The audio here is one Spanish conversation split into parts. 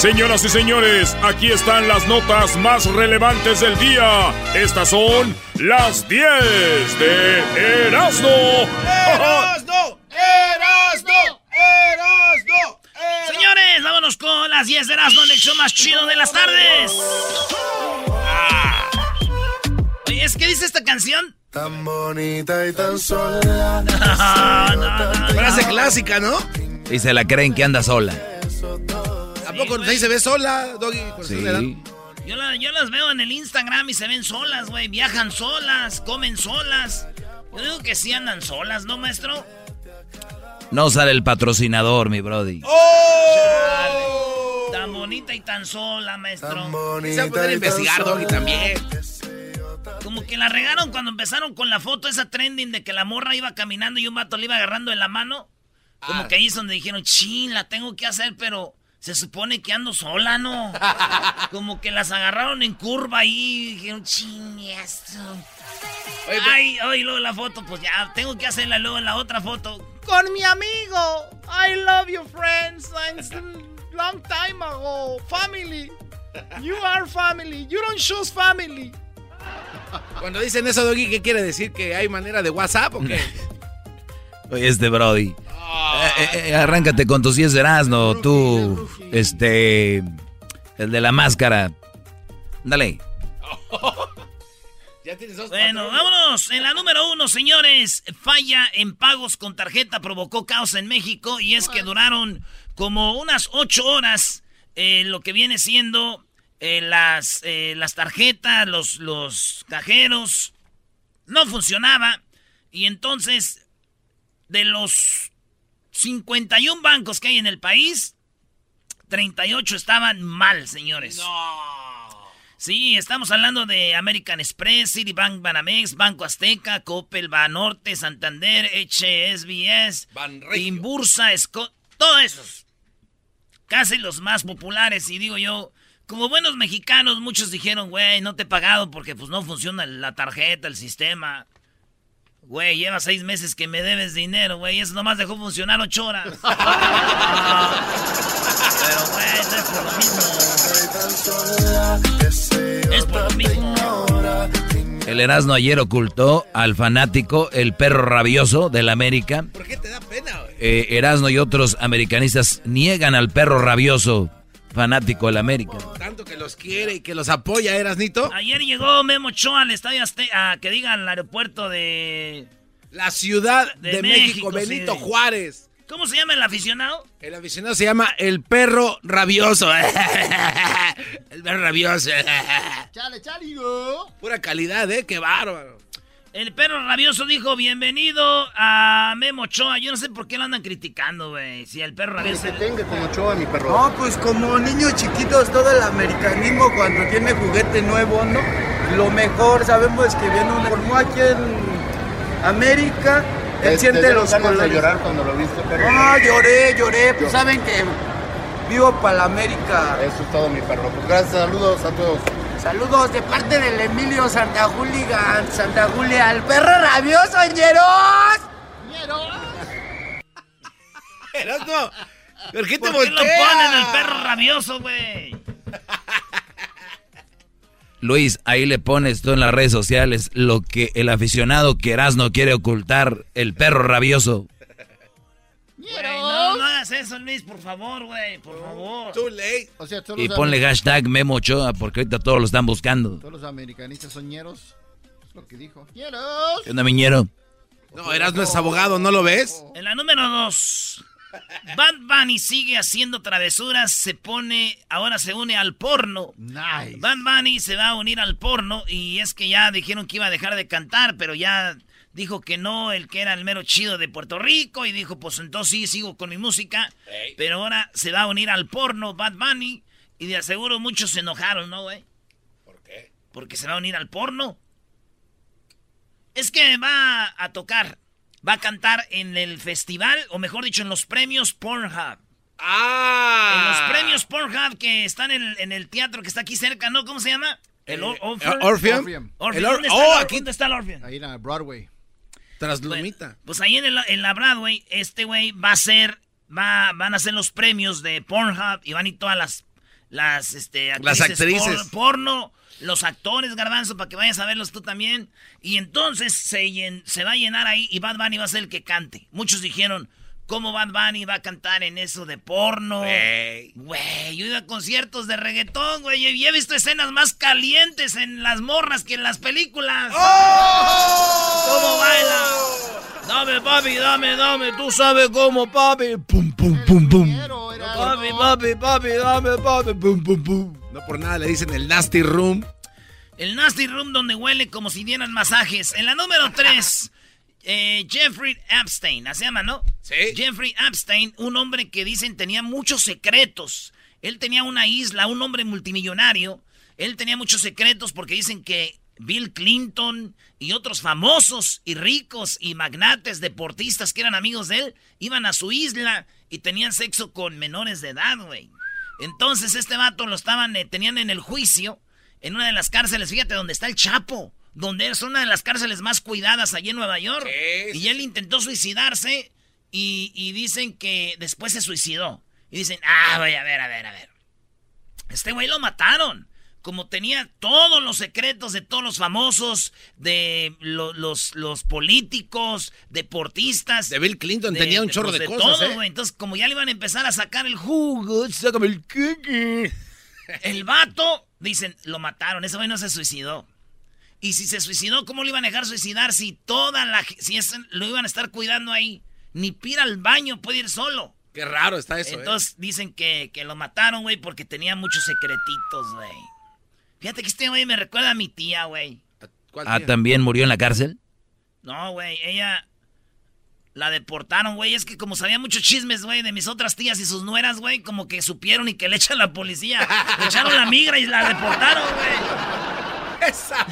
Señoras y señores, aquí están las notas más relevantes del día. Estas son las 10 de Erasmo. ¡Erasmo! ¡Erasmo! ¡Erasmo! Señores, vámonos con las 10 de Erasmo, el hecho más chido de las tardes. Ah. Oye, ¿es que dice esta canción? Tan bonita y tan sola. Frase clásica, ¿no? Y se la creen que anda sola. ¿A poco ahí se ve sola, Doggy? Sí. Yo, yo, las veo en el Instagram y se ven solas, güey. Viajan solas, comen solas. Yo digo que sí andan solas, ¿no, maestro? No sale el patrocinador, mi brody. ¡Oh! Tan bonita y tan sola, maestro. Tan se va a poder investigar, Doggy, también. Como que la regaron cuando empezaron con la foto esa trending de que la morra iba caminando y un vato le iba agarrando en la mano. Como ah. que ahí es donde dijeron, chin, la tengo que hacer, pero se supone que ando sola, ¿no? Como que las agarraron en curva ahí y dijeron, ching, esto. Ay, ay, luego la foto, pues ya, tengo que hacerla luego en la otra foto. Con mi amigo. I love you, friends. Long time ago. Family. You are family. You don't choose family. Cuando dicen eso, Doggy, ¿qué quiere decir? ¿Que hay manera de WhatsApp o qué? Oye, este Brody. Eh, eh, arráncate con tus 10 de no tú, este, el de la máscara. Dale. bueno, vámonos. En la número uno, señores, falla en pagos con tarjeta provocó caos en México y es que duraron como unas ocho horas eh, lo que viene siendo las, las tarjetas, los, los cajeros. No funcionaba y entonces de los 51 bancos que hay en el país, 38 estaban mal, señores. No. Sí, estamos hablando de American Express, Citibank, Banamex, Banco Azteca, Coppel, Banorte, Santander, HSBS, Inbursa, Scott, todos esos. Casi los más populares, y digo yo, como buenos mexicanos, muchos dijeron, güey, no te he pagado porque pues no funciona la tarjeta, el sistema. Güey, lleva seis meses que me debes dinero, güey. Eso nomás dejó funcionar ocho horas. Pero, güey, no es por lo mismo. Es por lo mismo. El Erasmo ayer ocultó al fanático, el perro rabioso del América. ¿Por qué te da pena, güey? Eh, Erasmo y otros americanistas niegan al perro rabioso fanático del América. Tanto que los quiere y que los apoya, Erasnito. Ayer llegó Memo Choa al estadio Azteca, que diga al aeropuerto de... La Ciudad de, México, Benito Juárez. ¿Cómo se llama el aficionado? El aficionado se llama el perro rabioso. el perro rabioso. chale, chale, Pura calidad, ¿eh? Qué bárbaro. El perro rabioso dijo, bienvenido a Memo Ochoa. Yo no sé por qué lo andan criticando, güey. Si el perro rabioso... Que tenga como Ochoa, mi perro. No, pues como niños chiquitos, todo el americanismo cuando tiene juguete nuevo, ¿no? Lo mejor, sabemos que viene un... Formó aquí en América, él siente los colores. llorar cuando lo viste, perro? No, lloré, lloré. Pues saben que vivo para la América. Eso es todo, mi perro. Pues gracias, saludos a todos. Saludos de parte del Emilio Santa Julia, Santa Julia, el perro rabioso, ñeros. Erasmo, ¿por qué te ¿Por qué lo ponen el perro rabioso, güey? Luis, ahí le pones tú en las redes sociales lo que el aficionado que no quiere ocultar, el perro rabioso. No, no hagas eso, Luis, por favor, güey, por favor. Too late. O sea, todos Y los ponle hashtag Memo Ochoa porque ahorita todos lo están buscando. Todos los americanistas son ñeros. Es lo que dijo. ¡Ñeros! ¿Qué onda, miñero? No, Erasmo es abogado, ¿no lo ves? En la número dos, Bad Bunny sigue haciendo travesuras, se pone, ahora se une al porno. Nice. Bad Bunny se va a unir al porno y es que ya dijeron que iba a dejar de cantar, pero ya dijo que no, el que era el mero chido de Puerto Rico y dijo, pues entonces sí, sigo con mi música, pero ahora se va a unir al porno Bad Bunny y de aseguro muchos se enojaron, ¿no, güey? ¿Por qué? Porque se va a unir al porno. Es que va a tocar, va a cantar en el festival, o mejor dicho, en los premios Pornhub. Ah. En los premios Pornhub que están en el, en el teatro que está aquí cerca, ¿no? ¿Cómo se llama? El Or- Orpheum. Eh, Orpheum. Orpheum. Orpheum. El Or- ¿Dónde, está oh, el Or- aquí- ¿Dónde está el Orpheum? Ahí en Broadway. Tras Bueno, Lomita. pues ahí en, el- en la Broadway, este güey va a ser, va, van a hacer los premios de Pornhub y van a ir todas las, las, este, Las actrices. por- porno, los actores, garbanzo, para que vayas a verlos tú también. Y entonces se, llen- se va a llenar ahí y Bad Bunny va a ser el que cante. Muchos dijeron, ¿cómo Bad Bunny va a cantar en eso de porno? Güey. Güey, yo he ido a conciertos de reggaetón, güey, y he visto escenas más calientes en las morras que en las películas. ¿Cómo baila? Dame, papi, dame, dame, tú sabes cómo, papi. Pum, pum, pum, pum. Papi, papi, papi, dame, papi, pum, pum, pum. No por nada le dicen el Nasty Room. El Nasty Room donde huele como si dieran masajes. En la número 3, Jeffrey Epstein, así se llama, ¿no? Sí. Jeffrey Epstein, un hombre que dicen tenía muchos secretos. Él tenía una isla, un hombre multimillonario. Él tenía muchos secretos porque dicen que Bill Clinton y otros famosos y ricos y magnates deportistas que eran amigos de él iban a su isla y tenían sexo con menores de edad, güey. Entonces este vato lo estaban, eh, tenían en el juicio, en una de las cárceles, fíjate, donde está el Chapo, donde es una de las cárceles más cuidadas allí en Nueva York. Sí, y él intentó suicidarse y, y dicen que después se suicidó. Y dicen, ah, voy a ver, a ver, a ver. Este güey lo mataron. Como tenía todos los secretos de todos los famosos, de lo- los, los políticos, deportistas. De Bill Clinton tenía un de- chorro pues, de, de cosas, todo, ¿eh? Entonces, como ya le iban a empezar a sacar el jugo, sácame el cookie. El vato, dicen, lo mataron. Ese güey no se suicidó. Y si se suicidó, ¿cómo lo iban a dejar suicidar si toda la si lo iban a estar cuidando ahí? Ni pira al baño, puede ir solo. Qué raro está eso, ¿eh? Entonces dicen que, que lo mataron, güey, porque tenía muchos secretitos, güey. Fíjate que este güey me recuerda a mi tía, güey. ¿Cuál Ah, tía? ¿también murió en la cárcel? No, güey, ella la deportaron, güey. Es que como sabía muchos chismes, güey, de mis otras tías y sus nueras, güey, como que supieron y que le echan la policía. Le echaron la migra y la deportaron, güey. Esa.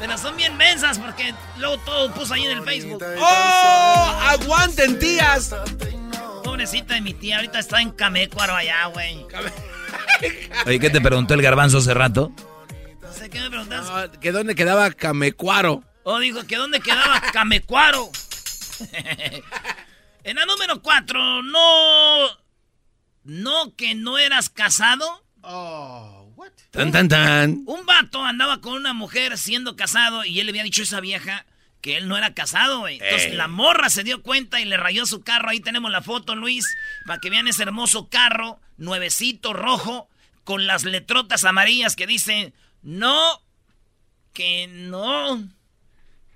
Pero son bien mensas porque luego todo puso ahí en el Facebook. ¡Oh! ¡Aguanten, tías! Pobrecita de mi tía, ahorita está en Camécuaro allá, güey. Oye, ¿qué te preguntó el garbanzo hace rato? No sé qué me preguntas. No, ¿Que dónde quedaba Camecuaro? Oh, dijo que dónde quedaba Camecuaro. en la número 4, no. No que no eras casado. Oh, what? Tan, tan, tan. Un vato andaba con una mujer siendo casado y él le había dicho a esa vieja que él no era casado, güey. Entonces Ey. la morra se dio cuenta y le rayó su carro. Ahí tenemos la foto, Luis, para que vean ese hermoso carro, nuevecito, rojo, con las letrotas amarillas que dicen, no, que no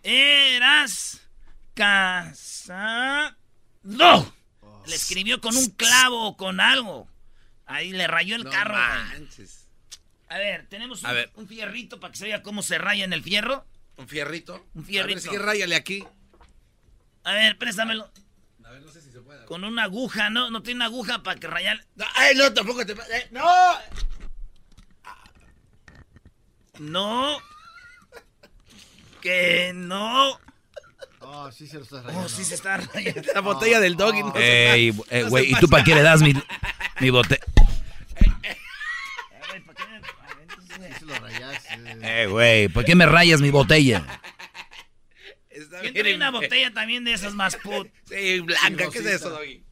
eras casado. Le escribió con un clavo o con algo. Ahí le rayó el No carro, manches. A ver, tenemos un, A ver. un fierrito para que se vea cómo se raya en el fierro. ¿Un fierrito? Un fierrito. A ver, sí, ráyale aquí. A ver, préstamelo. A ver, no sé si se puede. Con una aguja, ¿no? No tiene una aguja para que rayar. No, ¡Ay, no, tampoco te... eh, ¡No! No. Que no. Oh, sí se lo estás rayando. Oh, sí se está rayando. La botella del doggy. no se Ey, eh, güey, ¿y tú para qué le das mi, mi bote? A ver, ¿para qué me- a ver, entonces, Sí se lo rayaste. Güey, ¿por qué me rayas mi botella? ¿Quién trae una botella también de esas más put? Sí, blanca, ¿qué es eso, Doggy?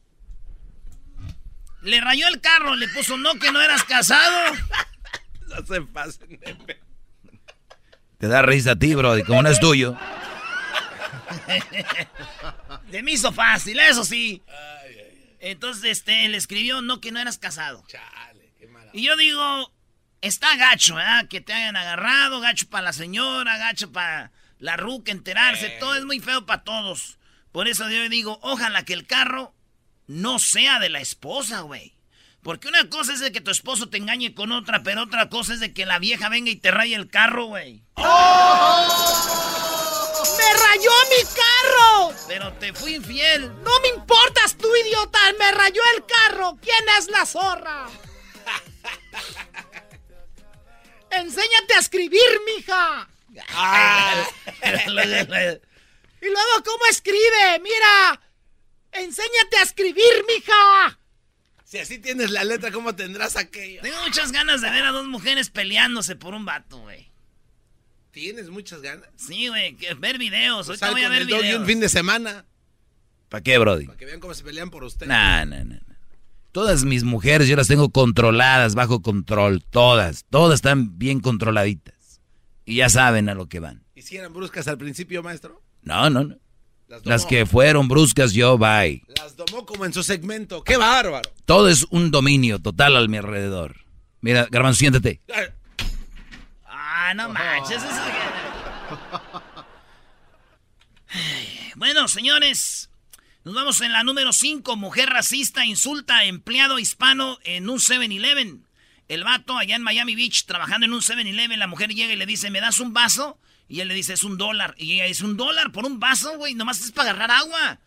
Le rayó el carro, le puso no que no eras casado. no se pasen Te da risa a ti, bro, y como no es tuyo. De mí hizo fácil, eso sí. Entonces, este, le escribió no que no eras casado. Chale, qué mala. Y yo digo, está gacho, ¿verdad? Que te hayan agarrado, gacho para la señora, gacho para la ruca enterarse, todo es muy feo para todos. Por eso yo digo, ojalá que el carro no sea de la esposa, güey. Porque una cosa es de que tu esposo te engañe con otra, pero otra cosa es de que la vieja venga y te raye el carro, güey. ¡Oh! ¡Me rayó mi carro! Pero te fui infiel. No me importas tú, idiota. Me rayó el carro. ¿Quién es la zorra? Enséñate a escribir, mija. Ah. y luego, ¿cómo escribe? Mira. Enséñate a escribir, mija. Si así tienes la letra, ¿cómo tendrás aquello? Tengo muchas ganas de ver a dos mujeres peleándose por un vato, güey. ¿Tienes muchas ganas? Sí, güey, ver videos. Ahorita voy a ver el videos. un fin de semana. ¿Para qué, Brody? Para que vean cómo se pelean por usted. No, no, no. Todas mis mujeres yo las tengo controladas, bajo control, todas. Todas están bien controladitas. Y ya saben a lo que van. ¿Y si eran bruscas al principio, maestro? No, no, no. Las, que fueron bruscas, yo, bye. Las domó como en su segmento. ¡Qué bárbaro! Todo es un dominio total a mi alrededor. Mira, Garbanzo, siéntate. Ah, no manches. bueno, señores, nos vamos en la número 5. Mujer racista insulta a empleado hispano en un 7-Eleven. El vato allá en Miami Beach trabajando en un 7-Eleven, la mujer llega y le dice, ¿me das un vaso? Y él le dice, es un dólar. Y ella dice, ¿un dólar por un vaso, güey? Nomás es para agarrar agua.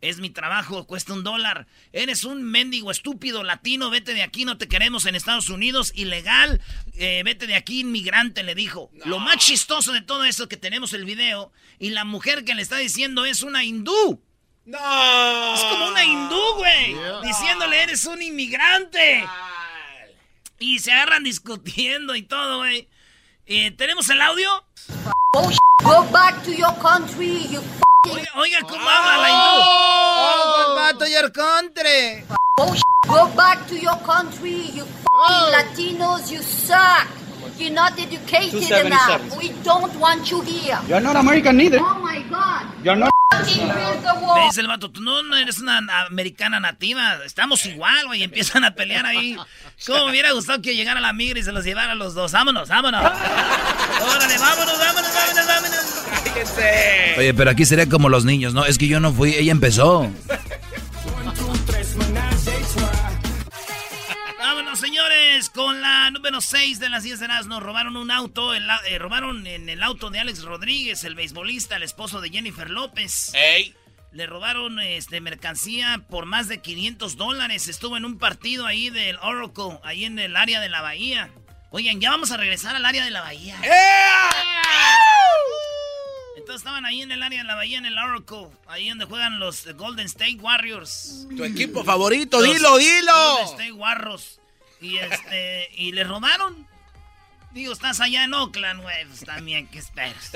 Es mi trabajo, cuesta un dólar. Eres un mendigo estúpido latino, vete de aquí, no te queremos en Estados Unidos, ilegal, eh, vete de aquí, inmigrante, le dijo. Lo más chistoso de todo eso es que tenemos el video y la mujer que le está diciendo es una hindú. No. Es como una hindú, güey. Diciéndole, eres un inmigrante. Y se agarran discutiendo y todo, güey. Eh, ¿Tenemos el audio? Oh, go back to your country, you Oiga, oiga ¿cómo habla la hindú? Oh, go back to your country. Oh, go back to your country, you oh. Latinos, you suck. You're not educated enough. We don't want you here. You're not American neither. Oh my God. You're not. Le dice el vato, tú no, no, eres una americana nativa, estamos igual, güey, empiezan a pelear ahí. ¿Cómo me hubiera gustado que llegara la migra y se los llevara a los dos? Vámonos, vámonos. Órale, vámonos, vámonos, vámonos, vámonos. Oye, pero aquí sería como los niños, ¿no? Es que yo no fui, ella empezó. Con la número 6 de las 10 de nos robaron un auto, eh, robaron en el auto de Alex Rodríguez, el beisbolista, el esposo de Jennifer López. ¡Ey! Le robaron este, mercancía por más de 500 dólares. Estuvo en un partido ahí del Oracle, ahí en el área de la bahía. Oigan, ya vamos a regresar al área de la bahía. Entonces estaban ahí en el área de la bahía, en el Oracle, ahí donde juegan los Golden State Warriors. Tu equipo favorito, dilo, dilo. Golden State Warriors. Y, este, y le robaron. Digo, estás allá en Oakland, güey. Pues también, ¿qué esperas?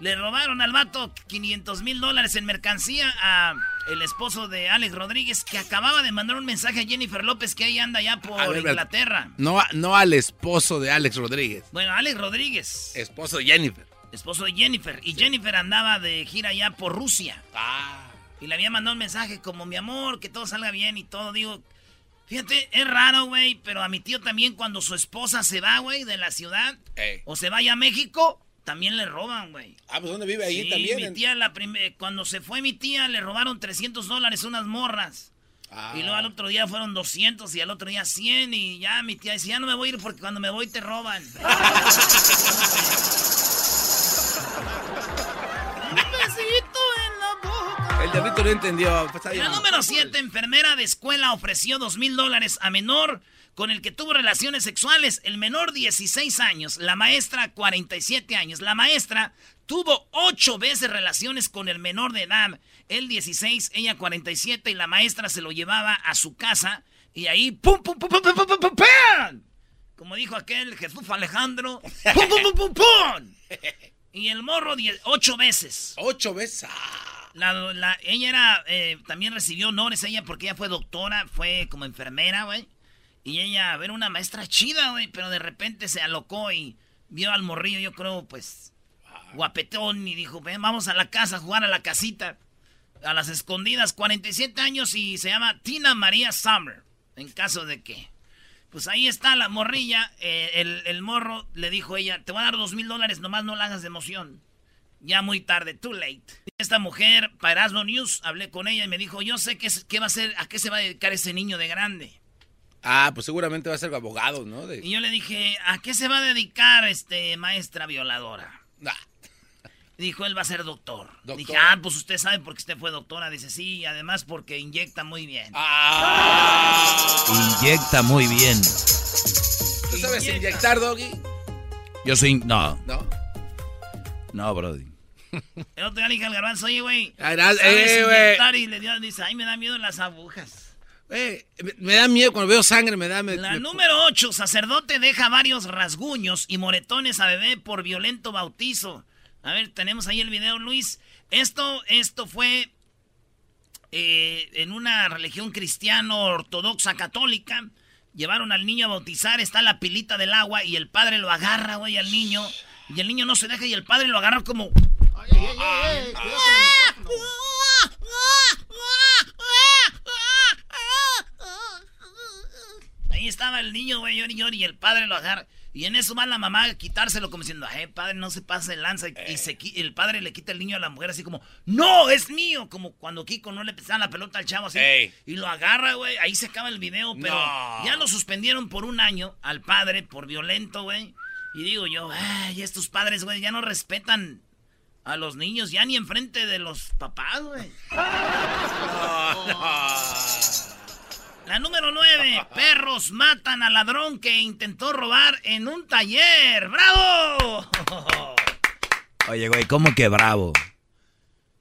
Le robaron al vato 500 mil dólares en mercancía a el esposo de Alex Rodríguez que acababa de mandar un mensaje a Jennifer López que ahí anda ya por Inglaterra. No, no al esposo de Alex Rodríguez. Bueno, Alex Rodríguez. Esposo de Jennifer. Esposo de Jennifer. Y Jennifer andaba de gira ya por Rusia. Ah. Y le había mandado un mensaje como mi amor, que todo salga bien y todo. Digo, fíjate, es raro, güey, pero a mi tío también cuando su esposa se va, güey, de la ciudad o se vaya a México también le roban, güey. Ah, pues ¿dónde vive ahí también? mi tía, la cuando se fue mi tía, le robaron 300 dólares unas morras. Ah. Y luego al otro día fueron 200 y al otro día 100 y ya mi tía decía, ya no me voy a ir porque cuando me voy te roban. El diablito no entendió. Pues, la número 7, enfermera de escuela ofreció 2 mil dólares a menor con el que tuvo relaciones sexuales. El menor 16 años, la maestra 47 años. La maestra tuvo 8 veces relaciones con el menor de edad. Él 16, ella 47 y la maestra se lo llevaba a su casa y ahí ¡pum, pum, pum, pum, pum, pum, pum, pum! como dijo aquel Jesús Alejandro, ¡pum, pum, pum, pum, pum! Y el morro ocho veces. Ocho veces. Ah. La, ella era, eh, también recibió honores ella porque ella fue doctora, fue como enfermera, güey. Y ella era una maestra chida, güey, pero de repente se alocó y vio al morrillo, yo creo, pues, guapetón y dijo, ven, vamos a la casa a jugar a la casita. A las escondidas, 47 años y se llama Tina María Summer. En caso de que. Pues ahí está la morrilla. Eh, el, morro le dijo ella: Te voy a dar dos mil dólares, nomás no la hagas de emoción. Ya muy tarde, too late. Esta mujer, para Asno News, hablé con ella y me dijo: Yo sé qué, qué va a ser, a qué se va a dedicar ese niño de grande. Ah, pues seguramente va a ser abogado, ¿no? Y yo le dije: ¿A qué se va a dedicar este maestra violadora? Ah. Dijo, él va a ser doctor. Dije, ah, pues usted sabe porque usted fue doctora. Dice, sí, y además porque inyecta muy bien. Ah. Inyecta muy bien. ¿Tú sabes inyectar, Doggy? Yo soy... No. ¿No? No, Brody. El otro día le dije al garbanzo, oye, güey. Eh, inyectar? Y le dio, dice, ay, me da miedo las agujas. Eh, me da miedo cuando veo sangre, me da... miedo. La número 8, sacerdote deja varios rasguños y moretones a bebé por violento bautizo. A ver, tenemos ahí el video, Luis. Esto, esto fue eh, en una religión cristiano ortodoxa católica. Llevaron al niño a bautizar, está la pilita del agua y el padre lo agarra, güey, al niño. Y el niño no se deja y el padre lo agarra como... Ahí estaba el niño, güey, y el padre lo agarra. Y en eso va la mamá a quitárselo como diciendo, ay, padre, no se pase el lanza. Y eh. el padre le quita el niño a la mujer así como, no, es mío. Como cuando Kiko no le pesaba la pelota al chavo así. Y lo agarra, güey. Ahí se acaba el video, pero ya lo suspendieron por un año al padre por violento, güey. Y digo yo, ay, estos padres, güey, ya no respetan a los niños, ya ni enfrente de los papás, güey. La número 9. Perros matan al ladrón que intentó robar en un taller. ¡Bravo! Oye, güey, ¿cómo que bravo?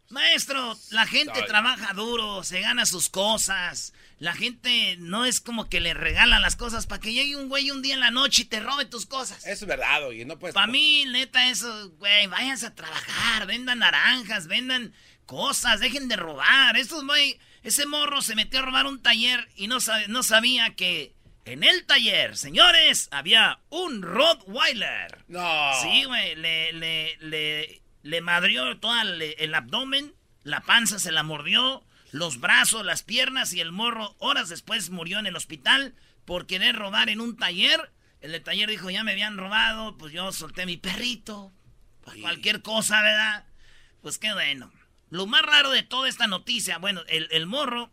Maestro, la gente trabaja duro, se gana sus cosas. La gente no es como que le regalan las cosas para que llegue un güey un día en la noche y te robe tus cosas. Eso es verdad, oye, no puedes. Para mí, neta, eso, güey, váyanse a trabajar, vendan naranjas, vendan cosas, dejen de robar. Estos, güey, ese morro se metió a robar un taller y no, no sabía que en el taller, señores, había un Rottweiler. No. Sí, güey, le, le, le, le madrió todo el, abdomen, la panza se la mordió, los brazos, las piernas y el morro horas después murió en el hospital por querer robar en un taller. El de taller dijo, ya me habían robado, pues yo solté mi perrito. cualquier cosa, ¿verdad? Pues qué bueno. Lo más raro de toda esta noticia, bueno, el, morro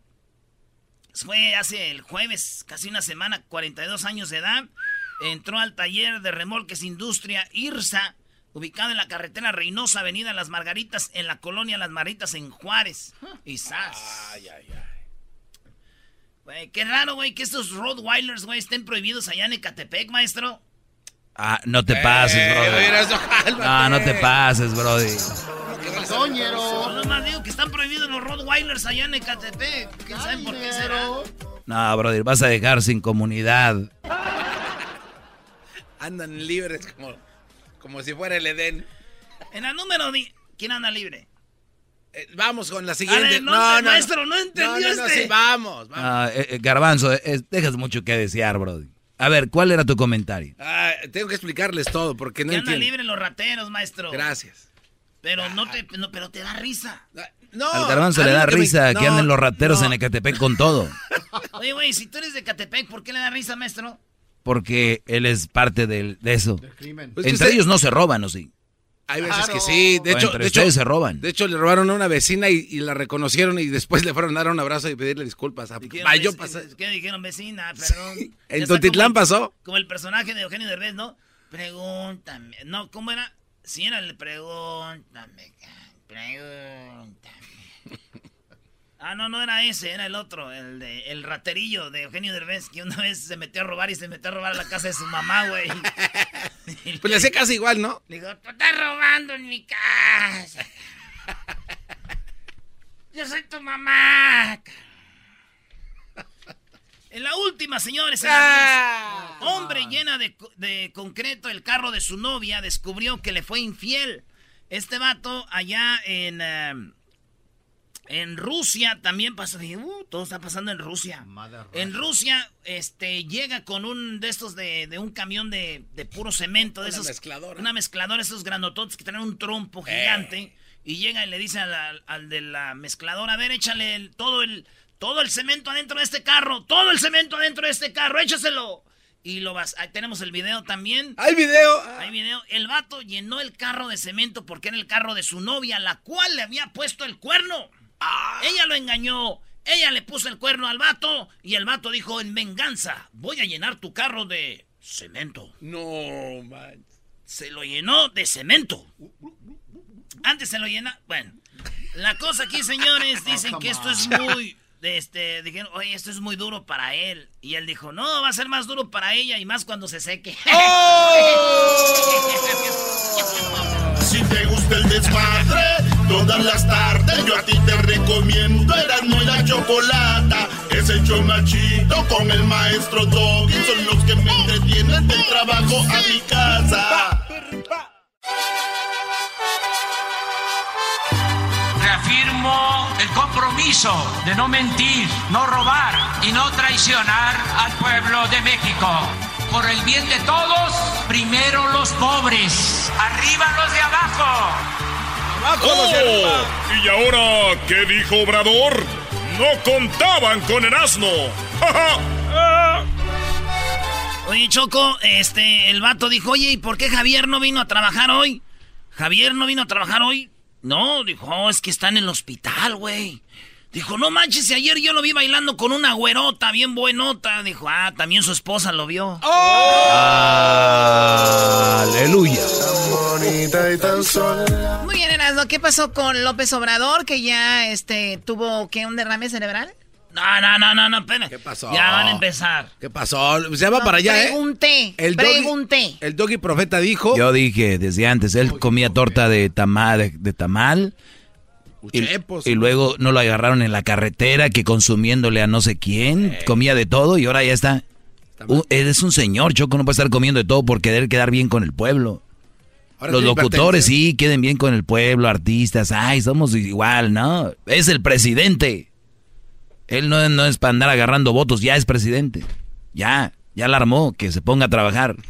fue hace el jueves, casi una semana, 42 años de edad. Entró al taller de remolques Industria IRSA, ubicado en la carretera Reynosa, Avenida Las Margaritas, en la colonia Las Margaritas, en Juárez. Y Ay, ay, ay. Güey, qué raro, güey, que estos Rottweilers, güey, estén prohibidos allá en Ecatepec, maestro. Ah, no te pases, eh, bro. No, no te pases, brody. Soñero. No más digo que están prohibidos los Rottweilers allá en Ecatepec. ¿Quién sabe por qué será? No, brother, vas a dejar sin comunidad. Andan libres como, como si fuera el Edén. En la número... ¿Quién anda libre? Eh, vamos con la siguiente. no, no, no, maestro, no entendió no, este. Sí, vamos, vamos. Ah, eh, eh, Garbanzo, dejas mucho que desear, brody. A ver, ¿cuál era tu comentario? Ah, tengo que explicarles todo porque no entiendo. anda libre los rateros, maestro. Gracias. Pero no te, pero te da risa. No, Al garbanzo le da risa que anden los rateros en Ecatepec con todo. Oye, güey, si tú eres de Ecatepec, ¿por qué le da risa, maestro? Porque él es parte del, de eso. Pues entre ellos no se roban, ¿o sí? Hay veces que sí. De hecho, de hecho, se roban. De hecho, le robaron a una vecina y, la reconocieron y después le fueron a dar un abrazo y pedirle disculpas. ¿Qué, dijeron, ¿Qué dijeron vecina? Perdón. En Totitlán pasó. Como el personaje de Eugenio Derbez, ¿no? Pregúntame. No, ¿cómo era? Si era el pregúntame, pregúntame. Ah, no, no era ese, era el otro, el de el raterillo de Eugenio Derbez, que una vez se metió a robar y se metió a robar a la casa de su mamá, güey. pues le hacía casi igual, ¿no? Le digo, tú estás robando en mi casa. Yo soy tu mamá. En la última, señores. En la Hombre llena de, concreto el carro de su novia descubrió que le fue infiel. Este vato allá en... Em, en Rusia también pasa, uh, todo está pasando en Rusia. En Rusia, este, llega con un de estos de, de un camión de, de, puro cemento, de una esos. Mezcladora. Una mezcladora, esos granototes que tienen un trompo eh. gigante. Y llega y le dice al, al, de la mezcladora, a ver, échale todo el, todo el cemento adentro de este carro, todo el cemento adentro de este carro, échaselo. Y lo vas, ahí tenemos el video también. ¿Hay video? Hay video. El vato llenó el carro de cemento porque era el carro de su novia, la cual le había puesto el cuerno. Ah. Ella lo engañó. Ella le puso el cuerno al vato y el vato dijo, en venganza, voy a llenar tu carro de cemento. No, man. Se lo llenó de cemento. Antes se lo llena... Bueno, la cosa aquí, señores, oh, dicen que esto es muy... Este, dijeron, oye, esto es muy duro para él. Y él dijo, no, va a ser más duro para ella y más cuando se seque. ¡Oh! si te gusta el desmadre Todas las tardes. Yo a ti te recomiendo Erasmo y la Chocolata. Ese show machito con el maestro Doggy. Son los que me entretienen del trabajo a mi casa. Reafirmo el compromiso de no mentir, no robar y no traicionar al pueblo de México. Por el bien de todos, primero los pobres, arriba los de abajo. Oh, ¿Y ahora qué dijo Obrador? No contaban con el asno. Oye, Choco, este, el vato dijo, oye, ¿y por qué Javier no vino a trabajar hoy? ¿Javier no vino a trabajar hoy? No, dijo, oh, es que está en el hospital, güey. Dijo, no manches, ayer yo lo vi bailando con una güerota bien buenota. Dijo, ah, también su esposa lo vio. ¡Oh! ¡Aleluya! Muy bien, Erasmo, ¿qué pasó con López Obrador que ya este tuvo que un derrame cerebral? No, no, no, no, no, ¿Qué pasó? Ya van a empezar. ¿Qué pasó? Se va para allá, pregunté, ¿eh? El pregunté. el doggy profeta dijo. Yo dije desde antes, él comía torta de tamal, de tamal y, luego no lo agarraron en la carretera que consumiéndole a no sé quién, comía de todo y ahora ya está. él es un señor, Choco, no puede estar comiendo de todo por querer quedar bien con el pueblo. Los locutores sí queden bien con el pueblo, artistas, ay, somos igual, ¿no? Es el presidente. Él no, no es para andar agarrando votos, ya es presidente. Ya, ya la armó, que se ponga a trabajar.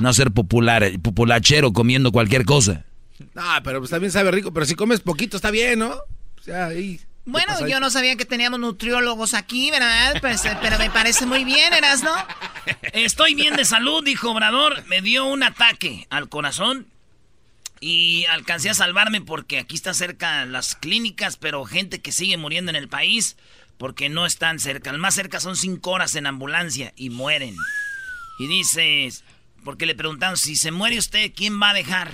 No ser popular, populachero comiendo cualquier cosa. No, pero pues también sabe rico, pero si comes poquito está bien, ¿no? O sea, ahí... Bueno, yo no sabía que teníamos nutriólogos aquí, ¿verdad? Pues, eh, pero me parece muy bien, ¿eras, no? Estoy bien de salud, dijo Obrador. Me dio un ataque al corazón y alcancé a salvarme porque aquí está cerca las clínicas, pero gente que sigue muriendo en el país porque no están cerca. El más cerca son cinco horas en ambulancia y mueren. Y dices, porque le preguntaron, si se muere usted, ¿quién va a dejar?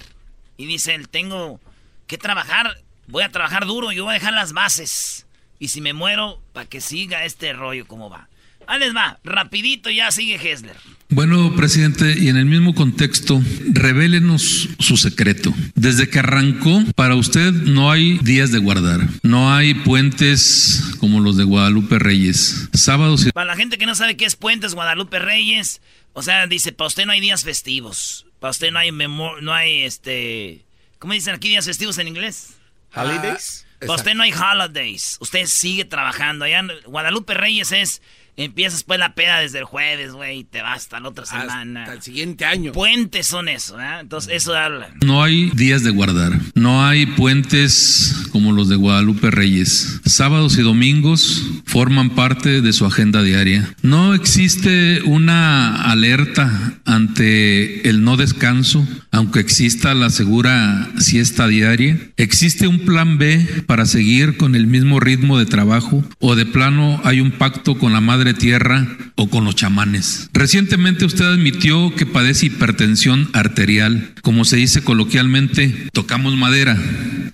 Y dice él, tengo que trabajar, voy a trabajar duro, yo voy a dejar las bases. Y si me muero, para que siga este rollo como va. Ahí les va, rapidito ya sigue Hessler. Bueno, presidente, y en el mismo contexto, revélenos su secreto. Desde que arrancó, para usted no hay días de guardar, no hay puentes como los de Guadalupe Reyes. Sábados y... Para la gente que no sabe qué es puentes Guadalupe Reyes, o sea, dice, para usted no hay días festivos. Para usted no hay no hay este, ¿cómo dicen aquí días festivos en inglés? Holidays. Para usted no hay holidays. Usted sigue trabajando. Allá en Guadalupe Reyes es Empiezas pues la peda desde el jueves, güey, y te vas hasta la otra semana. Hasta el siguiente año. Puentes son eso, ¿eh? Entonces eso habla. No hay días de guardar. No hay puentes como los de Guadalupe Reyes. Sábados y domingos forman parte de su agenda diaria. No existe una alerta ante el no descanso, aunque exista la segura siesta diaria. Existe un plan B para seguir con el mismo ritmo de trabajo o de plano hay un pacto con la madre tierra o con los chamanes. Recientemente usted admitió que padece hipertensión arterial. Como se dice coloquialmente, tocamos madera.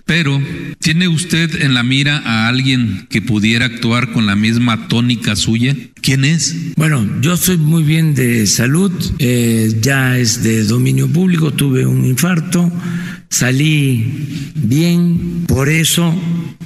Pero, ¿tiene usted en la mira a alguien que pudiera actuar con la misma tónica suya? ¿Quién es? Bueno, yo soy muy bien de salud, eh, ya es de dominio público, tuve un infarto, salí bien, por eso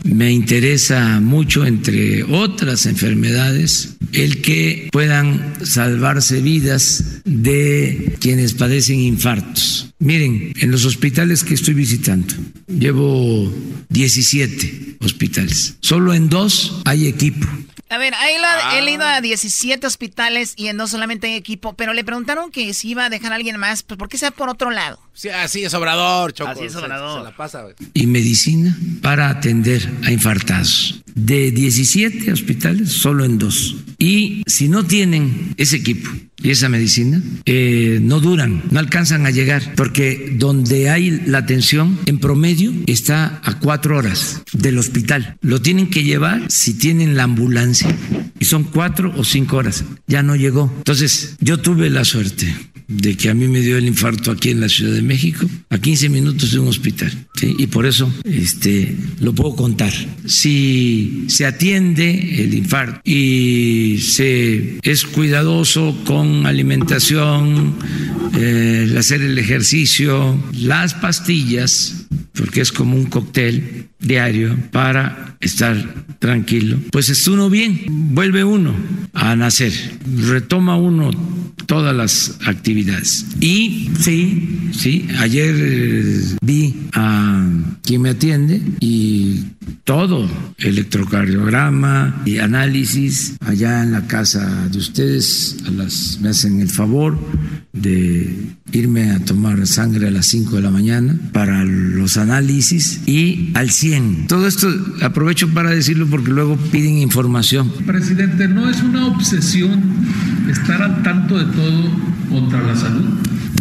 me interesa mucho, entre otras enfermedades, el que puedan salvarse vidas de quienes padecen infartos. Miren, en los hospitales que estoy visitando, llevo 17 hospitales. Solo en dos hay equipo a ver, ahí lo, he ido a 17 hospitales y dos solamente hay equipo, pero le preguntaron que si iba a dejar a alguien más, pues ¿por qué sea por otro lado? Sí, así es Obrador, Choco. Así es Obrador. la pasa, Y medicina para atender a infartados. De 17 hospitales, solo en dos. Y si no tienen ese equipo y esa medicina, eh, no duran, no alcanzan a llegar, porque donde hay la atención, en promedio, está a cuatro horas del hospital. Lo tienen que llevar si tienen la ambulancia. Y son cuatro o cinco horas. Ya no llegó. Entonces, yo tuve la suerte de que a mí me dio el infarto aquí en la Ciudad de México, a 15 minutos de un hospital. Y por eso este, lo puedo contar. Si se atiende el infarto y se es cuidadoso con alimentación, eh, hacer el ejercicio, las pastillas, porque es como un cóctel diario para estar tranquilo, pues es uno bien, vuelve uno a nacer, retoma uno todas las actividades. Y sí, sí, ayer eh, vi a quien me atiende y todo, electrocardiograma y análisis allá en la casa de ustedes, a me hacen el favor de irme a tomar sangre a las 5 de la mañana para los análisis y al 100. Todo esto aprovecho para decirlo porque luego piden información. Presidente, ¿no es una obsesión estar al tanto de todo contra la salud?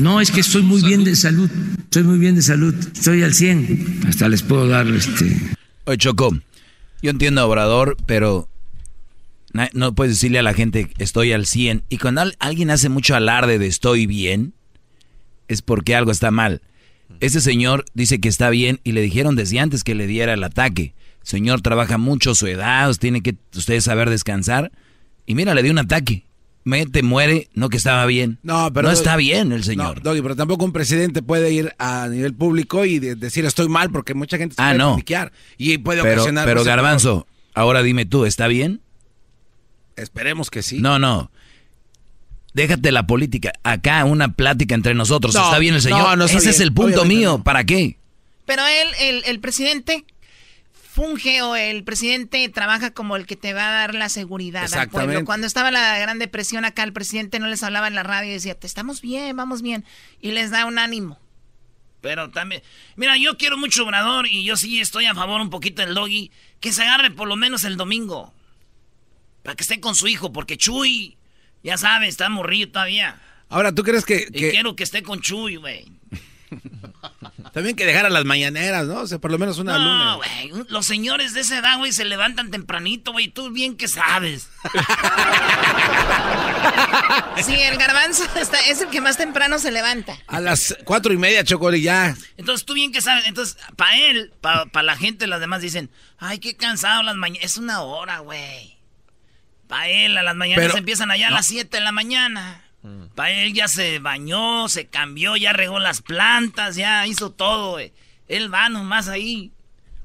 No, es que estoy muy bien de salud. Estoy muy bien de salud. Estoy al 100. Hasta les puedo dar este. Oye, Choco, yo entiendo a Obrador, pero no puedes decirle a la gente estoy al 100. Y cuando alguien hace mucho alarde de estoy bien, es porque algo está mal. Ese señor dice que está bien y le dijeron desde antes que le diera el ataque. Señor trabaja mucho, su edad, tiene que usted saber descansar. Y mira, le dio un ataque. Mete, muere, no que estaba bien. No, pero no está bien el señor. No, pero tampoco un presidente puede ir a nivel público y decir estoy mal porque mucha gente se ah, puede no. y puede pero, ocasionar. Pero Garbanzo, ahora dime tú, ¿está bien? Esperemos que sí. No, no. Déjate la política. Acá una plática entre nosotros. ¿Está bien el señor? No, Ese es el punto mío. ¿Para qué? Pero él, el, el presidente funge o el presidente trabaja como el que te va a dar la seguridad al pueblo. Cuando estaba la Gran Depresión acá, el presidente no les hablaba en la radio y decía, te estamos bien, vamos bien. Y les da un ánimo. Pero también, mira, yo quiero mucho Obrador y yo sí estoy a favor un poquito del doggy, que se agarre por lo menos el domingo. Para que esté con su hijo, porque Chuy, ya sabes, está morrido todavía. Ahora, ¿tú crees que, que... Y quiero que esté con Chuy, güey. También que dejar a las mañaneras, ¿no? O sea, por lo menos una luna. No, güey. Los señores de esa edad, güey, se levantan tempranito, güey. Tú bien que sabes. sí, el garbanzo es el que más temprano se levanta. A las cuatro y media, Chocoli, ya. Entonces tú bien que sabes. Entonces, para él, para la gente, las demás dicen, ay, qué cansado las mañanas. Es una hora, güey. Para él, a las mañanas empiezan allá a las siete de la mañana. Mm. Para él ya se bañó, se cambió, ya regó las plantas, ya hizo todo, Él va nomás ahí.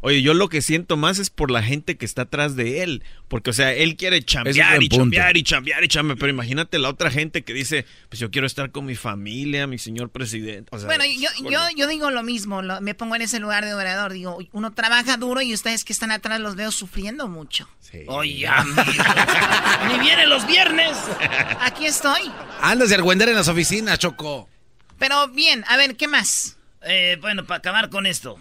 Oye, yo lo que siento más es por la gente que está atrás de él. Porque, o sea, él quiere chambear y chambear y chambear y chambear. Pero imagínate la otra gente que dice, pues yo quiero estar con mi familia, mi señor presidente. bueno, yo, yo, yo, digo lo mismo. me pongo en ese lugar de orador. Digo, uno trabaja duro y ustedes que están atrás los veo sufriendo mucho. Sí. Oye, Ni vienen los viernes. Aquí estoy. Andas de argüender en las oficinas, Choco. Pero bien, a ver, ¿qué más? Eh, bueno, para acabar con esto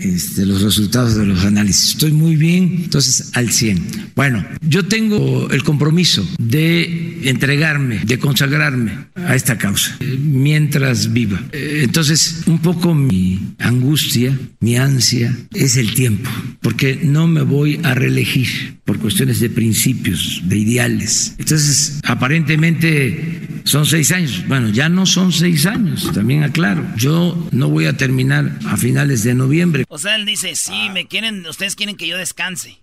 este, los resultados de los análisis. Estoy muy bien, entonces al 100. Bueno, yo tengo el compromiso de entregarme, de consagrarme a esta causa mientras viva. Entonces, un poco mi angustia, mi ansia es el tiempo, porque no me voy a reelegir por cuestiones de principios, de ideales. Entonces, aparentemente son seis años. Bueno, ya no son seis años, también aclaro. Yo no voy a terminar a finales de noviembre. O sea, él dice, sí, me quieren, ustedes quieren que yo descanse.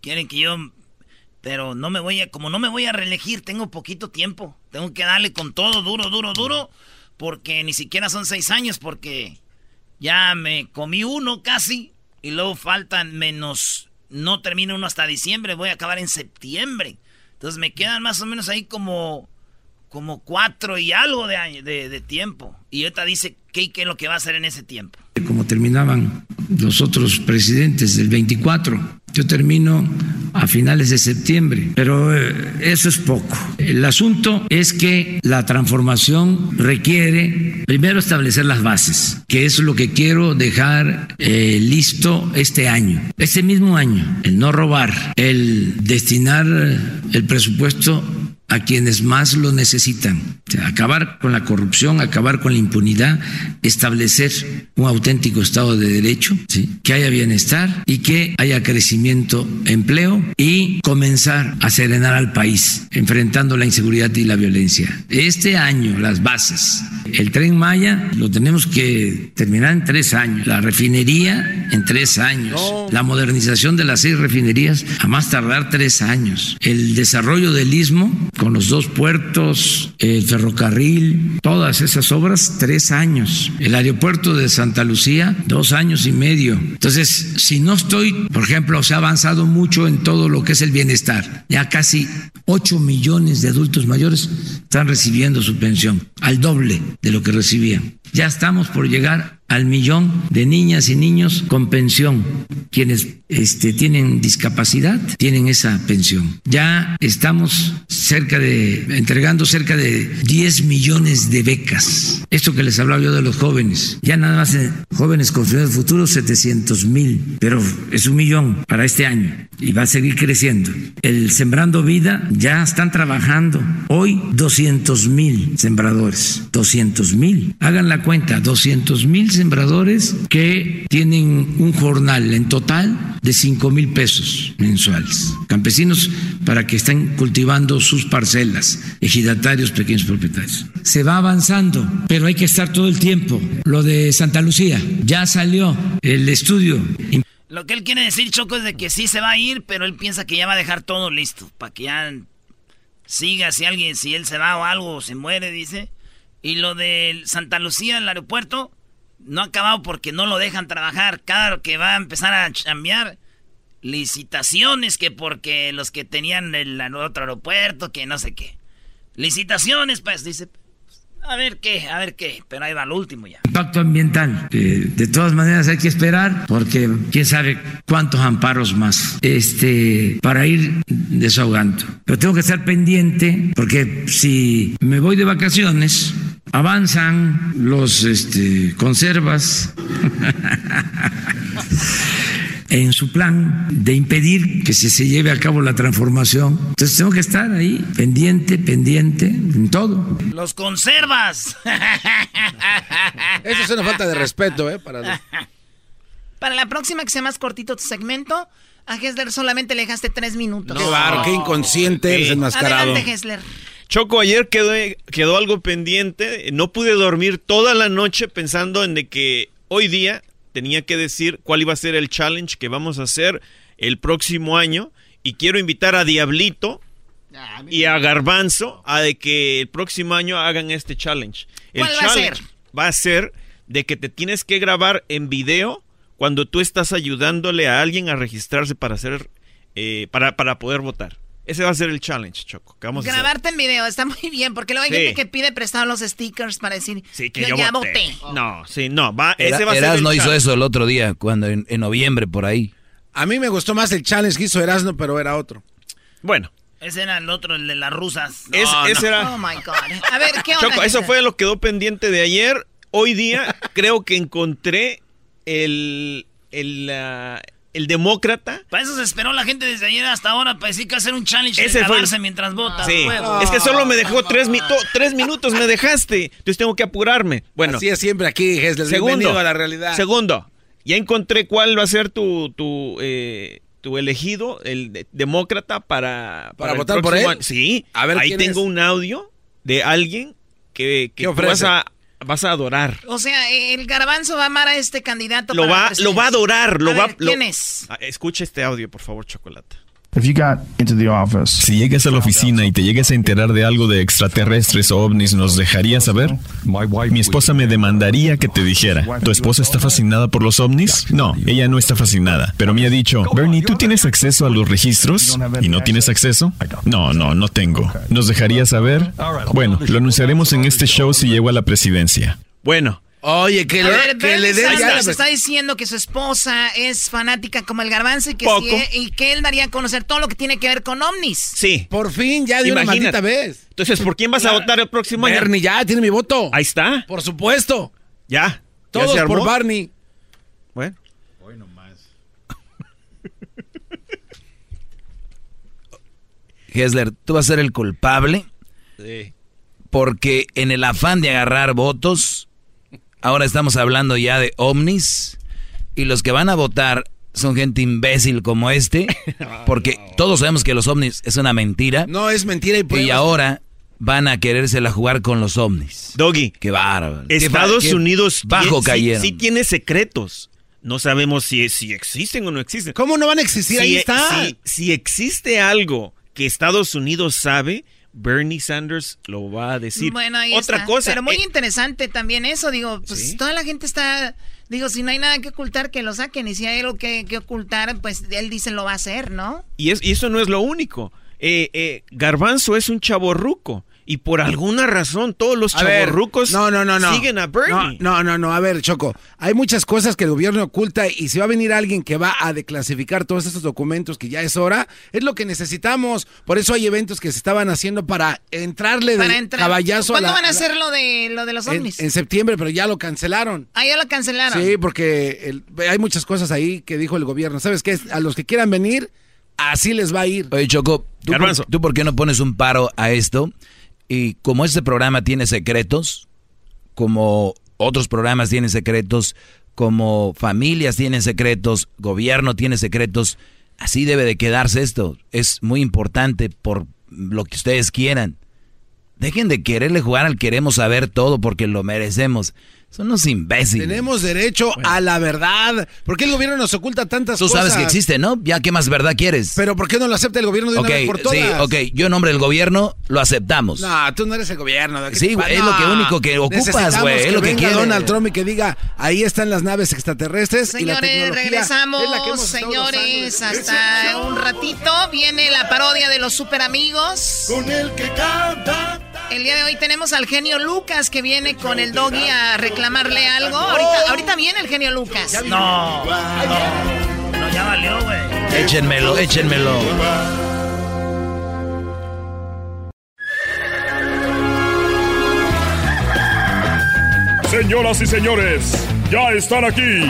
Quieren que yo... Pero no me voy a, como no me voy a reelegir, tengo poquito tiempo. Tengo que darle con todo, duro, duro, duro. Porque ni siquiera son seis años, porque ya me comí uno casi. Y luego faltan menos, no termino uno hasta diciembre, voy a acabar en septiembre. Entonces me quedan más o menos ahí como, como cuatro y algo de, de, de tiempo. Y ahorita dice qué, qué es lo que va a hacer en ese tiempo. Terminaban los otros presidentes del 24, yo termino a finales de septiembre, pero eh, eso es poco. El asunto es que la transformación requiere primero establecer las bases, que es lo que quiero dejar eh, listo este año, este mismo año, el no robar, el destinar el presupuesto a quienes más lo necesitan. acabar con la corrupción, acabar con la impunidad, establecer un auténtico Estado de Derecho, que haya bienestar y que haya crecimiento, empleo y comenzar a serenar al país, enfrentando la inseguridad y la violencia. Este año, las bases. El tren Maya lo tenemos que terminar en tres años. La refinería en tres años. La modernización de las seis refinerías a más tardar tres años. El desarrollo del istmo con los dos puertos, el ferrocarril, todas esas obras, tres años. El aeropuerto de Santa Lucía, dos años y medio. Entonces, si no estoy, por ejemplo, se ha avanzado mucho en todo lo que es el bienestar. Ya casi 8 millones de adultos mayores están recibiendo su pensión, al doble de lo que recibían. Ya estamos por llegar al millón de niñas y niños con pensión. Quienes este, tienen discapacidad tienen esa pensión. Ya estamos cerca de, entregando cerca de 10 millones de becas. Esto que les hablaba yo de los jóvenes. Ya nada más en jóvenes con del futuro, 700 mil, pero es un millón para este año y va a seguir creciendo. El Sembrando Vida ya están trabajando. Hoy 200 mil sembradores. 200 mil. Hagan la cuenta, 200 mil sembradores que tienen un jornal en total de 5 mil pesos mensuales. Campesinos para que estén cultivando sus parcelas, ejidatarios, pequeños propietarios. Se va avanzando, pero hay que estar todo el tiempo. Lo de Santa Lucía, ya salió el estudio. Lo que él quiere decir, Choco, es de que sí se va a ir, pero él piensa que ya va a dejar todo listo, para que ya siga si alguien, si él se va o algo, se muere, dice. Y lo de Santa Lucía, el aeropuerto, no ha acabado porque no lo dejan trabajar. Cada que va a empezar a cambiar licitaciones, que porque los que tenían el otro aeropuerto, que no sé qué. Licitaciones, pues, dice. A ver qué, a ver qué, pero ahí va lo último ya. Impacto ambiental, de todas maneras hay que esperar, porque quién sabe cuántos amparos más, este, para ir desahogando. Pero tengo que estar pendiente, porque si me voy de vacaciones, avanzan los este, conservas en su plan de impedir que se, se lleve a cabo la transformación. Entonces tengo que estar ahí, pendiente, pendiente, en todo. Los conservas. Eso es una falta de respeto, ¿eh? Para, Para la próxima que sea más cortito tu segmento, a Hessler solamente le dejaste tres minutos. No, claro, qué inconsciente eres enmascarado. Adelante, Hessler. Choco, ayer quedó, quedó algo pendiente. No pude dormir toda la noche pensando en de que hoy día tenía que decir cuál iba a ser el challenge que vamos a hacer el próximo año. Y quiero invitar a Diablito ah, y a Garbanzo a de que el próximo año hagan este challenge. El ¿Cuál challenge va a ser? va a ser de que te tienes que grabar en video cuando tú estás ayudándole a alguien a registrarse para hacer eh, para, para poder votar. Ese va a ser el challenge, Choco. Que vamos Grabarte en video está muy bien, porque luego hay Sí. gente que pide prestado los stickers para decir Sí, que yo, yo ya voté. voté. No, sí, no, va, Era- ese va a ser Eras el no hizo challenge. eso el otro día, cuando en, en noviembre por ahí. A mí me gustó más el challenge que hizo Erasmo, pero era otro. Bueno. Ese era el otro, el de las rusas. Es- No, ese no. era- Oh my God. A ver, ¿qué onda? Choco, eso fue lo que quedó pendiente de ayer. Hoy día creo que encontré el, el, ah, el demócrata. Para eso se esperó la gente desde ayer hasta ahora para decir que hacer un challenge Ese de fue mientras vota. Sí, es que solo me dejó tres, mi- tres minutos, me dejaste. Entonces tengo que apurarme. Bueno, Así es siempre aquí, Hessler. segundo, Bienvenido a la realidad. Segundo, ya encontré cuál va a ser tu, tu, eh, tu elegido, el de- demócrata para, ¿Para votar por él? año. Sí, A ver, ahí ¿quién tengo es? un audio de alguien que, que vas a, vas a adorar. O sea, el garbanzo va a amar a este candidato. Lo para va, lo va a adorar. Lo A va, ver, lo- ¿Quién es? Ah, Escucha este audio, por favor, Si llegas a la oficina y te llegas a enterar de algo de extraterrestres o ovnis, ¿nos dejarías saber? Mi esposa me demandaría que te dijera. ¿Tu esposa está fascinada por los ovnis? No, ella no está fascinada, pero me ha dicho, Bernie, ¿tú tienes acceso a los registros? ¿Y no tienes acceso? No, no, no tengo. ¿Nos dejarías saber? Bueno, lo anunciaremos en este show si llego a la presidencia. Bueno, Oye, que, le, que le den está diciendo que su esposa es fanática como el garbanzo y que, y que él daría a conocer todo lo que tiene que ver con ovnis. Sí. Por fin, ya de una maldita vez. Entonces, ¿por quién vas a votar el próximo año? Barney, ya, tiene mi voto. Ahí está. Por supuesto. Ya. Todos por Barney. Bueno. Hoy nomás. Hesler, tú vas a ser el culpable. Sí. Porque en el afán de agarrar votos Ahora estamos hablando ya de ovnis y los que van a votar son gente imbécil como este, porque todos sabemos que los ovnis es una mentira. No es mentira y Y ahora van a querérsela jugar con los ovnis. Doggy. Qué bárbaro. Estados Unidos bajo cayeron. Sí, tiene secretos. No sabemos si, si existen o no existen. ¿Cómo no van a existir? Ahí está. Si, si existe algo que Estados Unidos sabe, Bernie Sanders lo va a decir. Bueno, ahí Otra cosa. Pero muy eh, interesante también eso. Digo, pues toda la gente está. Digo, si no hay nada que ocultar, que lo saquen. Y si hay algo que, ocultar, pues él dice lo va a hacer, ¿no? Y, es, y eso no es lo único. Eh, eh, Garbanzo es un chavo ruco. Y por alguna razón todos los chavorrucos no, no, no, no. siguen a Bernie. No, no, no, a ver, Choco, hay muchas cosas que el gobierno oculta y si va a venir alguien que va a declasificar todos estos documentos que ya es hora, es lo que necesitamos. Por eso hay eventos que se estaban haciendo para entrarle de caballazo ¿Cuándo a van a hacer lo de, lo de los ovnis? En, septiembre, pero ya lo cancelaron. Ah, ya lo cancelaron. Sí, porque hay muchas cosas ahí que dijo el gobierno. ¿Sabes qué? A los que quieran venir, así les va a ir. Oye, Choco, ¿tú, ¿tú por qué no pones un paro a esto? Y como este programa tiene secretos, como otros programas tienen secretos, como familias tienen secretos, gobierno tiene secretos, así debe de quedarse esto. Es muy importante por lo que ustedes quieran. Dejen de quererle jugar al queremos saber todo porque lo merecemos. Son unos imbéciles. Tenemos derecho a la verdad. ¿Por qué el gobierno nos oculta tantas cosas? Tú sabes que existe, ¿no? Ya, ¿qué más verdad quieres? Pero ¿por qué no lo acepta el gobierno de una vez por todas? Sí, ok. Yo en nombre del gobierno lo aceptamos. No, tú no eres el gobierno. Sí, güey, es lo que único que ocupas, güey. Es lo que quiere. Donald Trump y que diga, ahí están las naves extraterrestres Señores, y la tecnología regresamos, señores, hasta un ratito. Viene la parodia de los super amigos. Con el que canta. El día de hoy tenemos al genio Lucas que viene con el doggy a reclamarle algo. Ahorita, ahorita viene el genio Lucas. No, no, no, ya valió, güey. Échenmelo, échenmelo. Señoras y señores, ya están aquí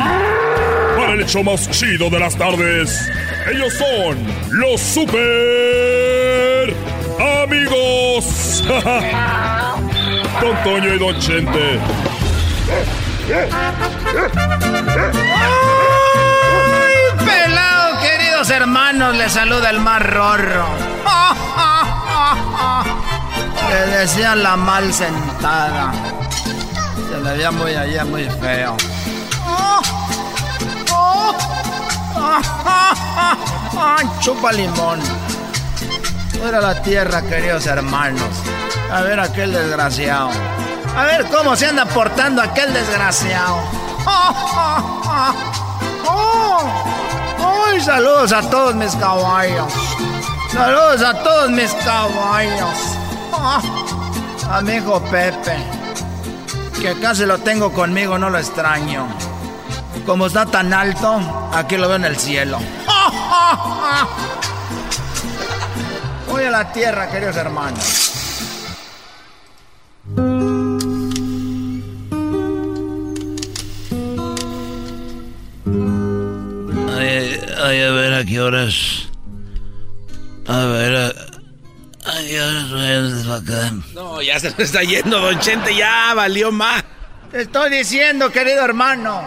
para el hecho más chido de las tardes. Ellos son los super amigos. Don Toño y Don Chente. ¡Ay, pelado, queridos hermanos! Les saluda el más rorro. Le decían la mal sentada. Se le veía muy allá, muy feo. Chupa limón. Fuera la tierra, queridos hermanos. A ver aquel desgraciado. A ver cómo se anda portando aquel desgraciado. ¡Ay, saludos a todos mis caballos! Saludos a todos mis caballos. A mi hijo Pepe, que casi lo tengo conmigo, no lo extraño. Como está tan alto, aquí lo veo en el cielo. Voy a la tierra, queridos hermanos. Ay, a ver a qué horas. A ver, a, a qué horas acá. No, ya se me está yendo, don Chente, ya valió más. Te estoy diciendo, querido hermano.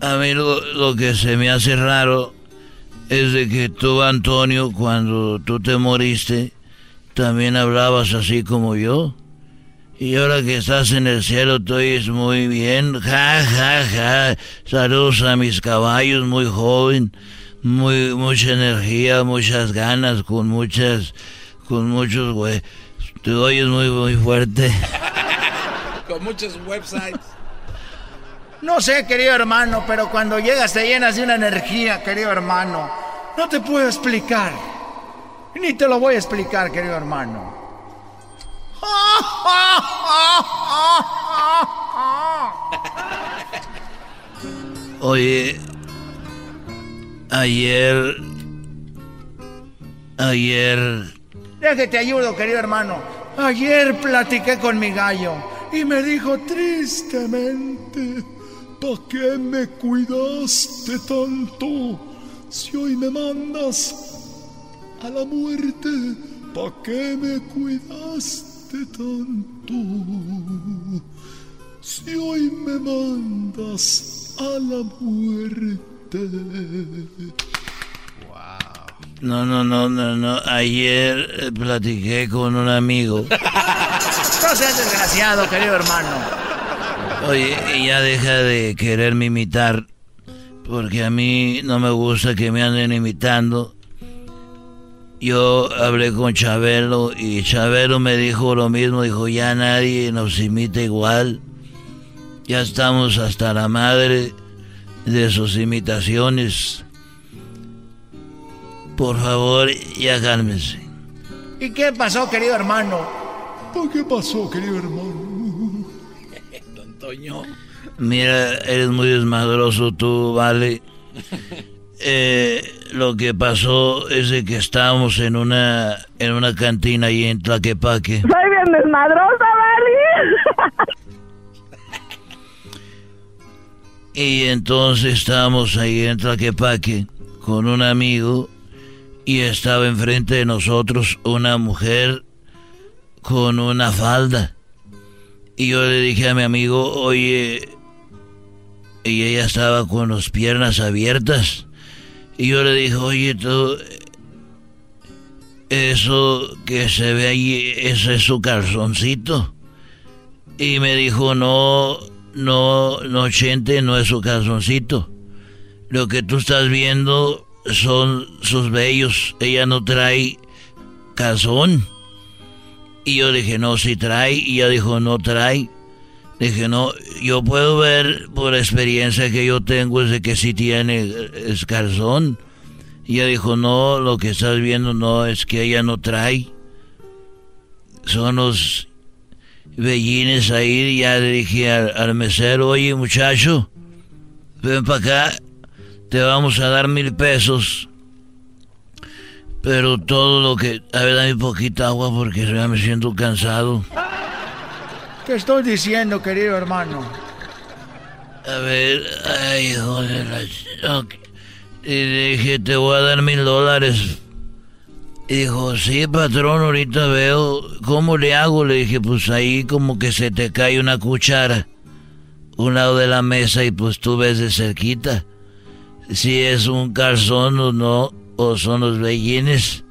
A mí lo, que se me hace raro es de que tú, Antonio, cuando tú te moriste, también hablabas así como yo. Y ahora que estás en el cielo, tú oyes muy bien. Ja, ja, ja. Saludos a mis caballos, muy joven. Muy, mucha energía, muchas ganas, con muchas, con muchos, güey. Te oyes muy, muy fuerte. con muchos websites. No sé, querido hermano, pero cuando llegas te llenas de una energía, querido hermano. No te puedo explicar. Ni te lo voy a explicar, querido hermano. Oye, ayer, ayer... Que te ayudo, querido hermano. Ayer platiqué con mi gallo y me dijo tristemente ¿Para qué me cuidaste tanto? Si hoy me mandas a la muerte, ¿para qué me cuidaste tanto? Si hoy me mandas a la muerte. No, no, no, no, no. Ayer eh, platiqué con un amigo. no seas desgraciado, querido hermano. Oye, ya deja de quererme imitar, porque a mí no me gusta que me anden imitando. Yo hablé con Chabelo y Chabelo me dijo lo mismo, dijo, ya nadie nos imita igual. Ya estamos hasta la madre de sus imitaciones. Por favor, ya cálmense. ¿Y qué pasó, querido hermano? ¿Qué pasó, querido hermano? Mira, eres muy desmadroso tú, vale. Eh, lo que pasó es que estábamos en una en una cantina ahí en Tlaquepaque. Soy bien desmadrosa, vale. y entonces estábamos ahí en Tlaquepaque con un amigo y estaba enfrente de nosotros una mujer con una falda. Y yo le dije a mi amigo, oye, y ella estaba con las piernas abiertas. Y yo le dije, oye, eso que se ve ahí, ese es su calzoncito. Y me dijo, no, no, no, Chente, no es su calzoncito. Lo que tú estás viendo son sus vellos. Ella no trae calzón. Y yo dije, no, si trae. Y ella dijo, no trae. Dije, no, yo puedo ver por experiencia que yo tengo es que sí tiene escarzón. Y ella dijo, no, lo que estás viendo no, es que ella no trae. Son los bellines ahí. Ya le dije al, al mesero, oye muchacho, ven para acá, te vamos a dar mil pesos pero todo lo que... A ver, dame poquita agua porque ya me siento cansado. ¿Qué estoy diciendo, querido hermano? A ver, ay, joder. Y dije, te voy a dar mil dólares. Y dijo, sí, patrón, ahorita veo. ¿Cómo le hago? Le dije, pues ahí como que se te cae una cuchara. Un lado de la mesa y pues tú ves de cerquita. Si es un calzón o no o son los bellines.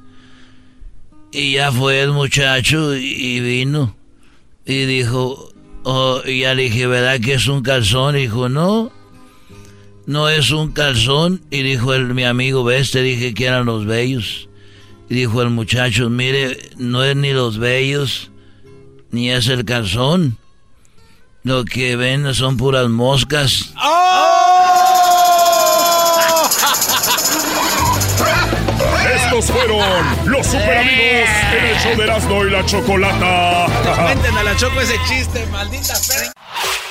Y ya fue el muchacho y vino y dijo, oh, y ya le dije, ¿verdad que es un calzón? Y dijo, no, no es un calzón. Y dijo el, mi amigo, ves, te dije que eran los bellos. Y dijo el muchacho, mire, no es ni los bellos, ni es el calzón. Lo que ven son puras moscas. ¡Oh! Fueron los super amigos en el show de Erasmo y la Chocolata. Cuenten a la Choco ese chiste, maldita fe.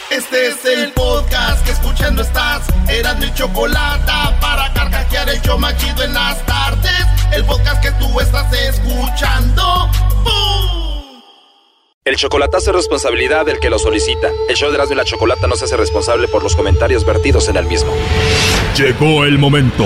Este es el podcast que escuchando estás. Erasmo y Chocolata para carcajear el show machido en las tardes. El podcast que tú estás escuchando. El chocolatazo es responsabilidad del que lo solicita. El show de Erasmo y la Chocolata no se hace responsable por los comentarios vertidos en el mismo. Llegó el momento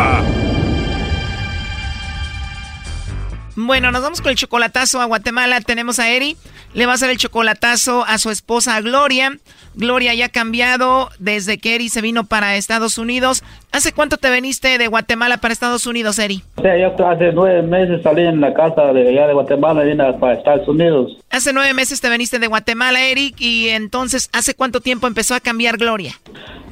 Bueno, nos vamos con el chocolatazo a Guatemala. Tenemos a Eri. Le va a hacer el chocolatazo a su esposa Gloria. Gloria ya ha cambiado desde que Eri se vino para Estados Unidos. ¿Hace cuánto te viniste de Guatemala para Estados Unidos, Eri? O sea, yo hace nueve meses salí en la casa de allá de Guatemala y vine para Estados Unidos. Hace nueve meses te viniste de Guatemala, Eric, y entonces, ¿hace cuánto tiempo empezó a cambiar Gloria?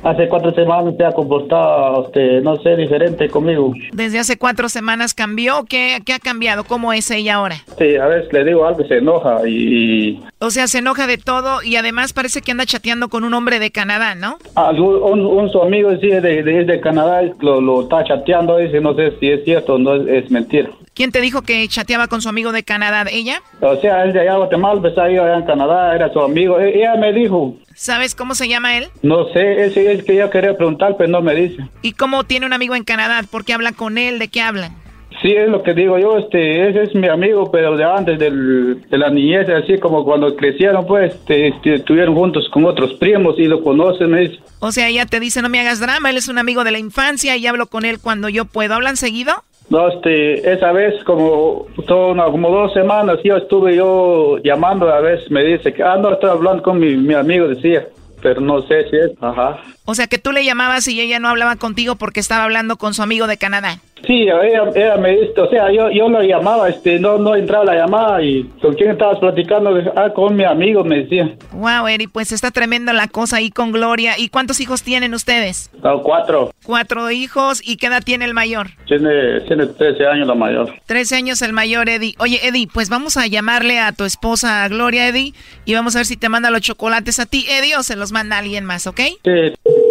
Hace cuatro semanas se ha comportado, este, no sé, diferente conmigo. ¿Desde hace cuatro semanas cambió? ¿Qué, ¿Qué ha cambiado? ¿Cómo es ella ahora? Sí, a veces le digo algo y se enoja y... O sea, se enoja de todo y además parece que anda chateando con un hombre de Canadá, ¿no? Ah, un, su amigo sí, de, de, de Canadá lo, lo, está chateando, dice, no sé si es cierto o no es, mentira. ¿Quién te dijo que chateaba con su amigo de Canadá? ¿Ella? O sea, él de allá de Guatemala, pues ahí allá en Canadá, era su amigo. E, ella me dijo, ¿Sabes cómo se llama él? No sé, es el que yo quería preguntar, pero no me dice. ¿Y cómo tiene un amigo en Canadá? ¿Por qué habla con él? ¿De qué hablan? Sí, es lo que digo yo, este, ese es mi amigo, pero de antes del, de la niñez, así como cuando crecieron, pues, este, este, estuvieron juntos con otros primos y lo conocen, dice. O sea, ella te dice, no me hagas drama, él es un amigo de la infancia y hablo con él cuando yo puedo. ¿Hablan seguido? No, este, esa vez como, como dos semanas yo estuve yo llamando, a veces me dice que, ah, no, estoy hablando con mi, mi amigo, decía pero no sé si es, ajá. O sea que tú le llamabas y ella no hablaba contigo porque estaba hablando con su amigo de Canadá. Sí, ella, me dice, o sea, yo, yo lo llamaba, este, no, no entraba la llamada y con quién estabas platicando, ah, con mi amigo, me decía. Wow, Eri, pues está tremenda la cosa ahí con Gloria. ¿Y cuántos hijos tienen ustedes? cuatro. Cuatro hijos, ¿y qué edad tiene el mayor? Tiene, tiene 13 años la mayor. 13 años el mayor, Eddie. Oye, Eddie, pues vamos a llamarle a tu esposa Gloria, Eddie, y vamos a ver si te manda los chocolates a ti, Eddie, o se los manda a alguien más, ¿ok? Sí.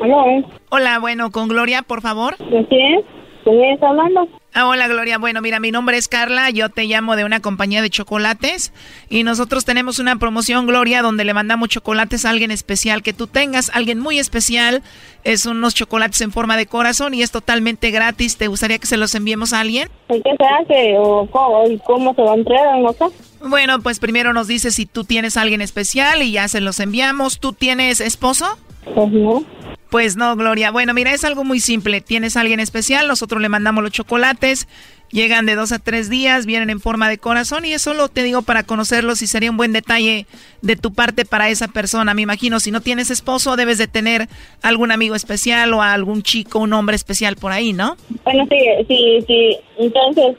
Hola. Hola, bueno, con Gloria, por favor. ¿De quién? ¿Quién está hablando? Ah, hola Gloria. Bueno, mira, mi nombre es Carla, yo te llamo de una compañía de chocolates y nosotros tenemos una promoción, Gloria, donde le mandamos chocolates a alguien especial que tú tengas, alguien muy especial. Es unos chocolates en forma de corazón y es totalmente gratis. ¿Te gustaría que se los enviemos a alguien? ¿Y qué se hace o cómo, se va a entregar? No sé. Bueno, pues primero nos dices si tú tienes a alguien especial y ya se los enviamos. ¿Tú tienes esposo? Pues no. Pues no, Gloria. Bueno, mira, es algo muy simple. Tienes a alguien especial, nosotros le mandamos los chocolates, llegan de dos a tres días, vienen en forma de corazón y eso lo te digo para conocerlos y sería un buen detalle de tu parte para esa persona. Me imagino, si no tienes esposo, debes de tener algún amigo especial o algún chico, un hombre especial por ahí, ¿no? Bueno, sí, sí, sí. Entonces,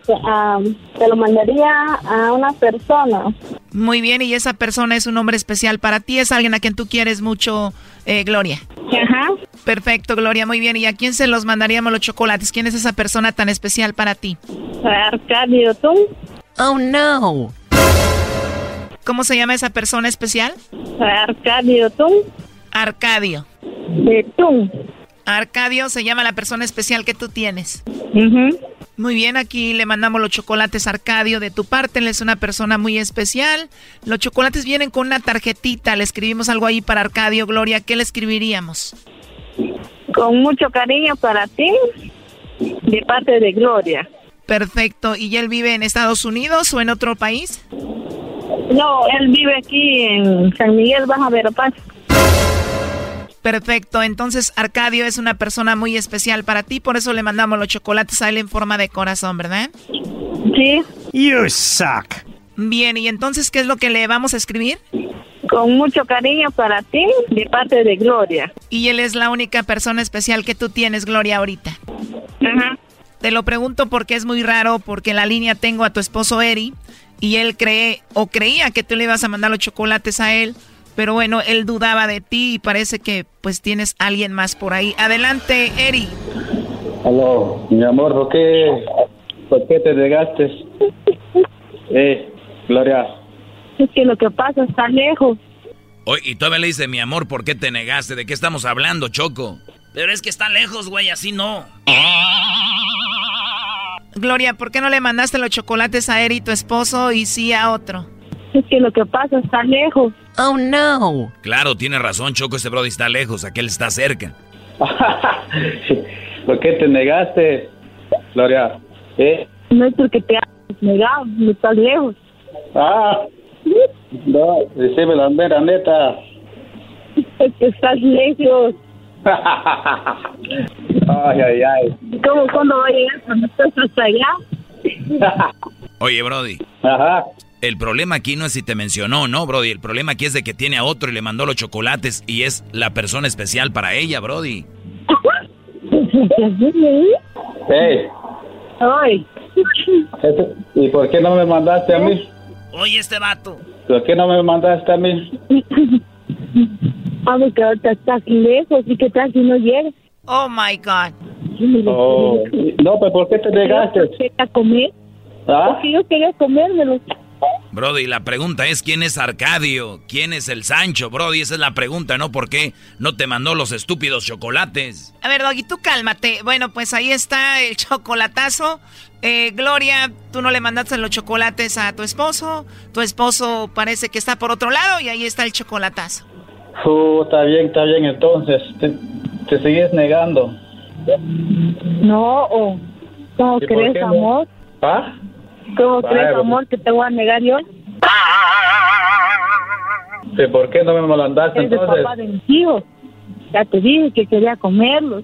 te lo mandaría a una persona. Muy bien, y esa persona es un hombre especial para ti, es alguien a quien tú quieres mucho eh, Gloria. Ajá. Perfecto, Gloria, muy bien. ¿Y a quién se los mandaríamos los chocolates? ¿Quién es esa persona tan especial para ti? Arcadio tú. Oh, no. ¿Cómo se llama esa persona especial? Arcadio tú. Arcadio. De tú. Arcadio se llama la persona especial que tú tienes. Muy bien, aquí le mandamos los chocolates a Arcadio de tu parte. Él es una persona muy especial. Los chocolates vienen con una tarjetita. Le escribimos algo ahí para Arcadio, Gloria. ¿Qué le escribiríamos? Con mucho cariño para ti, de parte de Gloria. Perfecto. ¿Y él vive en Estados Unidos o en otro país? No, él vive aquí en San Miguel, Baja Verapaz. Perfecto, entonces Arcadio es una persona muy especial para ti, por eso le mandamos los chocolates a él en forma de corazón, ¿verdad? Sí. You suck. Bien, ¿y entonces qué es lo que le vamos a escribir? Con mucho cariño para ti, de parte de Gloria. Y él es la única persona especial que tú tienes, Gloria, ahorita. Ajá. Te lo pregunto porque es muy raro, porque en la línea tengo a tu esposo Eri, y él cree o creía que tú le ibas a mandar los chocolates a él, pero bueno, él dudaba de ti y parece que pues tienes alguien más por ahí. Adelante, Eri. Aló, mi amor, ¿por qué, por qué te negaste? Eh, Gloria. Es que lo que pasa está lejos. Oye, y todavía le dice, mi amor, ¿por qué te negaste? ¿De qué estamos hablando, Choco? Pero es que está lejos, güey, así no. Gloria, ¿por qué no le mandaste los chocolates a Eri, tu esposo, y sí a otro? Es que lo que pasa está lejos. Oh, no. Claro, tiene razón, Choco, este brody está lejos, aquel está cerca. ¿Por qué te negaste, Gloria? ¿Eh? No es porque te has negado, no estás lejos. Ah, no, decime la mera neta. Es que estás lejos. Ay, ay, ay. ¿Cómo, cuándo va a llegar cuando estás hasta allá? Oye, Brody. Ajá. El problema aquí no es si te mencionó, ¿no, Brody? El problema aquí es de que tiene a otro y le mandó los chocolates y es la persona especial para ella, Brody. Hey. Ay. ¿Y por qué no me mandaste a mí? Oye, este vato. ¿Por qué no me mandaste a mí? Ah, porque ahorita está aquí lejos y que tal si no llega. Oh my God. Oh. No, pero ¿por qué te negaste? ¿Quería comer? ¿Ah? Porque yo quería comérmelo. Brody, la pregunta es quién es Arcadio, quién es el Sancho, Brody, esa es la pregunta, ¿no? ¿Por qué no te mandó los estúpidos chocolates? A ver, Doggy, tú cálmate. Bueno, pues ahí está el chocolatazo. Eh, Gloria, tú no le mandaste los chocolates a tu esposo. Tu esposo parece que está por otro lado y ahí está el chocolatazo. Uh, está bien, está bien, entonces. Te, te sigues negando. No, o ¿cómo ¿Y por crees, amor? ¿Ah? ¿Cómo Vaya, crees, amor, que te voy a negar yo? ¿Y por qué no me mandaste Es de entonces? papá de mis hijos. Ya te dije que quería comerlos.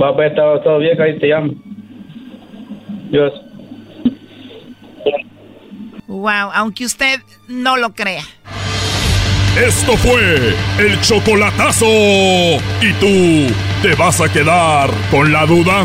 Va, pues, está todo bien, ahí te llamo. Dios. Wow, aunque usted no lo crea. Esto fue el chocolatazo. ¿Y tú te vas a quedar con la duda?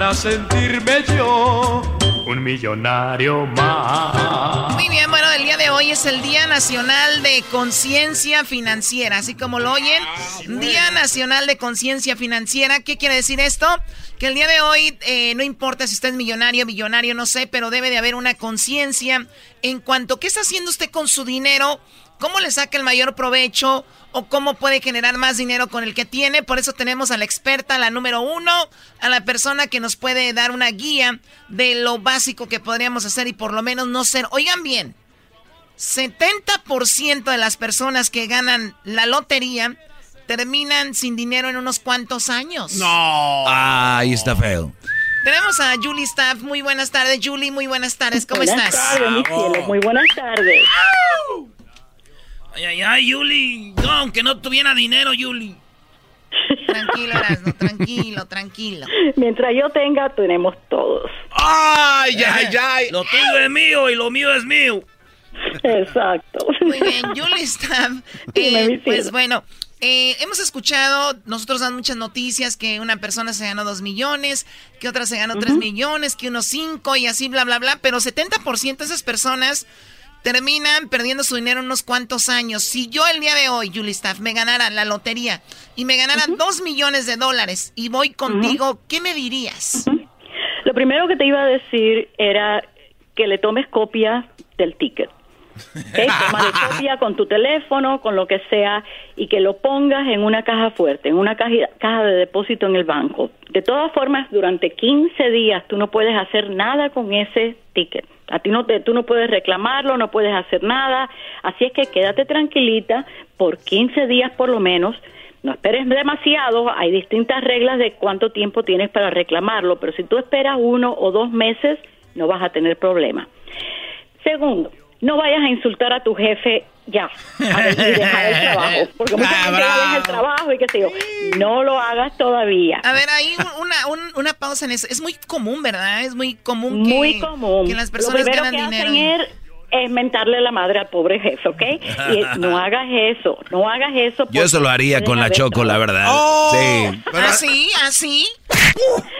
para sentirme yo un millonario más. Muy bien, bueno, el día de hoy es el Día Nacional de Conciencia Financiera, así como lo oyen, Día Nacional de Conciencia Financiera. ¿Qué quiere decir esto? Que el día de hoy, eh, no importa si usted es millonario, billonario, no sé, pero debe de haber una conciencia en cuanto a qué está haciendo usted con su dinero, cómo le saca el mayor provecho o cómo puede generar más dinero con el que tiene. Por eso tenemos a la experta, la número uno, a la persona que nos puede dar una guía de lo básico que podríamos hacer y por lo menos no ser. Oigan bien, 70% de las personas que ganan la lotería terminan sin dinero en unos cuantos años. No. Ah, ahí está feo. Tenemos a Julie Staff. Muy buenas tardes, Julie. Muy buenas tardes. ¿Cómo buenas estás? Tardes, mi cielo. Muy buenas tardes. Ay, ay, ay, Yuli. No, aunque no tuviera dinero, Yuli. Tranquilo, Erasmo, tranquilo, tranquilo. Mientras yo tenga, tenemos todos. Ay, ay, ay. Lo tuyo es mío y lo mío es mío. Exacto. Muy bien, Julie. Dime, eh, pues bueno, eh, hemos escuchado, nosotros dan muchas noticias que una persona se ganó dos millones, que otra se ganó tres millones, que unos cinco y así, bla, bla, bla. Pero 70% de esas personas terminan perdiendo su dinero unos cuantos años. Si yo el día de hoy, Julie Staff, me ganara la lotería y me ganara dos millones de dólares y voy contigo, ¿qué me dirías? Lo primero que te iba a decir era que le tomes copia del ticket. ¿Ok? Tómale copia con tu teléfono, con lo que sea, y que lo pongas en una caja fuerte, en una caja, caja de depósito en el banco. De todas formas, durante 15 días tú no puedes hacer nada con ese ticket. A ti no te, tú no puedes reclamarlo, no puedes hacer nada. Así es que quédate tranquilita por 15 días por lo menos. No esperes demasiado, hay distintas reglas de cuánto tiempo tienes para reclamarlo, pero si tú esperas uno o dos meses, no vas a tener problema. Segundo, no vayas a insultar a tu jefe ya a ver, y dejar el trabajo, porque mucha Ah, gente deja el trabajo y qué sé yo. No lo hagas todavía. A ver, ahí un- una, un- una pausa en eso. Es muy común, ¿verdad? Es muy común que, Muy común. que las Lo personas primero ganan que dinero. hacen es, es mentarle la madre al pobre jefe, ¿ok? Y no hagas eso, no hagas eso. Yo eso lo haría con la Choco, la verdad. Oh. Sí. ¿Así? ¿Así?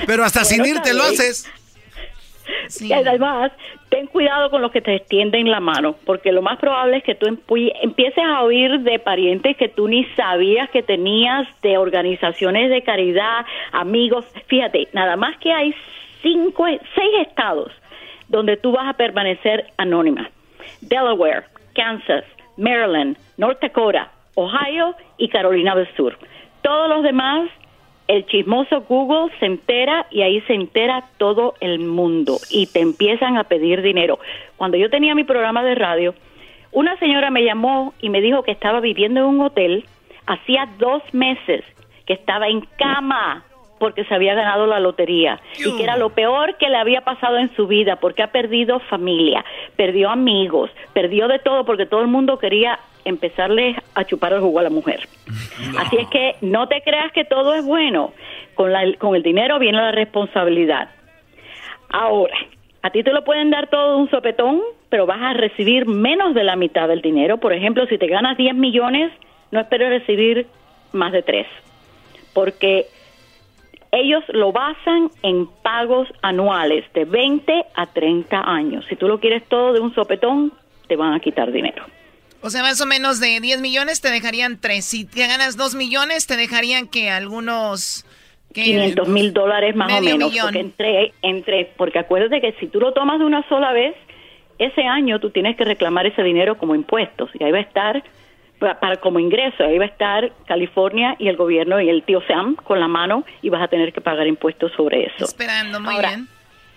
Pero hasta sin Bueno, irte lo está Y además, ten cuidado con los que te extienden la mano, porque lo más probable es que tú empieces a oír de parientes que tú ni sabías que tenías, de organizaciones de caridad, amigos. Fíjate, nada más que hay cinco, seis estados donde tú vas a permanecer anónima. Delaware, Kansas, Maryland, North Dakota, Ohio y Carolina del Sur. Todos los demás el chismoso Google se entera y ahí se entera todo el mundo y te empiezan a pedir dinero. Cuando yo tenía mi programa de radio, una señora me llamó y me dijo que estaba viviendo en un hotel hacía dos meses, que estaba en cama porque se había ganado la lotería y que era lo peor que le había pasado en su vida porque ha perdido familia, perdió amigos, perdió de todo porque todo el mundo quería empezarle a chupar el jugo a la mujer. Así es que no te creas que todo es bueno. Con, la, con el dinero viene la responsabilidad. Ahora, a ti te lo pueden dar todo de un sopetón, pero vas a recibir menos de la mitad del dinero. Por ejemplo, si te ganas 10 millones, no esperes recibir más de 3. Porque ellos lo basan en pagos anuales de 20 a 30 años. Si tú lo quieres todo de un sopetón, te van a quitar dinero. O sea, más o menos de 10 millones te dejarían 3. Si te ganas 2 millones, te dejarían que algunos... 500 mil dólares más o menos. Porque, entre, entre, porque acuérdate que si tú lo tomas de una sola vez, ese año tú tienes que reclamar ese dinero como impuestos. Y ahí va a estar para, como ingreso. Ahí va a estar California y el gobierno y el tío Sam con la mano y vas a tener que pagar impuestos sobre eso. Esperando, muy bien.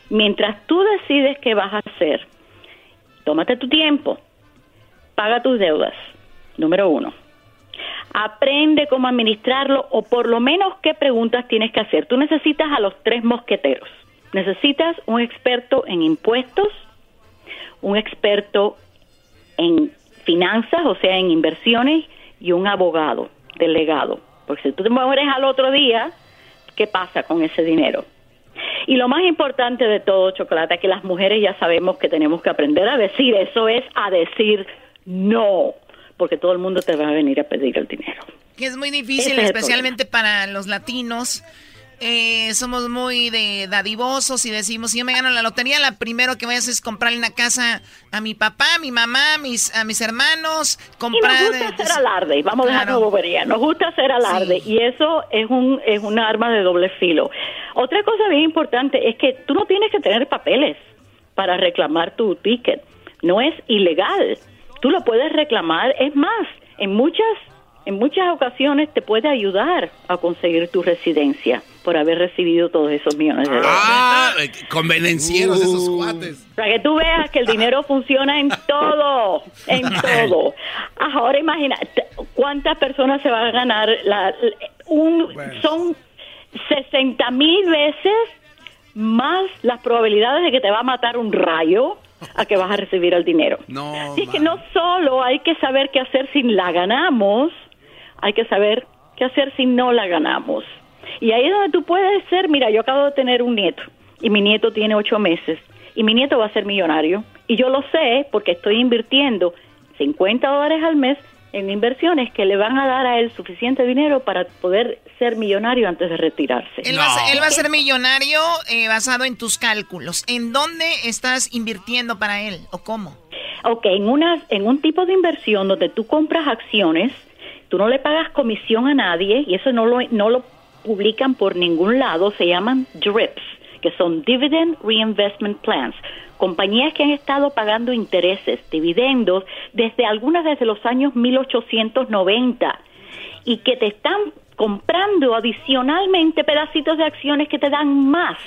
Mientras tú decides qué vas a hacer, tómate tu tiempo, paga tus deudas, número uno. Aprende cómo administrarlo o por lo menos qué preguntas tienes que hacer. Tú necesitas a los tres mosqueteros. Necesitas un experto en impuestos, un experto en finanzas, o sea, en inversiones, y un abogado delegado. Porque si tú te mueres al otro día, ¿qué pasa con ese dinero? Y lo más importante de todo, Chocolate, es que las mujeres ya sabemos que tenemos que aprender a decir, eso es a decir no, porque todo el mundo te va a venir a pedir el dinero. Que es muy difícil, especialmente para los latinos. Eh, somos muy de dadivosos y decimos, si yo me gano la lotería, la primero que voy a hacer es comprarle una casa a mi papá, a mi mamá, a mis, a mis hermanos, comprar... Y nos gusta hacer alarde, vamos a dejar bobería, nos gusta hacer alarde y eso es un, es un arma de doble filo. Otra cosa bien importante es que tú no tienes que tener papeles para reclamar tu ticket, no es ilegal, tú lo puedes reclamar, es más, en muchas en muchas ocasiones te puede ayudar a conseguir tu residencia por haber recibido todos esos millones de dólares. Ah, convenencieros esos uh. cuates. Para que tú veas que el dinero funciona en todo, en todo. Ahora imagina, ¿cuántas personas se van a ganar? La, un, Son 60 mil veces más las probabilidades de que te va a matar un rayo a que vas a recibir el dinero. No, Así que no solo hay que saber qué hacer si la ganamos, hay que saber qué hacer si no la ganamos. Y ahí es donde tú puedes ser, mira, yo acabo de tener un nieto y mi nieto tiene ocho meses y mi nieto va a ser millonario. Y yo lo sé porque estoy invirtiendo 50 dólares al mes en inversiones que le van a dar a él suficiente dinero para poder ser millonario antes de retirarse. Él, va, a ser, millonario eh, basado en tus cálculos. ¿En dónde estás invirtiendo para él o cómo? Ok, en, una, en un tipo de inversión donde tú compras acciones tú no le pagas comisión a nadie y eso no lo, no lo publican por ningún lado, se llaman DRIPs, que son Dividend Reinvestment Plans, compañías que han estado pagando intereses, dividendos, desde algunas desde los años 1890 y que te están comprando adicionalmente pedacitos de acciones que te dan más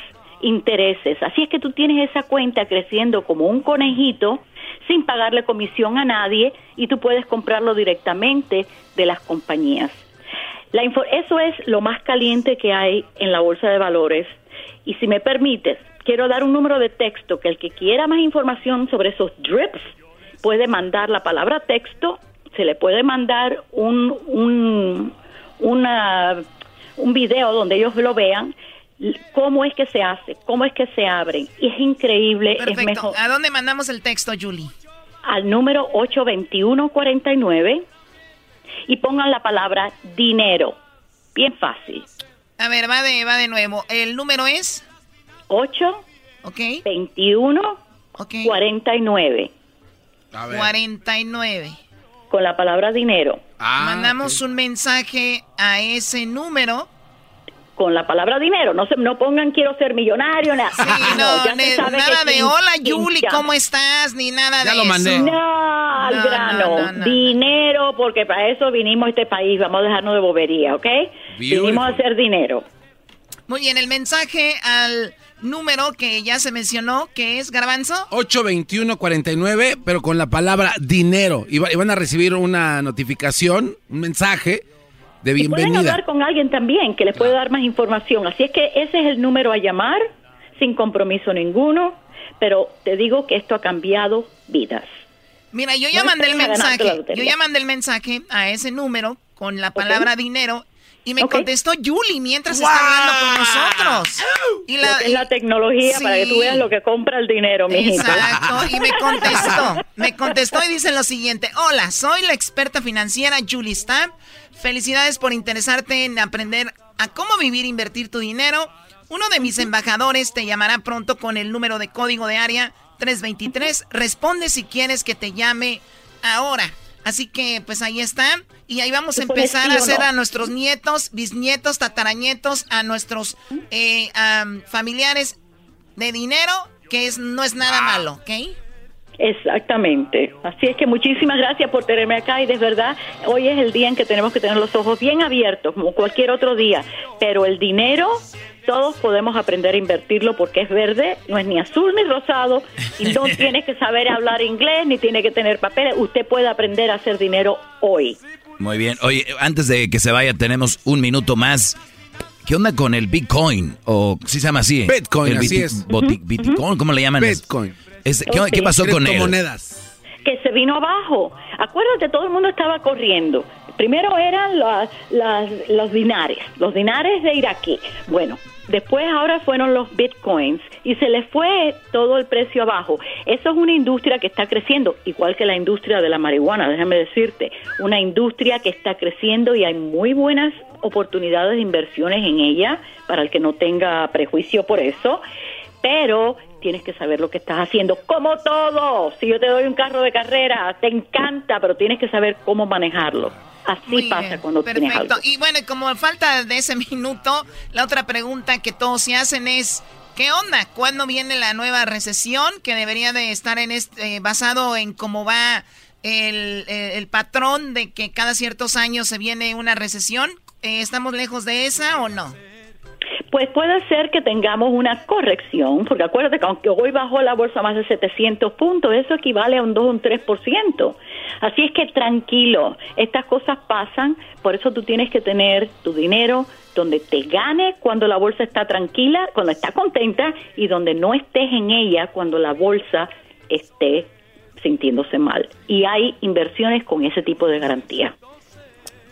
intereses. Así es que tú tienes esa cuenta creciendo como un conejito sin pagarle comisión a nadie y tú puedes comprarlo directamente de las compañías. Eso es lo más caliente que hay en la bolsa de valores. Y si me permites, quiero dar un número de texto que el que quiera más información sobre esos drips puede mandar la palabra texto, se le puede mandar un, un, una, un video donde ellos lo vean cómo es que se hace, cómo es que se abren. Y es increíble, es mejor. ¿A dónde mandamos el texto, Julie? Al número 82149 y pongan la palabra dinero. Bien fácil. A ver, va de, va de nuevo. ¿El número es? 8 okay. 21 49. 49. Con la palabra dinero. Ah, Mandamos un mensaje a ese número con la palabra dinero. No se, no pongan quiero ser millonario, nada. no, nada de hola Yuli, ¿cómo estás? Ni nada ya de lo mandé. No, al grano. dinero, porque para eso vinimos a este país. Vamos a dejarnos de bobería, ¿ok? Vinimos a hacer dinero. Muy bien, el mensaje al número que ya se mencionó, que es Garbanzo. 821-49, pero con la palabra dinero. Y, van a recibir una notificación, un mensaje de bienvenida. pueden hablar con alguien también que les puede dar más información. Así es que ese es el número a llamar, sin compromiso ninguno. Pero te digo que esto ha cambiado vidas. Mira, yo ya mandé el mensaje. Yo ya mandé el mensaje a ese número con la palabra dinero y me contestó Julie mientras está hablando con nosotros. Y la, es la tecnología para que tú veas lo que compra el dinero, mi Exacto. Y me contestó. Me contestó y dice lo siguiente. Hola, soy la experta financiera Julie Stamp. Felicidades por interesarte en aprender a cómo vivir e invertir tu dinero. Uno de mis embajadores te llamará pronto con el número de código de área 323. Responde si quieres que te llame ahora. Así que pues ahí está. Y ahí vamos a empezar a hacer a nuestros nietos, bisnietos, tatarañetos, a nuestros eh, familiares de dinero, que es, no es nada malo, ¿ok? Exactamente. Así es que muchísimas gracias por tenerme acá y de verdad hoy es el día en que tenemos que tener los ojos bien abiertos como cualquier otro día, pero el dinero todos podemos aprender a invertirlo porque es verde, no es ni azul ni rosado y no tiene que saber hablar inglés ni tiene que tener papeles, usted puede aprender a hacer dinero hoy. Muy bien. Oye, antes de que se vaya tenemos un minuto más. ¿Qué onda con el Bitcoin? O si se llama así. Bitcoin, así es. Bitcoin, ¿cómo le llaman? Bitcoin. ¿Qué, pasó con él? monedas. Que se vino abajo. Acuérdate, todo el mundo estaba corriendo. Primero eran los dinares, los dinares de iraquí. Bueno, después ahora fueron los bitcoins y se les fue todo el precio abajo. Eso es una industria que está creciendo, igual que la industria de la marihuana, déjame decirte, una industria que está creciendo y hay muy buenas oportunidades de inversiones en ella para el que no tenga prejuicio por eso pero tienes que saber lo que estás haciendo, como todo. Si yo te doy un carro de carrera, te encanta, pero tienes que saber cómo manejarlo. Así pasa cuando tienes algo. Y bueno, como falta de ese minuto, la otra pregunta que todos se hacen es ¿qué onda? ¿Cuándo viene la nueva recesión que debería de estar en este, basado en cómo va el, el, patrón de que cada ciertos años se viene una recesión? Eh, ¿Estamos lejos de esa o no? Pues puede ser que tengamos una corrección, porque acuérdate que aunque hoy bajó la bolsa más de 700 puntos, eso equivale a un 2 o un 3%. Así es que tranquilo, estas cosas pasan, por eso tú tienes que tener tu dinero donde te gane cuando la bolsa está tranquila, cuando está contenta, y donde no estés en ella cuando la bolsa esté sintiéndose mal. Y hay inversiones con ese tipo de garantía.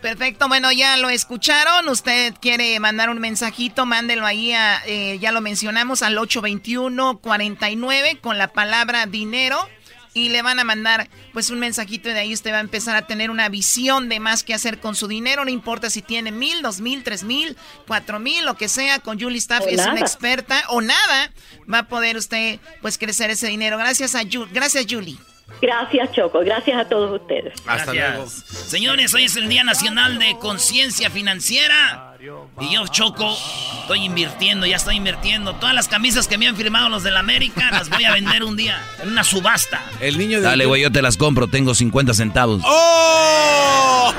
Perfecto, bueno, ya lo escucharon. Usted quiere mandar un mensajito, mándelo ahí, a, eh, ya lo mencionamos, al 821-49 con la palabra dinero. Y le van a mandar pues un mensajito y de ahí usted va a empezar a tener una visión de más que hacer con su dinero. No importa si tiene mil, dos mil, tres mil, cuatro mil, lo que sea. Con Julie Staff es una experta o nada. Va a poder usted pues crecer ese dinero. Gracias a Gracias Julie. Gracias, Choco. Gracias a todos ustedes. Hasta luego. Señores, hoy es el Día Nacional de Conciencia Financiera. Y yo, Choco, estoy invirtiendo, ya estoy invirtiendo. Todas las camisas que me han firmado los de la América las voy a vender un día en una subasta. El niño de Dale, güey, yo te las compro, tengo 50 centavos. ¡Oh!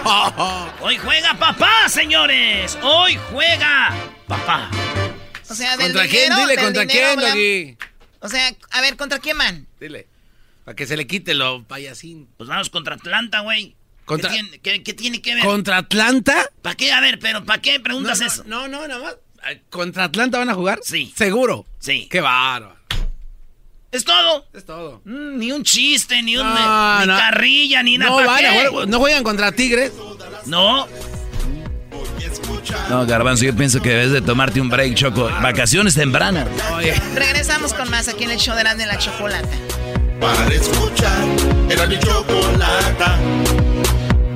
Hoy juega papá, señores. Hoy juega papá. O sea, del ¿Contra quién? Dile, ¿contra quién, O sea, a ver, ¿contra quién man? Dile. Para que se le quite lo payasín. Pues vamos contra Atlanta, güey. ¿Qué, tiene, que ver? ¿Contra Atlanta? ¿Para qué? A ver, pero ¿para qué preguntas eso? No, no, nada más. ¿Contra Atlanta van a jugar? Sí. ¿Seguro? Sí. Qué bárbaro. ¿Es todo? Es todo. Mm, ni un chiste, ni, un, ni carrilla, ni nada. No, van a ¿No juegan contra Tigres? No. No, Garbanzo, yo pienso que debes de tomarte un break, Choco. Vacaciones tempranas. Regresamos con más aquí en el show de la, de la chocolata para escuchar. Era mi chocolata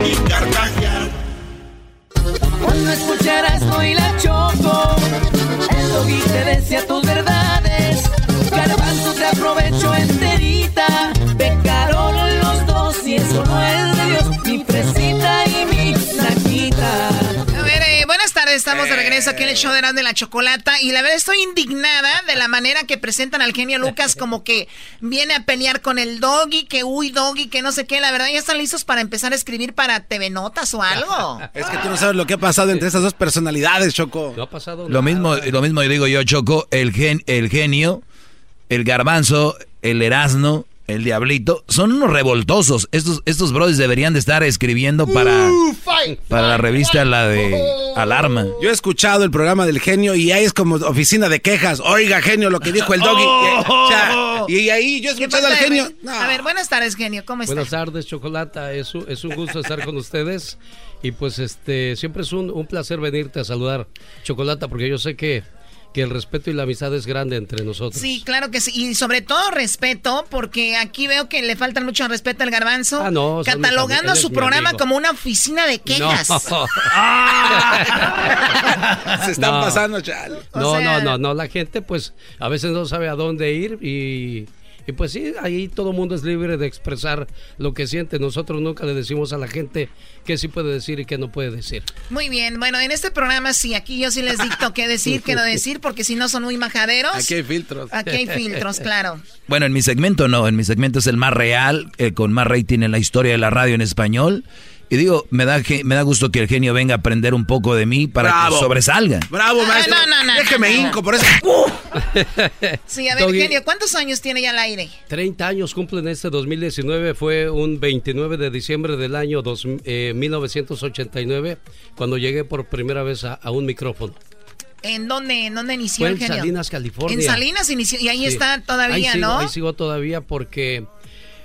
y carcajear. Cuando escucharas hoy la choco, el doggy te decía tus verdades. Garbanzo te aprovecho enterita, estamos de regreso aquí en el show de de la Chocolata. Y la verdad estoy indignada de la manera que presentan al genio Lucas como que viene a pelear con el doggy, que uy, doggy, que no sé qué. La verdad ya están listos para empezar a escribir para TV Notas o algo. es que tú no sabes lo que ha pasado entre esas dos personalidades, Choco. No ha pasado Lo mismo, lo mismo digo yo, Choco, el, gen, el genio, el garbanzo, el erasno el diablito, son unos revoltosos. Estos, estos brothers deberían de estar escribiendo para, para la revista la de Alarma. Yo he escuchado el programa del genio y ahí es como oficina de quejas. Oiga, genio, lo que dijo el doggy. Oh. y ahí yo he escuchado al genio. A ver, buenas tardes, genio. ¿Cómo estás? Buenas tardes, Chocolata. Es un, es un gusto estar con ustedes. Y pues este siempre es un, un placer venirte a saludar, Chocolata, porque yo sé que que el respeto y la amistad es grande entre nosotros. Sí, claro que sí. Y sobre todo respeto, porque aquí veo que le falta mucho respeto al garbanzo. Ah, no. Catalogando su programa como una oficina de quejas. Se están pasando, chale. No, no, no, no. La gente, pues, a veces no sabe a dónde ir y y pues sí, ahí todo mundo es libre de expresar lo que siente. Nosotros nunca le decimos a la gente qué sí puede decir y qué no puede decir. Muy bien, bueno, en este programa sí, aquí yo sí les dicto qué decir, qué no decir, porque si no son muy majaderos. Aquí hay filtros. Aquí hay filtros, claro. Bueno, en mi segmento no, en mi segmento es el más real, eh, con más rating en la historia de la radio en español. Y digo, me da, me da gusto que el genio venga a aprender un poco de mí para que sobresalga. Bravo, maestro. No, no, Déjeme hinco, por eso. sí, a ver, genio, ¿cuántos años tiene ya al aire? 30 años cumplen este 2019. Fue un 29 de diciembre del año 1989 eh, cuando llegué por primera vez a, un micrófono. ¿En dónde, en dónde inició el genio? En Salinas, California. En Salinas inició, y ahí está todavía, ¿no? Ahí sigo todavía porque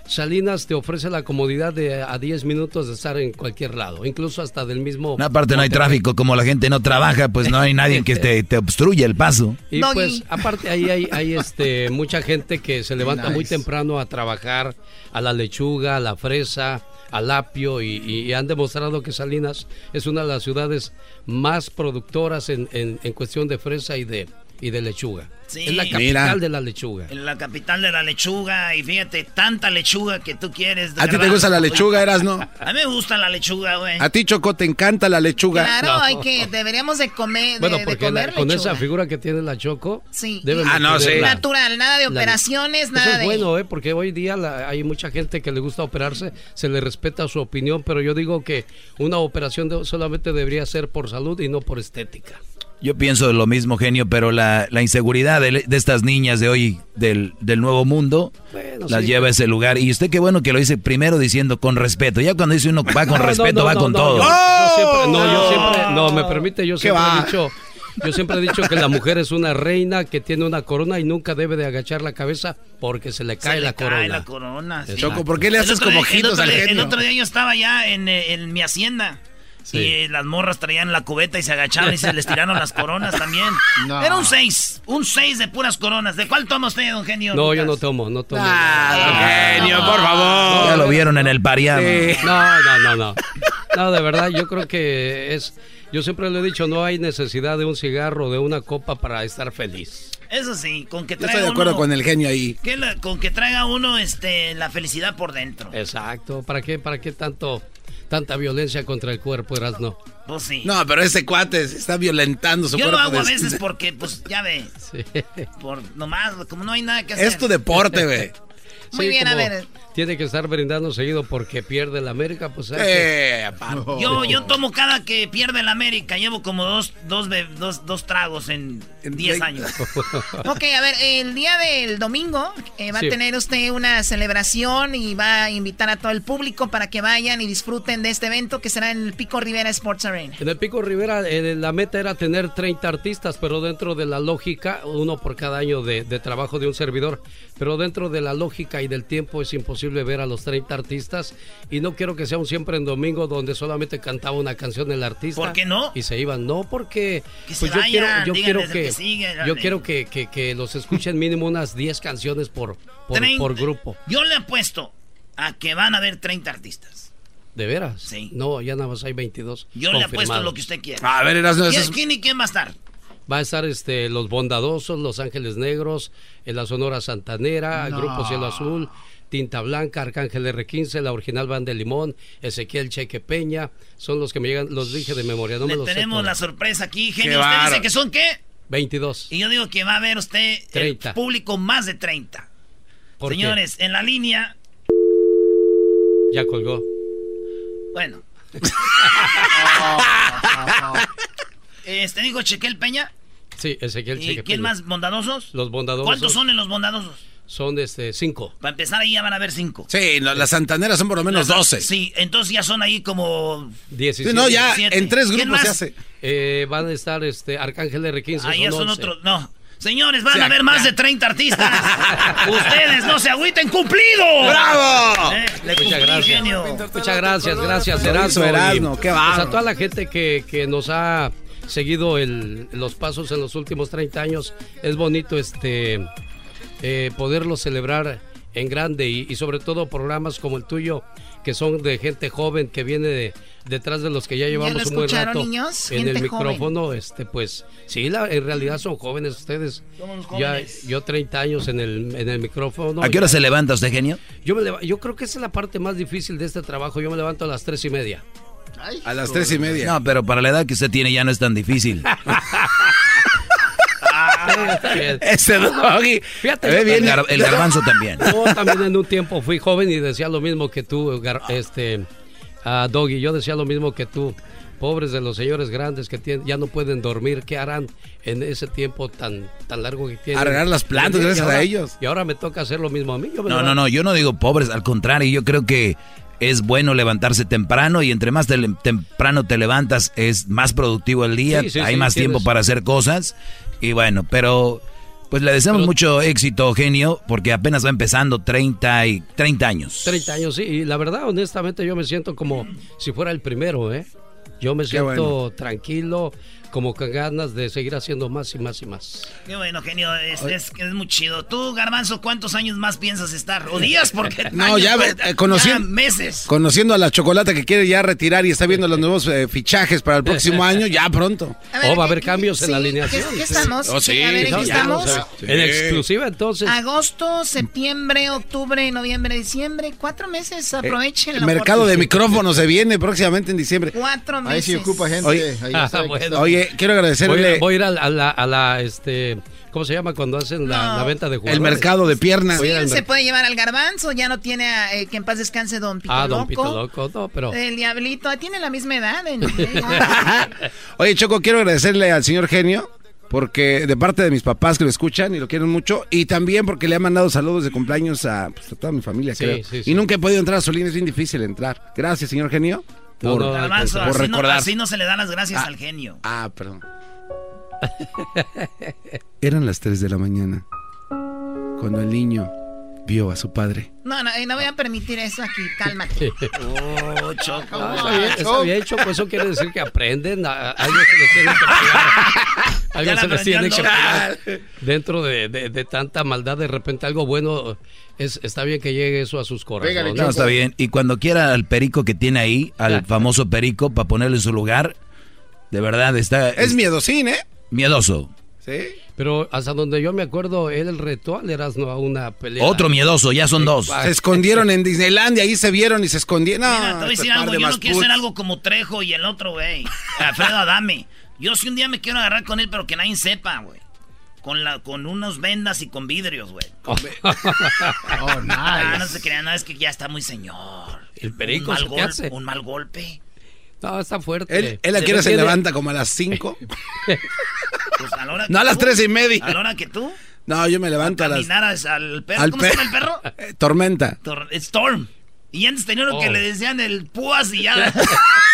Salinas te ofrece la comodidad de a 10 minutos de estar en cualquier lado, incluso hasta del mismo... aparte no hay tráfico, como la gente no trabaja, pues no hay nadie que te, te obstruya el paso. Y pues aparte ahí hay, hay este, mucha gente que se levanta muy temprano a trabajar a la lechuga, a la fresa, al apio y, han demostrado que Salinas es una de las ciudades más productoras en, en, en cuestión de fresa y de, y de lechuga. Sí. Es la capital de la lechuga. En la capital de la lechuga. Y fíjate, tanta lechuga que tú quieres. ¿A ti te gusta la lechuga, eras, no? A mí me gusta la lechuga, güey. A ti, Choco, te encanta la lechuga. Claro, hay que, deberíamos de comer. bueno, porque con esa figura que tiene la Choco. Sí. Ah, no, sí. Natural, nada de operaciones, nada eso es bueno, ¿eh? Porque hoy día hay mucha gente que le gusta operarse, se le respeta su opinión, pero yo digo que una operación solamente debería ser por salud y no por estética. Yo pienso lo mismo, genio, pero la, inseguridad de, estas niñas de hoy, del, nuevo mundo, las lleva a ese lugar. Y usted qué bueno que lo dice primero diciendo con respeto. Ya cuando dice uno va con respeto, va con todo. no, yo siempre, no, me permite, yo siempre he dicho... Yo siempre he dicho que la mujer es una reina que tiene una corona y nunca debe de agachar la cabeza porque se le cae, la, corona. cae la corona. Choco, ¿por qué le haces como ojitos al genio? El otro día yo estaba ya en, en mi hacienda. Y las morras traían la cubeta y se agachaban y se les tiraron las coronas también. Era un 6, un 6 de puras coronas. ¿De cuál toma usted, don Genio? No, yo no tomo, no tomo. Ah, genio, por favor. Ya lo vieron en el pariado. No, no, no, no. No, de verdad, yo creo que es... Yo siempre le he dicho, no hay necesidad de un cigarro, de una copa para estar feliz. Eso sí, con que traiga Estoy de acuerdo con el genio ahí. con que traiga uno este, la felicidad por dentro. Exacto. ¿Para qué, para qué tanto tanta violencia contra el cuerpo, eras no. Pues sí. No, pero ese cuate se está violentando su Yo cuerpo. Yo lo hago a veces porque, pues, ya ve. Sí. Por nomás, como no hay nada que hacer. Es tu deporte, güey. Muy bien, a ver. tiene que estar brindando seguido porque pierde el América, pues eh, yo, yo tomo cada que pierde el América, llevo como dos, dos, dos, dos tragos en 10 años. ok, a ver, el día del domingo eh, va a tener usted una celebración y va a invitar a todo el público para que vayan y disfruten de este evento que será en el Pico Rivera Sports Arena. En el Pico Rivera eh, la meta era tener 30 artistas, pero dentro de la lógica, uno por cada año de, de trabajo de un servidor, pero dentro de la lógica y del tiempo es imposible ver a los 30 artistas y no quiero que sea un siempre en domingo donde solamente cantaba una canción el artista. ¿Por qué no? Y se iban. No, porque pues yo, quiero, yo quiero que, yo quiero que, que, los escuchen mínimo unas 10 canciones por, por, grupo. Yo le apuesto a que van a haber 30 artistas. ¿De veras? Sí. No, ya nada más hay 22. Yo le apuesto lo que usted quiera. A ver, ¿Quién, y quién va a estar? Va a estar este, Los Bondadosos, Los Ángeles Negros, en la Sonora Santanera, Grupo Cielo Azul, Tinta Blanca, Arcángel R15, la original Van de Limón, Ezequiel Cheque Peña, son los que me llegan, los dije de memoria, no me los tenemos la sorpresa aquí, genio. ¿Usted dice que son qué? 22. Y yo digo que va a ver usted 30. el público más de 30. Señores, en la línea. Ya colgó. Bueno. este digo Chequel Peña. Sí, Ezequiel Cheque ¿Y quién más? ¿Bondadosos? Los bondadosos. ¿Cuántos son en los bondadosos? Son este, cinco. Para empezar ahí ya van a haber cinco. Sí, las santaneras son por lo menos doce. Sí, entonces ya son ahí como... Diecisiete. no, ya en tres grupos se hace. Eh, van a estar este, Arcángel R15. Ahí ya son otros, no. Señores, van a haber más de 30 artistas. Ustedes no se agüiten, cumplido. ¡Bravo! Eh, Muchas gracias. Muchas gracias, gracias, Erasmo. Qué va. a toda la gente que, que nos ha seguido el, los pasos en los últimos 30 años, es bonito este eh, poderlo celebrar en grande y, sobre todo programas como el tuyo que son de gente joven que viene de, detrás de los que ya llevamos un buen rato en el micrófono este pues sí la, en realidad son jóvenes ustedes. Ya yo 30 años en el, en el micrófono ¿a qué hora se levanta usted genio? yo me yo creo que esa es la parte más difícil de este trabajo. Yo me levanto a las tres y media a las tres y media no pero para la edad que usted tiene ya no es tan difícil Ese doggy. Fíjate, bien. El, garbanzo también. Yo también en un tiempo fui joven y decía lo mismo que tú, este, uh, Doggy. Yo decía lo mismo que tú. Pobres de los señores grandes que tienen, ya no pueden dormir. ¿Qué harán en ese tiempo tan, tan largo que tienen? Arreglar las plantas, gracias a ellos. Y ahora me toca hacer lo mismo a mí. no, no, no. Yo no digo pobres. Al contrario, yo creo que es bueno levantarse temprano y entre más temprano te levantas es más productivo el día, hay más tiempo para hacer cosas y bueno, pero pues le deseamos mucho éxito, genio, porque apenas va empezando 30, y, 30 años. 30 años, sí, y la verdad, honestamente, yo me siento como si fuera el primero, ¿eh? Yo me siento tranquilo, como con ganas de seguir haciendo más y más y más. Qué bueno, genio, es, es, muy chido. Tú, Garbanzo, ¿cuántos años más piensas estar? ¿O días? Porque no, ya, eh, conociendo, meses. Conociendo a la chocolate que quiere ya retirar y está viendo los nuevos eh, fichajes para el próximo año, ya pronto. o oh, va a haber cambios en la alineación. ¿Qué, estamos? Oh, sí. A ver, ¿en estamos? En exclusiva, entonces. Agosto, septiembre, octubre, noviembre, diciembre. Cuatro meses, eh, aprovechen. el mercado de micrófonos se viene próximamente en diciembre. Cuatro meses. Ahí sí ocupa gente. Oye, oye quiero agradecerle. Voy, a ir a, la, a la, este, ¿cómo se llama cuando hacen la, venta de jugadores? El mercado de piernas. Sí, se puede llevar al garbanzo, ya no tiene eh, que en paz descanse Don Pito Ah, Don Pito Loco, no, pero... El Diablito, tiene la misma edad. Oye, Choco, quiero agradecerle al señor Genio porque de parte de mis papás que lo escuchan y lo quieren mucho, y también porque le ha mandado saludos de cumpleaños a, pues, toda mi familia, creo. y nunca he podido entrar a Solín, es bien difícil entrar. Gracias, señor Genio. Por, recordar. así no se le dan las gracias ah, al genio. Ah, perdón. Eran las 3 de la mañana cuando el niño vio a su padre. No, no, no voy a permitir eso aquí, cálmate. oh, Choco. está, bien, Choco, eso quiere decir que aprenden, a, algo se les tiene que pegar. Algo se les tiene que pegar. Dentro de, de, tanta maldad, de repente algo bueno, es, está bien que llegue eso a sus corazones. no, está bien. Y cuando quiera al perico que tiene ahí, al famoso perico, para ponerlo en su lugar, de verdad está... Es, es miedosín, ¿eh? Miedoso. Sí. Pero hasta donde yo me acuerdo, él retó al Erasmo a una pelea. Otro miedoso, ya son dos. Se escondieron en Disneylandia, ahí se vieron y se escondieron. No, Mira, te voy a decir algo, yo no quiero ser algo como Trejo y el otro, güey. Alfredo Adame. Yo si un día me quiero agarrar con él, pero que nadie sepa, güey. Con, la, con unos vendas y con vidrios, güey. oh, nice. Ah, no se crean, no, es que ya está muy señor. El perico, un mal, hace? un mal golpe. No, está fuerte. Él, él aquí se levanta como a las 5. pues a la hora no a las 3 y media. ¿A la hora que tú? No, yo me levanto a, a las... al perro. ¿Cómo se llama el perro? Eh, tormenta. Storm. Y antes tenían lo que oh. le decían el púas y ya...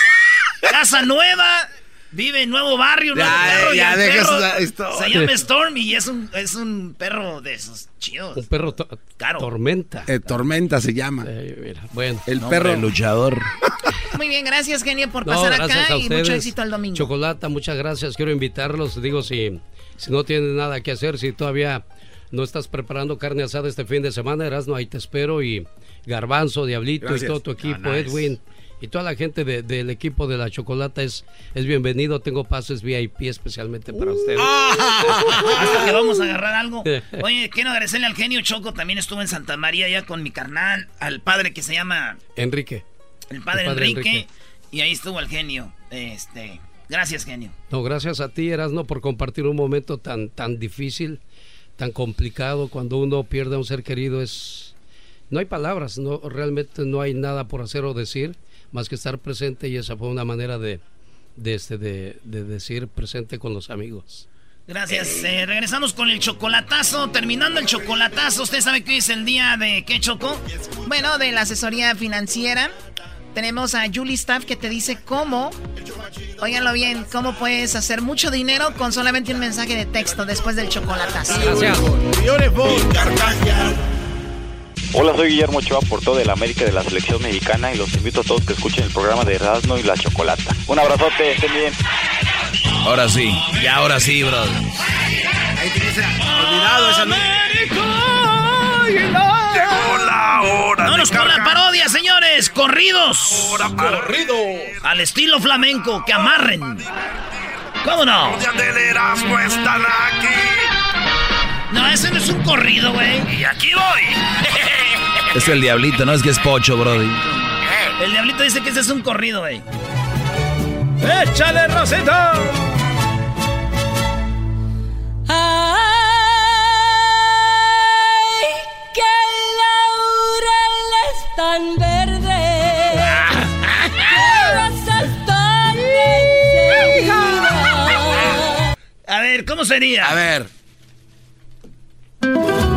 Casa nueva, vive en nuevo barrio, nuevo ya, perro, ya, ya esto. Se llama Storm y es un, es un perro de esos chidos. Un perro Claro. tormenta. Eh, tormenta se llama. Eh, mira, bueno. El perro luchador. Muy bien, gracias, genio, por pasar acá y mucho éxito al domingo. Chocolata, muchas gracias. Quiero invitarlos. Digo, si, si no tienen nada que hacer, si todavía no estás preparando carne asada este fin de semana, Erasno, ahí te espero. Y Garbanzo, Diablito y todo tu equipo, Edwin y toda la gente del equipo de la chocolata es, es bienvenido. Tengo pases VIP especialmente para ustedes. Hasta que vamos a agarrar algo. Oye, quiero agradecerle al genio Choco. También estuvo en Santa María ya con mi carnal, al padre que se llama Enrique. El padre, Enrique, Y ahí estuvo el genio. Este, gracias, genio. No, gracias a ti, Erasno, por compartir un momento tan, tan difícil, tan complicado. Cuando uno pierde a un ser querido es no hay palabras, no realmente no hay nada por hacer o decir más que estar presente y esa fue una manera de, de, este, de, decir presente con los amigos. Gracias. Eh, regresamos con el chocolatazo. Terminando el chocolatazo, ¿usted sabe que hoy es el día de qué chocó? Bueno, de la asesoría financiera. Tenemos a Julie Staff que te dice cómo, óiganlo bien, cómo puedes hacer mucho dinero con solamente un mensaje de texto después del chocolatazo. Gracias. Hola, soy Guillermo Ochoa, todo de la América de la Selección Mexicana y los invito a todos que escuchen el programa de Erasmo y la Chocolata. Un abrazote, estén bien. Ahora sí, ya ahora sí, bro. Ahí tienes olvidado esa Llegó la hora. Vámonos con la parodia, señores. Corridos. corridos. Al estilo flamenco, que amarren. ¿Cómo no? de Erasmo están aquí. No, ese no es un corrido, güey. Y aquí voy. Es el diablito, no es que es pocho, Brody. El diablito dice que ese es un corrido, güey. ¡Échale, Rosita! ¡Ay, que laurel es tan verde! A ver, ¿cómo sería? A ver. Thank you.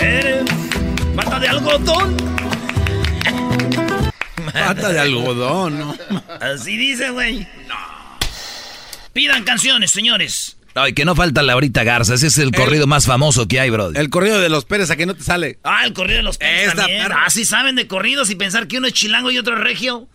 Eres mata de algodón. Mata de algodón, ¿no? Así dice, güey. Pidan canciones, señores. Ay, que no falta Laurita Garza. Ese es el, corrido más famoso que hay, bro. El corrido de los Pérez, a que no te sale. Ah, el corrido de los Pérez también. Así saben de corridos y pensar que uno es chilango y otro es regio.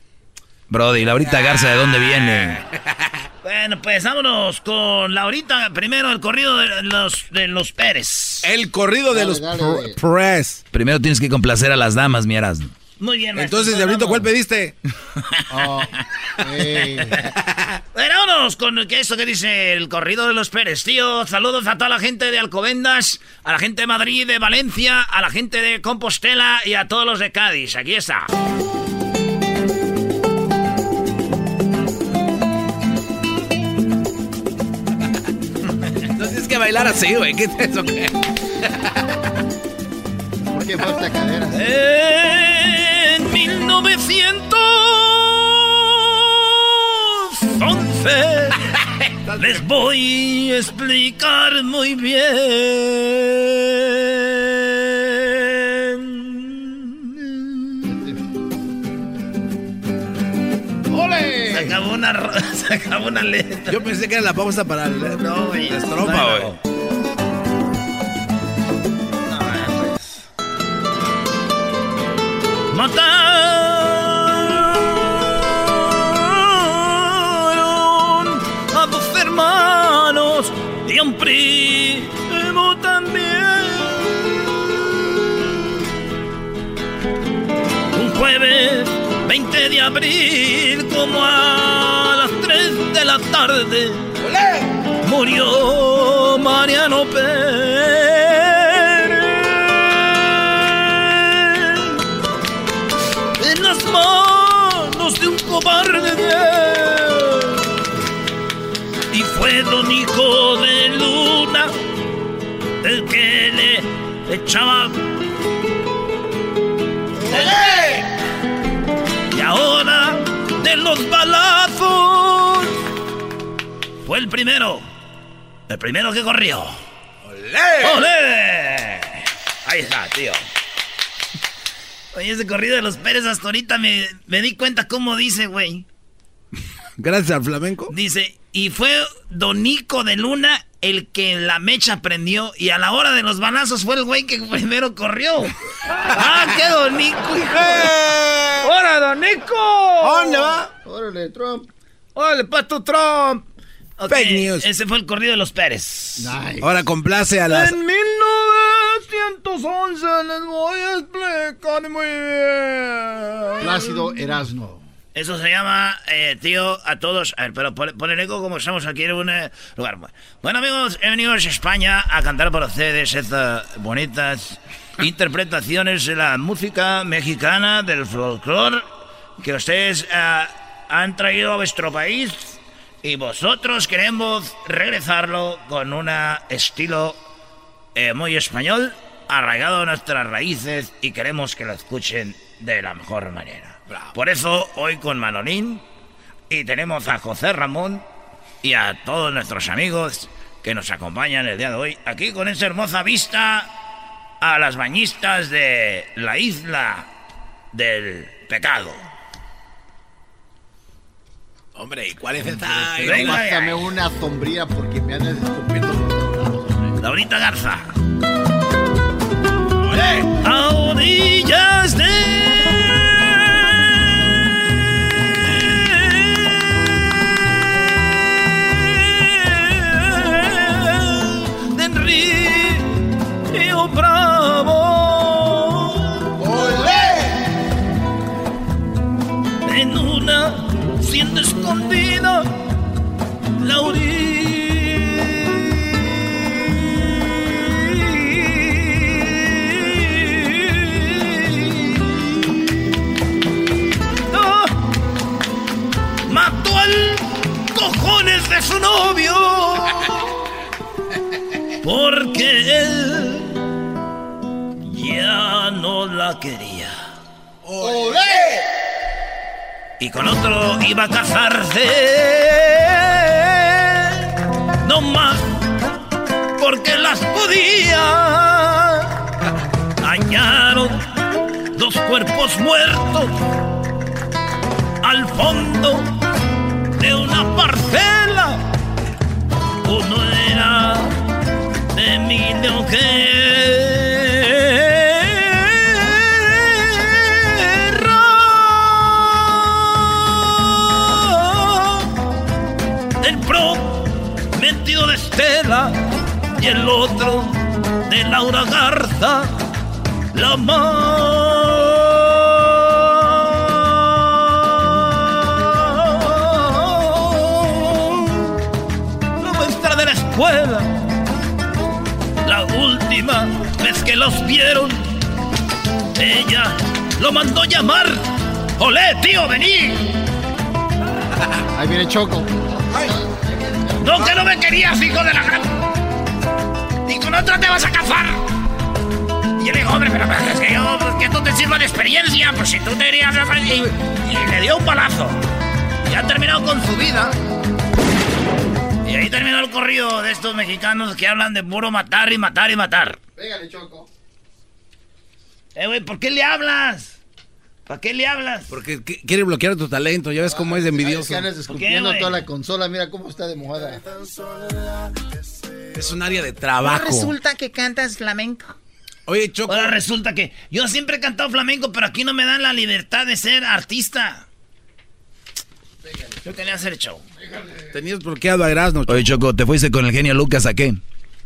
Brody, Laurita Garza, ¿de dónde viene? Bueno, pues vámonos con Laurita. Primero el corrido de los, de los Pérez. El corrido de los Pérez. Primero tienes que complacer a las damas, miras. Muy bien, Entonces, Diablito, ¿cuál pediste? oh, bueno, vámonos con eso que dice el corrido de los Pérez, tío. Saludos a toda la gente de Alcobendas, a la gente de Madrid, de Valencia, a la gente de Compostela y a todos los de Cádiz. Aquí está. Que bailar así, güey. ¿Qué es eso? ¿Qué? ¿Por qué falta cadera? En 1911 les voy a explicar muy bien. Acabó una, se acabó una letra. Yo pensé que era la pausa para el, no, güey. La estrofa, güey. No, pues. Mataron a dos hermanos y a un primo 20 de abril, como a las 3 de la tarde, murió Mariano Pérez. En las manos de un cobarde y fue don hijo de luna el que le echaba los balazos fue el primero. El primero que corrió. ¡Olé! ¡Olé! Ahí está, tío. Oye, ese corrido de los Pérez hasta ahorita me, me di cuenta cómo dice, güey. Gracias al flamenco. Dice, y fue Donico de Luna el que la mecha prendió y a la hora de los balazos fue el güey que primero corrió. ¡Ah, qué Donico! ¡Hola, Donico! ¿Dónde va? Órale, Trump. ¡Órale, pato Trump! Fake news. Ese fue el corrido de los Pérez. Ahora complace a las... En 1911 les voy a explicar muy bien. Plácido Erasno. Eso se llama, eh, tío, a todos. A ver, pero pon, el eco como estamos aquí en un eh, lugar. Bueno, amigos, he venido a España a cantar para ustedes estas bonitas interpretaciones de la música mexicana, del folclore, que ustedes eh, han traído a vuestro país. Y vosotros queremos regresarlo con un estilo muy español, arraigado a nuestras raíces, y queremos que lo escuchen de la mejor manera. Por eso hoy con Manolín y tenemos a José Ramón y a todos nuestros amigos que nos acompañan el día de hoy aquí con esa hermosa vista a las bañistas de la isla del pecado. Hombre, ¿y cuál es esta? Pásame una sombría porque me han escupido los Laurita Garza. A orillas de bravo No más, porque las podía. Hallaron dos cuerpos muertos más. La maestra de la escuela, la última vez que los vieron, ella lo mandó llamar. ¡Olé, tío, vení! Ahí viene Choco. No, que no me querías, hijo de la gran. Y con otra te vas a cazar. Hombre, pero, es que yo, pues, que esto te sirva de experiencia, pues si tú te irías a... Y, y le dio un palazo. Y ha terminado con su vida. Y ahí terminó el corrido de estos mexicanos que hablan de puro matar y matar y matar. Pégale, Choco. Eh, güey, ¿por qué le hablas? ¿Para qué le hablas? Porque quiere bloquear tu talento, ya ves cómo es de envidioso. Escupiendo toda la consola, mira cómo está de mojada. Es un área de trabajo. resulta que cantas flamenco. Oye, Choco. Ahora resulta que yo siempre he cantado flamenco, pero aquí no me dan la libertad de ser artista. Yo quería hacer show. Tenías bloqueado a Erasmo. Oye, Choco, ¿te fuiste con el genio Lucas a qué?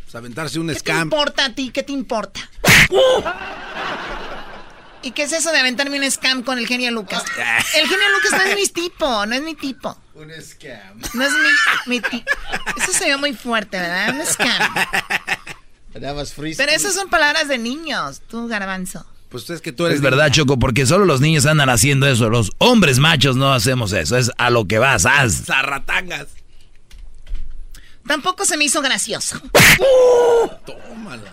Pues aventarse un ¿Qué scam. ¿Qué te importa a ti? ¿Qué te importa? ¿Y qué es eso de aventarme un scam con el genio Lucas? El genio Lucas no es mi tipo, no es mi tipo. Un scam. No es mi, mi tipo. Eso se ve muy fuerte, ¿verdad? Un scam. Pero esas son palabras de niños, tú, garbanzo. Pues es que tú eres. Es verdad, Choco, porque solo los niños andan haciendo eso. Los hombres machos no hacemos eso. Es a lo que vas, haz. Zarratangas. Tampoco se me hizo gracioso. Tómalo.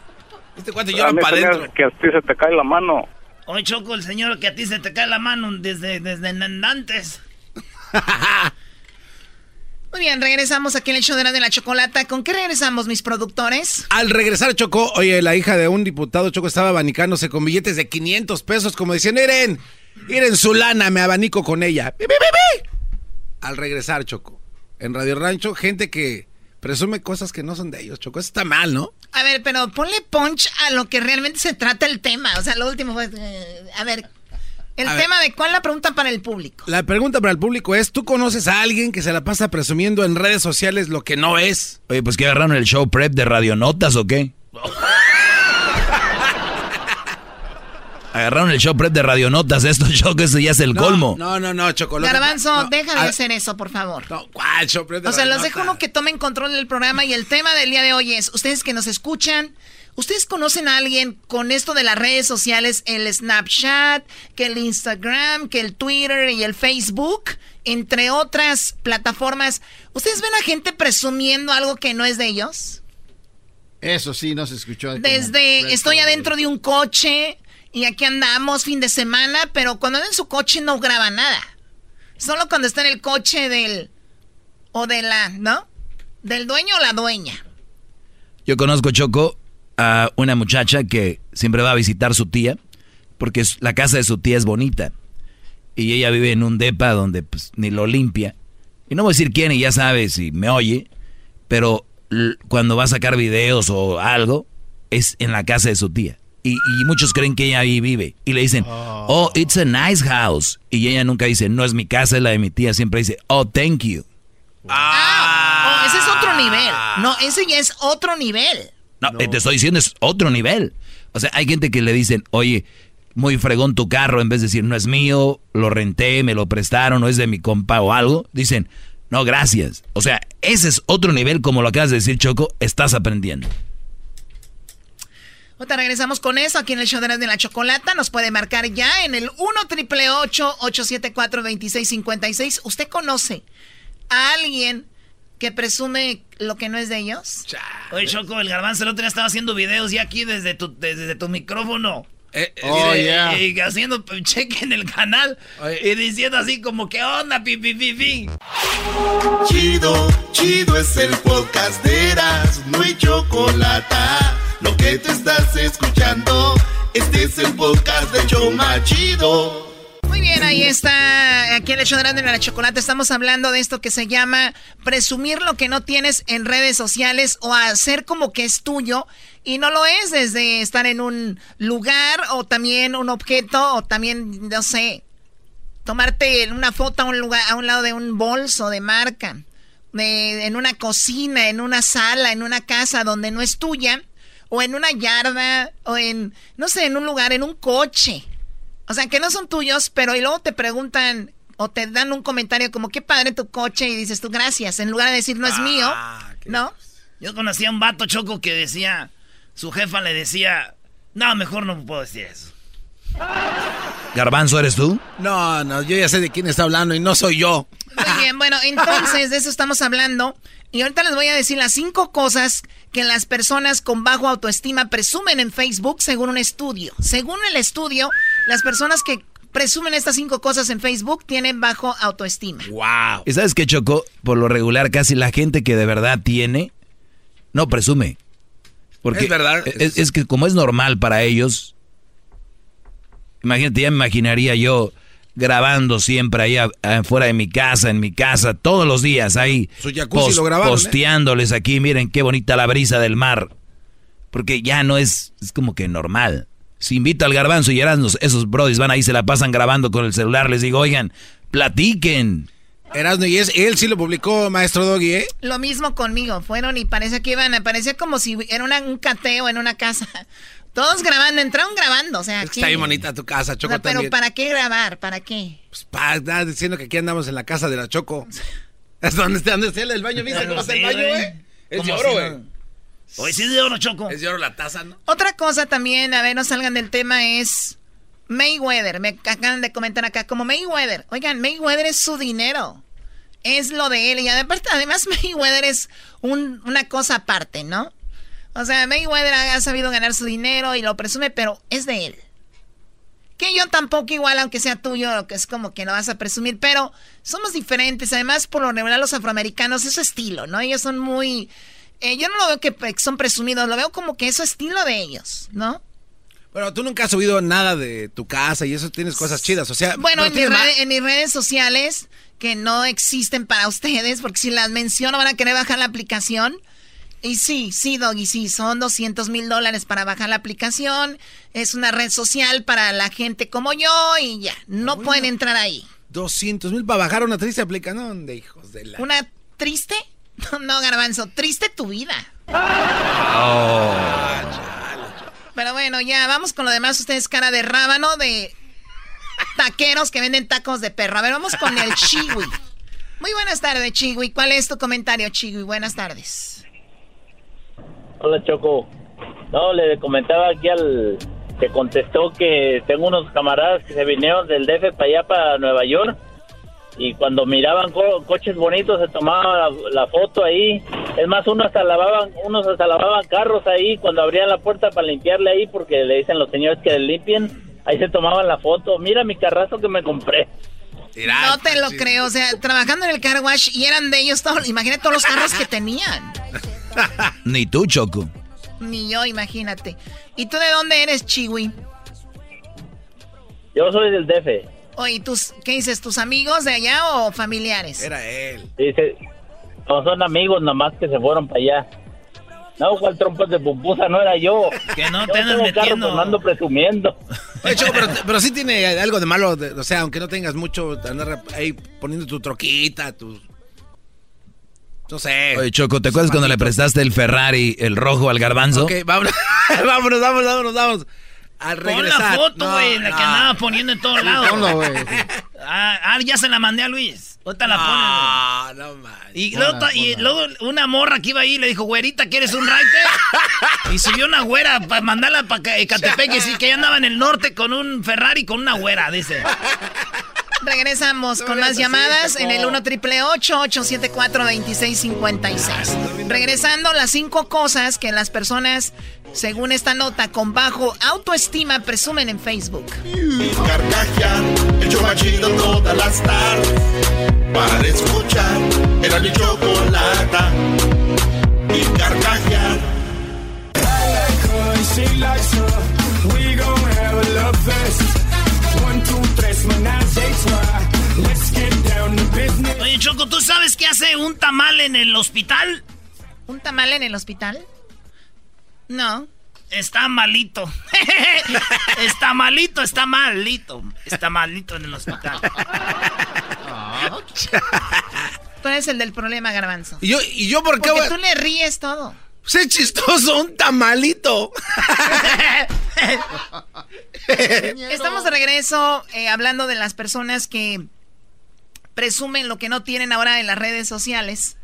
Este cuate llora para adentro. Que a ti se te cae la mano. Hoy Choco, el señor que a ti se te cae la mano desde, desde antes. Muy bien, regresamos aquí en el show de la, de la chocolata. ¿Con qué regresamos, mis productores? Al regresar, Choco, oye, la hija de un diputado, Choco, estaba abanicándose con billetes de 500 pesos, como decían, miren, miren su lana, me abanico con ella. Al regresar, Choco, en Radio Rancho, gente que presume cosas que no son de ellos, Choco. Eso está mal, ¿no? A ver, pero ponle punch a lo que realmente se trata el tema. O sea, lo último fue... Eh, a ver, el tema de cuál la pregunta para el público. La pregunta para el público es, ¿tú conoces a alguien que se la pasa presumiendo en redes sociales lo que no es? Oye, pues que agarraron el show prep de Radionotas o qué? agarraron el show prep de Radionotas, esto Choco, eso ya es el colmo. No, no, no, Chocolate. Garbanzo, deja de hacer eso, por favor. No, ¿cuál show prep de O sea, los dejo uno que tomen control del programa y el tema del día de hoy es, ustedes que nos escuchan, ¿Ustedes conocen a alguien con esto de las redes sociales, el Snapchat, que el Instagram, que el Twitter y el Facebook, entre otras plataformas? ¿Ustedes ven a gente presumiendo algo que no es de ellos? Eso sí, no se escuchó. Desde estoy adentro de un coche y aquí andamos fin de semana, pero cuando anda en su coche no graba nada. Solo cuando está en el coche del... o de la... ¿no? Del dueño o la dueña. Yo conozco Choco a una muchacha que siempre va a visitar a su tía, porque la casa de su tía es bonita. Y ella vive en un depa donde pues, ni lo limpia. Y no voy a decir quién, y ya sabe si me oye, pero cuando va a sacar videos o algo, es en la casa de su tía. Y, muchos creen que ella ahí vive. Y le dicen, oh. oh, it's a nice house. Y ella nunca dice, no es mi casa, es la de mi tía. Siempre dice, oh, thank you. Ah, oh, ese es otro nivel. No, ese ya es otro nivel. No, te estoy diciendo, es otro nivel. O sea, hay gente que le dicen, oye, muy fregón tu carro, en vez de decir, no es mío, lo renté, me lo prestaron, no es de mi compa o algo, dicen, no, gracias. O sea, ese es otro nivel, como lo acabas de decir, Choco, estás aprendiendo. Ahorita regresamos con eso aquí en el show de la chocolata. Nos puede marcar ya en el 1 triple 874 2656. ¿Usted conoce a alguien que presume lo que no es de ellos. Oye, Choco, el garbanzo el otro día estaba haciendo videos ya aquí desde tu, desde tu micrófono. Eh, eh, oh, y, haciendo cheque en el canal y diciendo así como que onda, pi, pi, pi, pi. Chido, chido es el podcast de Eras, no hay chocolate. Lo que te estás escuchando, este es el podcast de Choma Chido. Muy bien, ahí está. Aquí en el show de la chocolate estamos hablando de esto que se llama presumir lo que no tienes en redes sociales o hacer como que es tuyo y no lo es desde estar en un lugar o también un objeto o también, no sé, tomarte una foto a un lugar, a un lado de un bolso de marca, en una cocina, en una sala, en una casa donde no es tuya o en una yarda o en, no sé, en un lugar, en un coche. O sea, que no son tuyos, pero y luego te preguntan o te dan un comentario como, qué padre tu coche, y dices tú, gracias, en lugar de decir, no es mío, ah, ¿no? Yo conocía a un vato choco que decía, su jefa le decía, no, mejor no puedo decir eso. Garbanzo, ¿eres tú? No, no, yo ya sé de quién está hablando y no soy yo. Muy bien, bueno, entonces de eso estamos hablando. Y ahorita les voy a decir las cinco cosas que las personas con bajo autoestima presumen en Facebook según un estudio. Según el estudio, las personas que presumen estas cinco cosas en Facebook tienen bajo autoestima. ¡Wow! ¿Y sabes qué, Choco? Por lo regular, casi la gente que de verdad tiene, no presume. Porque es verdad. Es, que como es normal para ellos, imagínate, ya me imaginaría yo grabando siempre ahí afuera de mi casa, en mi casa, todos los días ahí. Su jacuzzi lo grabaron, ¿eh? Posteándoles aquí, miren qué bonita la brisa del mar. Porque ya no es, es como que normal. Si invito al garbanzo y Erasmus, esos brodis van ahí, se la pasan grabando con el celular, les digo, oigan, platiquen. Erasmo, y es, él sí lo publicó, maestro Doggy, ¿eh? Lo mismo conmigo, fueron y parece que iban, parecía como si era un cateo en una casa. Todos grabando, entraron grabando, o sea. está bien bonita tu casa, Choco. pero ¿para qué grabar? ¿Para qué? Pues para diciendo que aquí andamos en la casa de la Choco. es donde está, donde está el baño, ¿viste cómo está el baño, güey? Es de oro, güey. Hoy sí es de oro, Choco. Es de oro la taza, ¿no? Otra cosa también, a ver, no salgan del tema, es Mayweather. Me acaban de comentar acá, como Mayweather. Oigan, Mayweather es su dinero. Es lo de él. Y además, Mayweather es una cosa aparte, ¿no? O sea, Mayweather ha sabido ganar su dinero y lo presume, pero es de él. Que yo tampoco igual, aunque sea tuyo, que es como que no vas a presumir, pero somos diferentes. Además, por lo regular los afroamericanos es su estilo, ¿no? Ellos son muy... Eh, yo no lo veo que son presumidos, lo veo como que es su estilo de ellos, ¿no? Bueno, tú nunca has subido nada de tu casa y eso tienes cosas chidas, o sea... Bueno, en, en mis redes sociales, que no existen para ustedes, porque si las menciono van a querer bajar la aplicación y sí, sí, Doggy, sí, son 200 mil dólares para bajar la aplicación. Es una red social para la gente como yo y ya, no pueden entrar ahí. 200 mil para bajar una triste aplicación de hijos de la... ¿Una triste? No, garbanzo, triste tu vida. Oh. Pero bueno, ya, vamos con lo demás. Ustedes cara de rábano, de taqueros que venden tacos de perro. A ver, vamos con el Chiwi. Muy buenas tardes, Chiwi. ¿Cuál es tu comentario, Chiwi? Buenas tardes. Hola Choco. No, le comentaba aquí al que contestó que tengo unos camaradas que se vinieron del DF para allá, para Nueva York. Y cuando miraban coches bonitos se tomaban la, foto ahí. Es más, unos hasta lavaban, unos hasta lavaban carros ahí cuando abrían la puerta para limpiarle ahí porque le dicen los señores que le limpien. Ahí se tomaban la foto. Mira mi carrazo que me compré. No te lo creo, o sea, trabajando en el car wash y eran de ellos todos, imagínate todos los carros que tenían. Ni tú, Choco. Ni yo, imagínate. ¿Y tú de dónde eres, Chiwi? Yo soy del DF. Oye, ¿tus, ¿qué dices? ¿Tus amigos de allá o familiares? Era él. Dice, no son amigos nomás que se fueron para allá. No, cual trompas de pupusa no era yo. Que no te andas metiendo. Carro, ando presumiendo. Oye, Choco, pero, pero, sí tiene algo de malo, o sea, aunque no tengas mucho, andar ahí poniendo tu troquita, tus no sé. Oye, Choco, ¿te acuerdas cuando le prestaste el Ferrari, el rojo al garbanzo? Ok, vámonos, vámonos, vámonos, vámonos, vámonos. Al regresar. Pon la foto, güey, la que andaba poniendo en todos lados. No. Ah, ah, ya se la mandé a Luis. Ahorita la pones. Ah, no man. Y, luego, y luego, una morra que iba ahí le dijo, güerita, ¿quieres un raite? y subió una güera para mandarla para Catepec y sí, que ella andaba en el norte con un Ferrari con una güera, dice. Regresamos con más llamadas en el 1 triple 874 2656. Regresando, las cinco cosas que las personas, según esta nota, con bajo autoestima presumen en Facebook. Carcajear, hecho machido todas las tardes. Para escuchar, era mi chocolata. Y carcajear. We gon' have a love fest. Oye, Choco, ¿tú sabes qué hace un tamal en el hospital? ¿Un tamal en el hospital? No. Está malito. está malito, está malito. Está malito en el hospital. tú eres el del problema, Garbanzo. ¿Y yo, y yo por qué? Porque tú le ríes todo. Sé chistoso, un tamalito. Estamos de regreso eh, hablando de las personas que presumen lo que no tienen ahora en las redes sociales.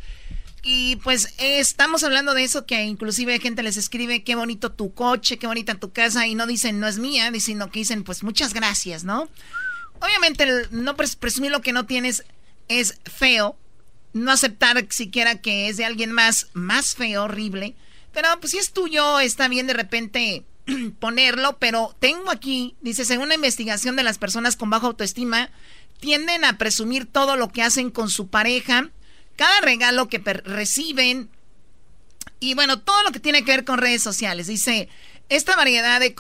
Y pues estamos hablando de eso que inclusive gente les escribe qué bonito tu coche, qué bonita tu casa y no dicen no es mía, sino que dicen pues muchas gracias, ¿no? Obviamente no presumir lo que no tienes es feo, no aceptar siquiera que es de alguien más, más feo, horrible. Pero pues si es tuyo, está bien de repente ponerlo, pero tengo aquí, dice, según una investigación de las personas con baja autoestima, tienden a presumir todo lo que hacen con su pareja, cada regalo que reciben y bueno, todo lo que tiene que ver con redes sociales. Dice, esta variedad de,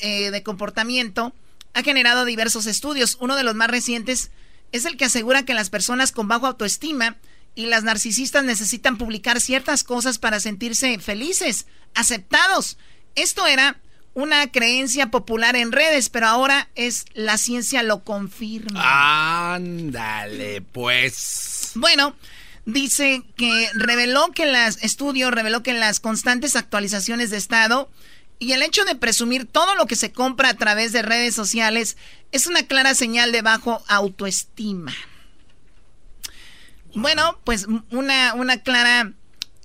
eh, de comportamiento ha generado diversos estudios. Uno de los más recientes es el que asegura que las personas con bajo autoestima y las narcisistas necesitan publicar ciertas cosas para sentirse felices, aceptados. Esto era una creencia popular en redes, pero ahora es la ciencia lo confirma. Ándale, pues. Bueno, dice que reveló que las estudio reveló que las constantes actualizaciones de estado y el hecho de presumir todo lo que se compra a través de redes sociales es una clara señal de bajo autoestima. Bueno, pues una, una clara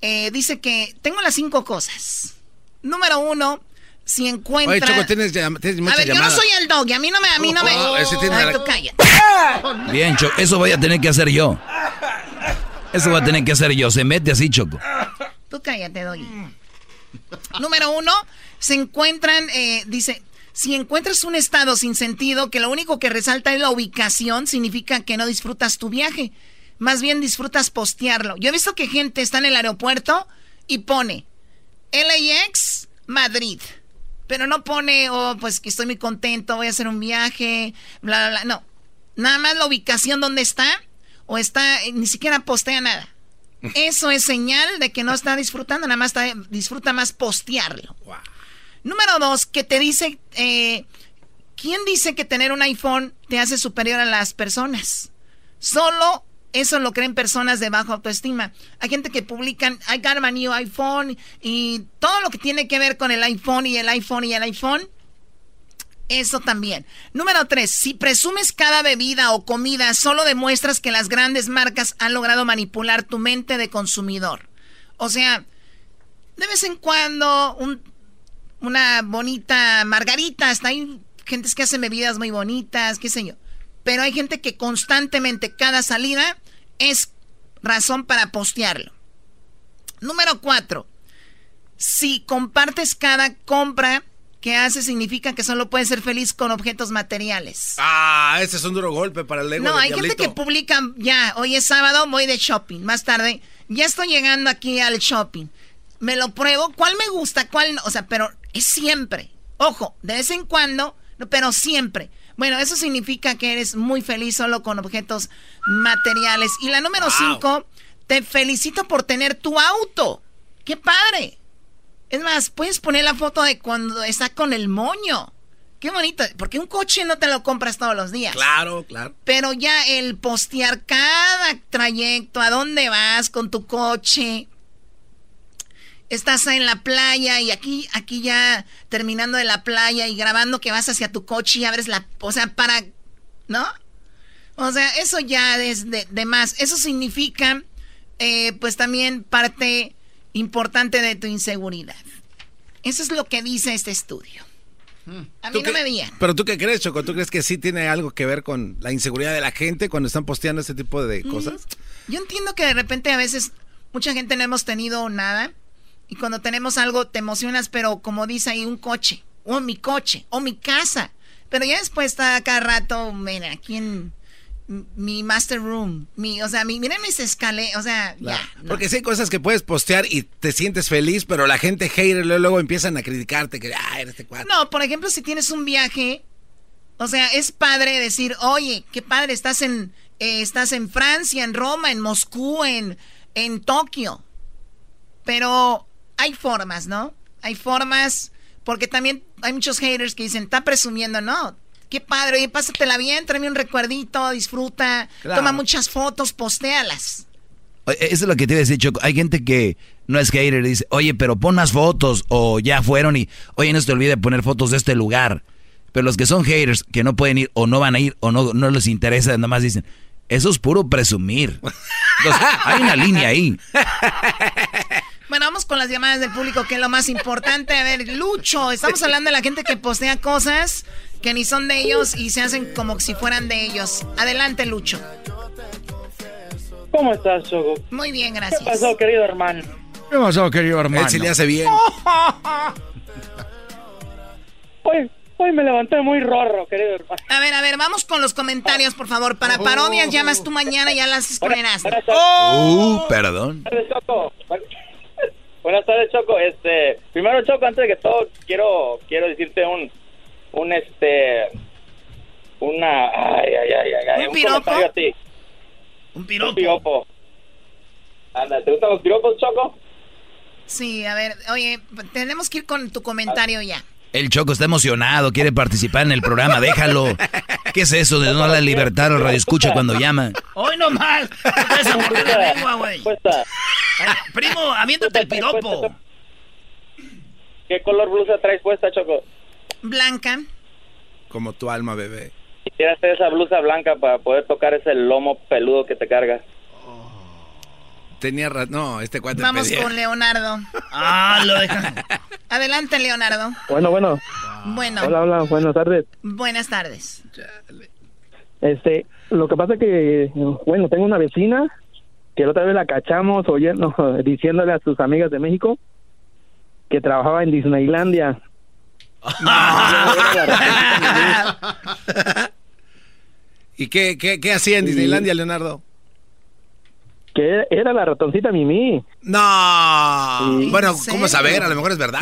eh, dice que tengo las cinco cosas. Número uno, si encuentra... Oye, Choco, tienes, tienes muchas A ver, yo no soy el dog, a mí no me... A mí no me... Oh, ese tiene Ay, Bien, Choco, eso voy a tener que hacer yo. Eso voy a tener que hacer yo. Se mete así, Choco. Tú cállate, doggy. Número uno, se encuentran, eh, dice, si encuentras un estado sin sentido que lo único que resalta es la ubicación, significa que no disfrutas tu viaje. Más bien disfrutas postearlo. Yo he visto que gente está en el aeropuerto y pone LAX Madrid. Pero no pone, oh, pues que estoy muy contento, voy a hacer un viaje, bla, bla, bla. No. Nada más la ubicación donde está o está, eh, ni siquiera postea nada. Eso es señal de que no está disfrutando, nada más está, disfruta más postearlo. Número dos, que te dice, eh, ¿quién dice que tener un iPhone te hace superior a las personas? Solo eso lo creen personas de baja autoestima. Hay gente que publican, I got my new iPhone y todo lo que tiene que ver con el iPhone y el iPhone y el iPhone. Eso también. Número tres, si presumes cada bebida o comida, solo demuestras que las grandes marcas han logrado manipular tu mente de consumidor. O sea, de vez en cuando una bonita margarita, hasta hay gentes que hacen bebidas muy bonitas, qué sé yo. Pero hay gente que constantemente, cada salida, es razón para postearlo. Número cuatro, si compartes cada compra que haces, significa que solo puedes ser feliz con objetos materiales. Ah, ese es un duro golpe para el ego. No, hay gente que publica, ya, hoy es sábado, voy de shopping. Más tarde, ya estoy llegando aquí al shopping. Me lo pruebo, ¿cuál me gusta? ¿Cuál no? O sea, pero es siempre. Ojo, de vez en cuando, pero siempre. Bueno, eso significa que eres muy feliz solo con objetos materiales. Y la número cinco, te felicito por tener tu auto. ¡Qué padre! Es más, puedes poner la foto de cuando está con el moño. Qué bonito, porque un coche no te lo compras todos los días. Claro, claro. Pero ya el postear cada trayecto, a dónde vas con tu coche, estás en la playa y aquí, aquí ya terminando de la playa y grabando que vas hacia tu coche y abres la, o sea, para, ¿no? O sea, eso ya es de, más. Eso significa, eh, pues también parte importante de tu inseguridad. Eso es lo que dice este estudio. A mí no me veían. Pero tú qué crees, Choco? ¿Tú crees que sí tiene algo que ver con la inseguridad de la gente cuando están posteando este tipo de mm, cosas? yo entiendo que de repente a veces mucha gente no hemos tenido nada y cuando tenemos algo te emocionas, pero como dice ahí, un coche, o mi coche, o mi casa. Pero ya después está cada rato, mira, aquí en mi master room, mi, o sea, mi, miren mis escaleras, o sea, ya. Porque sí hay cosas que puedes postear y te sientes feliz, pero la gente hater luego, empiezan a criticarte que, ah, eres este cuadro. No, por ejemplo, si tienes un viaje, o sea, es padre decir, oye, qué padre, estás en, eh, estás en Francia, en Roma, en Moscú, en, en Tokio. Pero hay formas, ¿no? Hay formas, porque también hay muchos haters que dicen, está presumiendo, no. Qué padre, oye, pásatela bien, tráeme un recuerdito, disfruta, toma muchas fotos, postéalas. Eso es lo que te iba a decir, Choco. Hay gente que no es hater, dice, oye, pero pon más fotos, o ya fueron y, oye, no se te olvide poner fotos de este lugar. Pero los que son haters, que no pueden ir, o no van a ir, o no, no les interesa, nada más dicen, eso es puro presumir. hay una línea ahí. Bueno, vamos con las llamadas del público, que es lo más importante. A ver, Lucho, estamos hablando de la gente que postea cosas que ni son de ellos y se hacen como si fueran de ellos. Adelante, Lucho. ¿Cómo estás, Choco? Muy bien, gracias. ¿Qué pasó, querido hermano? ¿Qué pasó, querido hermano? Él se le hace bien. hoy, hoy me levanté muy rorro, querido hermano. A ver, a ver, vamos con los comentarios, por favor. Para parodias llamas tú mañana y ya las escogerás. Uh, perdón. Buenas tardes, Choco. Este, primero, Choco, antes de que todo, quiero, quiero decirte un, un, este, una, ay, ay, ay, ay, un, piropo. A ti. Un piropo. Un piropo. Anda, ¿te gustan los piropos, Choco? Sí, a ver, oye, tenemos que ir con tu comentario ya. El Choco está emocionado, quiere participar en el programa, déjalo. ¿Qué es eso de no la libertad al radio escucha cuando llama? Hoy no más. Primo, aviéntate el piropo. ¿Qué color blusa traes puesta, Choco? Blanca. Como tu alma, bebé. Quisiera hacer esa blusa blanca para poder tocar ese lomo peludo que te carga. Tenía No, este cuate Vamos con Leonardo. Ah, lo dejan. Adelante, Leonardo. Bueno, bueno. Bueno. Hola, hola, buenas tardes. Buenas tardes. Este, lo que pasa que, bueno, tengo una vecina que la otra vez la cachamos oyendo, diciéndole a sus amigas de México que trabajaba en Disneylandia. ¿Y qué, qué, qué hacía en Disneylandia, Leonardo? Que era la ratoncita Mimi. No. Bueno, ¿cómo saber? A lo mejor es verdad.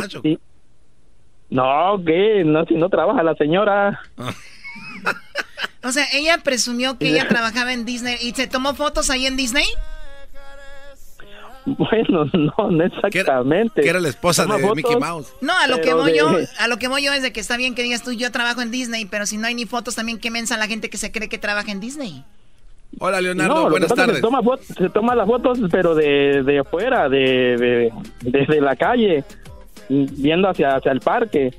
No, que no, si no trabaja la señora. o sea, ella presumió que ella trabajaba en Disney y se tomó fotos ahí en Disney. Bueno, no, no exactamente. Que era, la esposa de Mickey Mouse. No, a lo que voy yo, a lo que voy yo es de que está bien que digas tú, yo trabajo en Disney, pero si no hay ni fotos, también qué mensa la gente que se cree que trabaja en Disney. Hola Leonardo, buenas tardes. Se toma, se toma, las fotos, pero de, de afuera, de, desde la calle, viendo hacia, hacia el parque,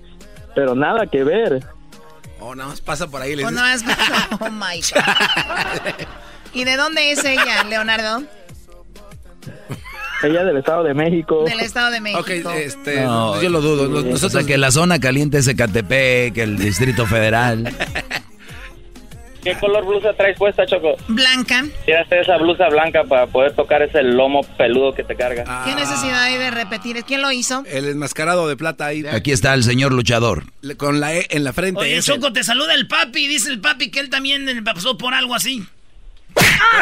pero nada que ver. Oh, nada más pasa por ahí. Oh, oh my God. ¿Y de dónde es ella, Leonardo? Ella del Estado de México. Del Estado de México. Ok, este, yo lo dudo. Nosotros... O sea, que la zona caliente es Ecatepec, el Distrito Federal. ¿Qué color blusa traes puesta, Choco? Blanca. Quiero hacer esa blusa blanca para poder tocar ese lomo peludo que te carga. ¿Qué necesidad hay de repetir? ¿Quién lo hizo? El enmascarado de plata ahí. Aquí está el señor luchador. Con la E en la frente. Oye, Choco, te saluda el papi. Dice el papi que él también pasó por algo así.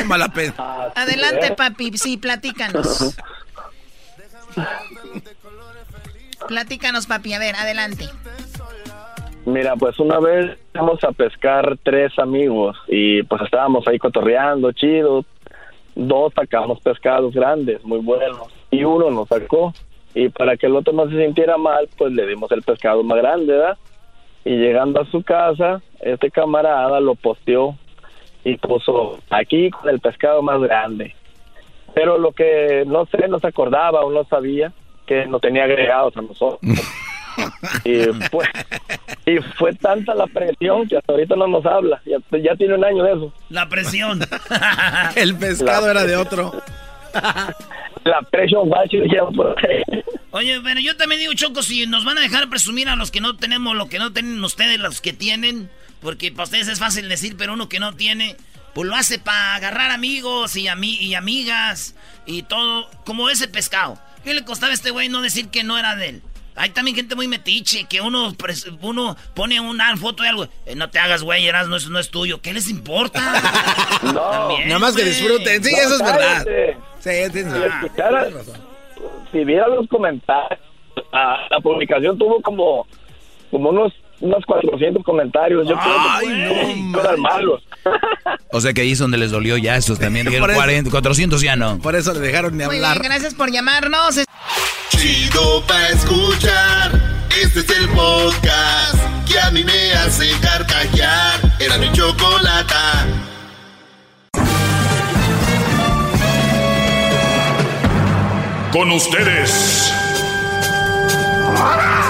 Mala pena. Adelante, papi. Sí, platícanos. Platícanos, papi. A ver, adelante. Mira, pues una vez fuimos a pescar tres amigos y pues estábamos ahí cotorreando, chido. Dos sacamos pescados grandes, muy buenos, y uno nos sacó. Y para que el otro no se sintiera mal, pues le dimos el pescado más grande, ¿verdad? Y llegando a su casa, este camarada lo posteó y puso aquí con el pescado más grande. Pero lo que no sé, no se acordaba o no sabía, que no tenía agregados a nosotros. y, fue, y fue tanta la presión que hasta ahorita no nos habla. Ya, ya tiene un año de eso. La presión. el pescado era de otro. la presión va por Oye, pero yo también digo, Choco, si nos van a dejar presumir a los que no tenemos lo que no tienen ustedes, los que tienen, porque para ustedes es fácil decir, pero uno que no tiene, pues lo hace para agarrar amigos y, y amigas y todo, como ese pescado. ¿Qué le costaba a este güey no decir que no era de él? Hay también gente muy metiche, que uno, uno pone una foto de algo. Eh, no te hagas, güey, eras, no, no es tuyo. ¿Qué les importa? no, nada más que disfruten. Sí, eso es verdad. Sí, si viera los comentarios, la publicación tuvo como, como unos unos 400 comentarios. Yo Ay, creo que no, malos. O sea que ahí es donde les dolió ya estos también. 40, 400 ya no. Por eso le dejaron de hablar. Muy bien, gracias por llamarnos. Chido pa' escuchar. Este es el podcast que a mí me hace carcajear. Era mi chocolata. Con ustedes. El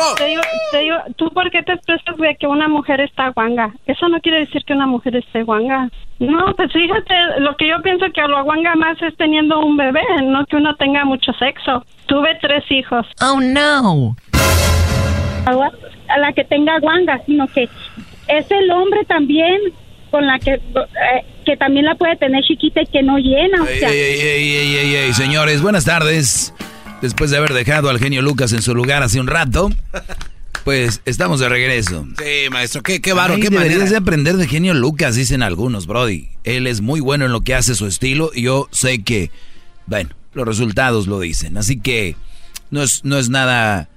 ¡Bravo! Te digo, te digo, ¿tú por qué te expresas de que una mujer está guanga? Eso no quiere decir que una mujer esté guanga. No, pues fíjate, lo que yo pienso que lo guanga más es teniendo un bebé, no que uno tenga mucho sexo. Tuve tres hijos. Oh, no. A la que tenga guanga, sino que es el hombre también con la que, eh, que también la puede tener chiquita y que no llena. señores, buenas tardes. Después de haber dejado al genio Lucas en su lugar hace un rato, pues estamos de regreso. Sí, maestro, qué, qué varo, qué deberías de aprender de genio Lucas, dicen algunos, Brody. Él es muy bueno en lo que hace su estilo y yo sé que, bueno, los resultados lo dicen. Así que No es, no es nada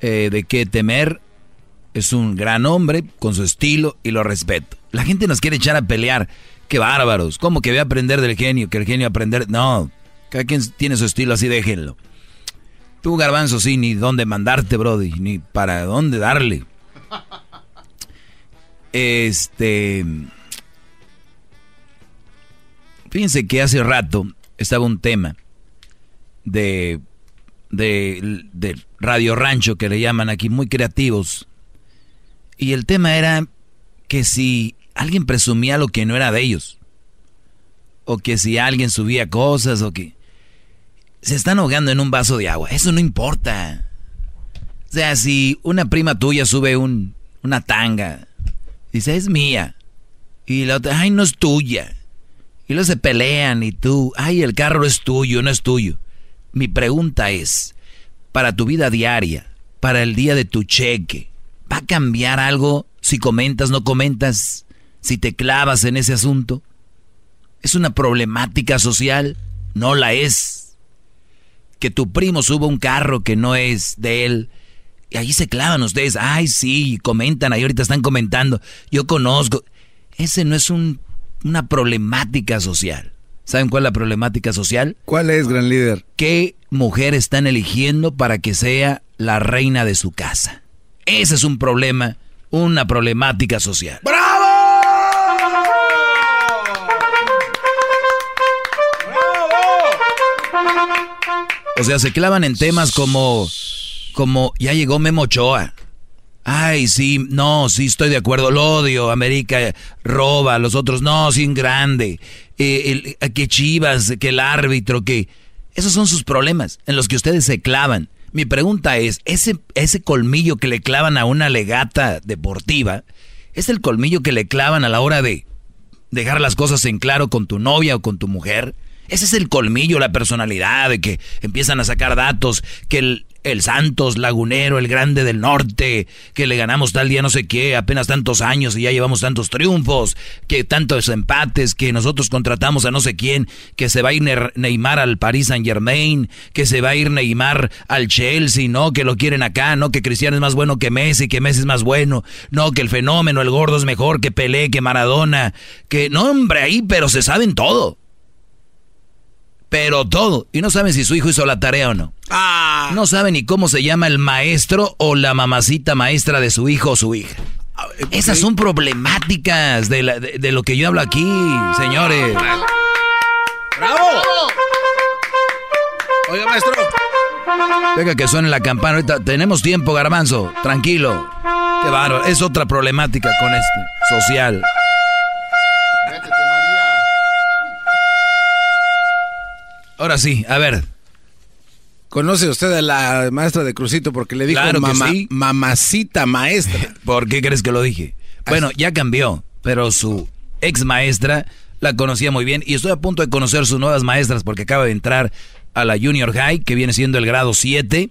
eh, de qué temer. Es un gran hombre con su estilo y lo respeto. La gente nos quiere echar a pelear. Qué bárbaros. ¿Cómo que voy a aprender del genio? Que el genio aprender. No. Cada quien tiene su estilo, así déjenlo. Tú, Garbanzo, sí, ni dónde mandarte, Brody, ni para dónde darle. Este. Fíjense que hace rato estaba un tema de, de, de Radio Rancho que le llaman aquí, muy creativos. Y el tema era que si alguien presumía lo que no era de ellos, o que si alguien subía cosas, o que se están ahogando en un vaso de agua, eso no importa. O sea, si una prima tuya sube un, una tanga, dice, es mía, y la otra, ay, no es tuya. Y luego se pelean y tú, ay, el carro es tuyo, no es tuyo. Mi pregunta es, para tu vida diaria, para el día de tu cheque, ¿va a cambiar algo si comentas, no comentas, si te clavas en ese asunto? ¿Es una problemática social? No la es. Que tu primo suba un carro que no es de él. Y ahí se clavan ustedes. Ay, sí, comentan, ahí ahorita están comentando. Yo conozco. Ese no es una problemática social. ¿Saben cuál es la problemática social? ¿Cuál es, gran líder? ¿Qué mujer están eligiendo para que sea la reina de su casa? Ese es un problema, una problemática social. ¡Bravo! O sea, se clavan en temas como, como ya llegó Memo Ochoa. Ay, sí, no, sí, estoy de acuerdo. Lo odio, América roba, los otros no, sin grande. Eh, que Chivas, que el árbitro, que... Esos son sus problemas en los que ustedes se clavan. Mi pregunta es, ese, ese colmillo que le clavan a una legata deportiva, ¿es el colmillo que le clavan a la hora de dejar las cosas en claro con tu novia o con tu mujer? Ese es el colmillo, la personalidad, de que empiezan a sacar datos, que el, el Santos, Lagunero, el Grande del Norte, que le ganamos tal día no sé qué, apenas tantos años y ya llevamos tantos triunfos, que tantos empates, que nosotros contratamos a no sé quién, que se va a ir Neymar al Paris Saint Germain, que se va a ir Neymar al Chelsea, no, que lo quieren acá, no, que Cristiano es más bueno que Messi, que Messi es más bueno, no, que el fenómeno, el gordo es mejor que Pelé, que Maradona, que no, hombre, ahí, pero se saben todo pero todo. Y no saben si su hijo hizo la tarea o no. Ah. No saben ni cómo se llama el maestro o la mamacita maestra de su hijo o su hija. Esas son problemáticas de, lo que yo hablo aquí, señores. ¡Bravo! Oiga, maestro. Venga, que suene la campana. Ahorita tenemos tiempo, garbanzo. Tranquilo. Qué bárbaro. Es otra problemática con este. Social. Ahora sí, a ver. ¿Conoce usted a la maestra de Crucito porque le dijo mamacita maestra? ¿Por qué crees que lo dije? Bueno, ya cambió, pero su ex maestra la conocía muy bien y estoy a punto de conocer sus nuevas maestras porque acaba de entrar a la Junior High, que viene siendo el grado 7.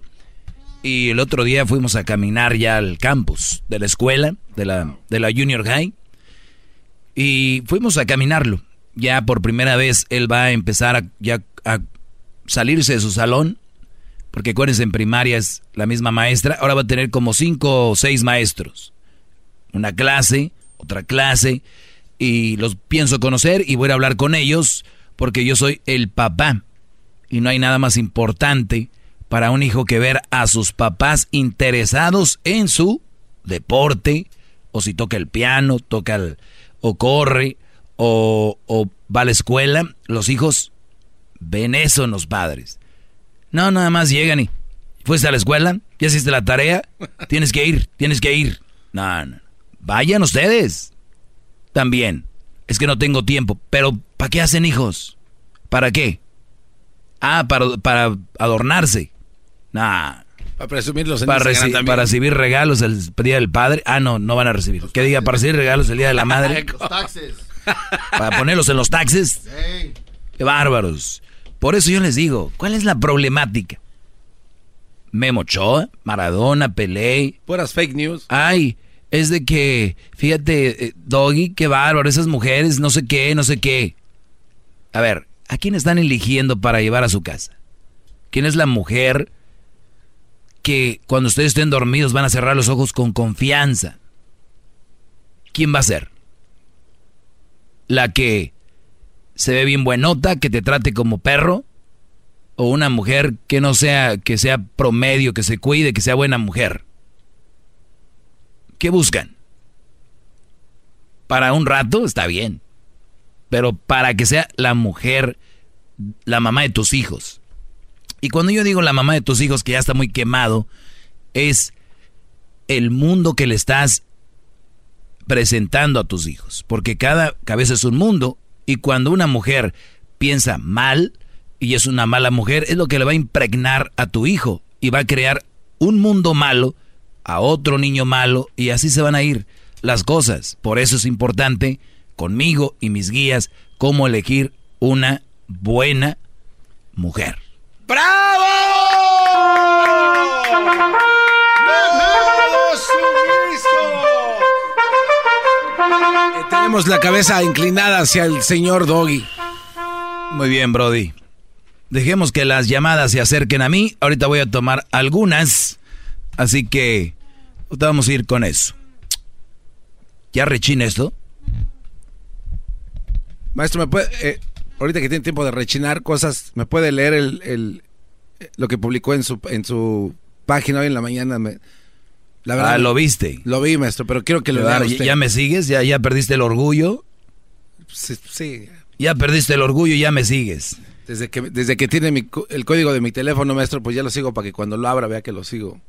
Y el otro día fuimos a caminar ya al campus de la escuela, de la, de la Junior High. Y fuimos a caminarlo. Ya por primera vez él va a empezar a, ya a salirse de su salón, porque acuérdense, en primaria es la misma maestra, ahora va a tener como cinco o seis maestros. Una clase, otra clase, y los pienso conocer y voy a hablar con ellos, porque yo soy el papá. Y no hay nada más importante para un hijo que ver a sus papás interesados en su deporte, o si toca el piano, toca el, o corre, o, o va a la escuela, los hijos Ven eso en los padres. No, nada más llegan y... ¿Fuiste a la escuela? ¿Ya hiciste la tarea? Tienes que ir, tienes que ir. No, no. Vayan ustedes. También. Es que no tengo tiempo. Pero, ¿para qué hacen hijos? ¿Para qué? Ah, para, para adornarse. Nah. Para presumir los para, para recibir regalos el día del padre. Ah, no, no van a recibir. ¿Qué diga? Para recibir regalos el día de la madre. Los taxes. Para ponerlos en los taxes. Qué bárbaros. Por eso yo les digo, ¿cuál es la problemática? Memo Ochoa, Maradona, Pelé. Puras fake news. Ay, es de que, fíjate, eh, Doggy, qué bárbaro, esas mujeres, no sé qué, no sé qué. A ver, ¿a quién están eligiendo para llevar a su casa? ¿Quién es la mujer que cuando ustedes estén dormidos van a cerrar los ojos con confianza. ¿Quién va a ser? La que se ve bien buenota, que te trate como perro, o una mujer que no sea, que sea promedio, que se cuide, que sea buena mujer. ¿Qué buscan? Para un rato está bien, pero para que sea la mujer, la mamá de tus hijos. Y cuando yo digo la mamá de tus hijos que ya está muy quemado, es el mundo que le estás presentando a tus hijos, porque cada cabeza es un mundo y cuando una mujer piensa mal y es una mala mujer, es lo que le va a impregnar a tu hijo y va a crear un mundo malo a otro niño malo y así se van a ir las cosas. Por eso es importante conmigo y mis guías cómo elegir una buena mujer. ¡Bravo! Tenemos la cabeza inclinada hacia el señor Doggy. Muy bien, Brody. Dejemos que las llamadas se acerquen a mí. Ahorita voy a tomar algunas. Así que vamos a ir con eso. ¿Ya rechina esto? Maestro, ¿me puede, eh, ahorita que tiene tiempo de rechinar cosas, ¿me puede leer el, lo que publicó en su, en su página hoy en la mañana? Me, ah, lo viste. Lo vi, maestro, pero quiero que lo vea ¿Ya me sigues? ¿Ya, ¿Ya perdiste el orgullo? Sí, Ya perdiste el orgullo y ya me sigues. Desde que, desde que tiene el código de mi teléfono, maestro, pues ya lo sigo para que cuando lo abra vea que lo sigo.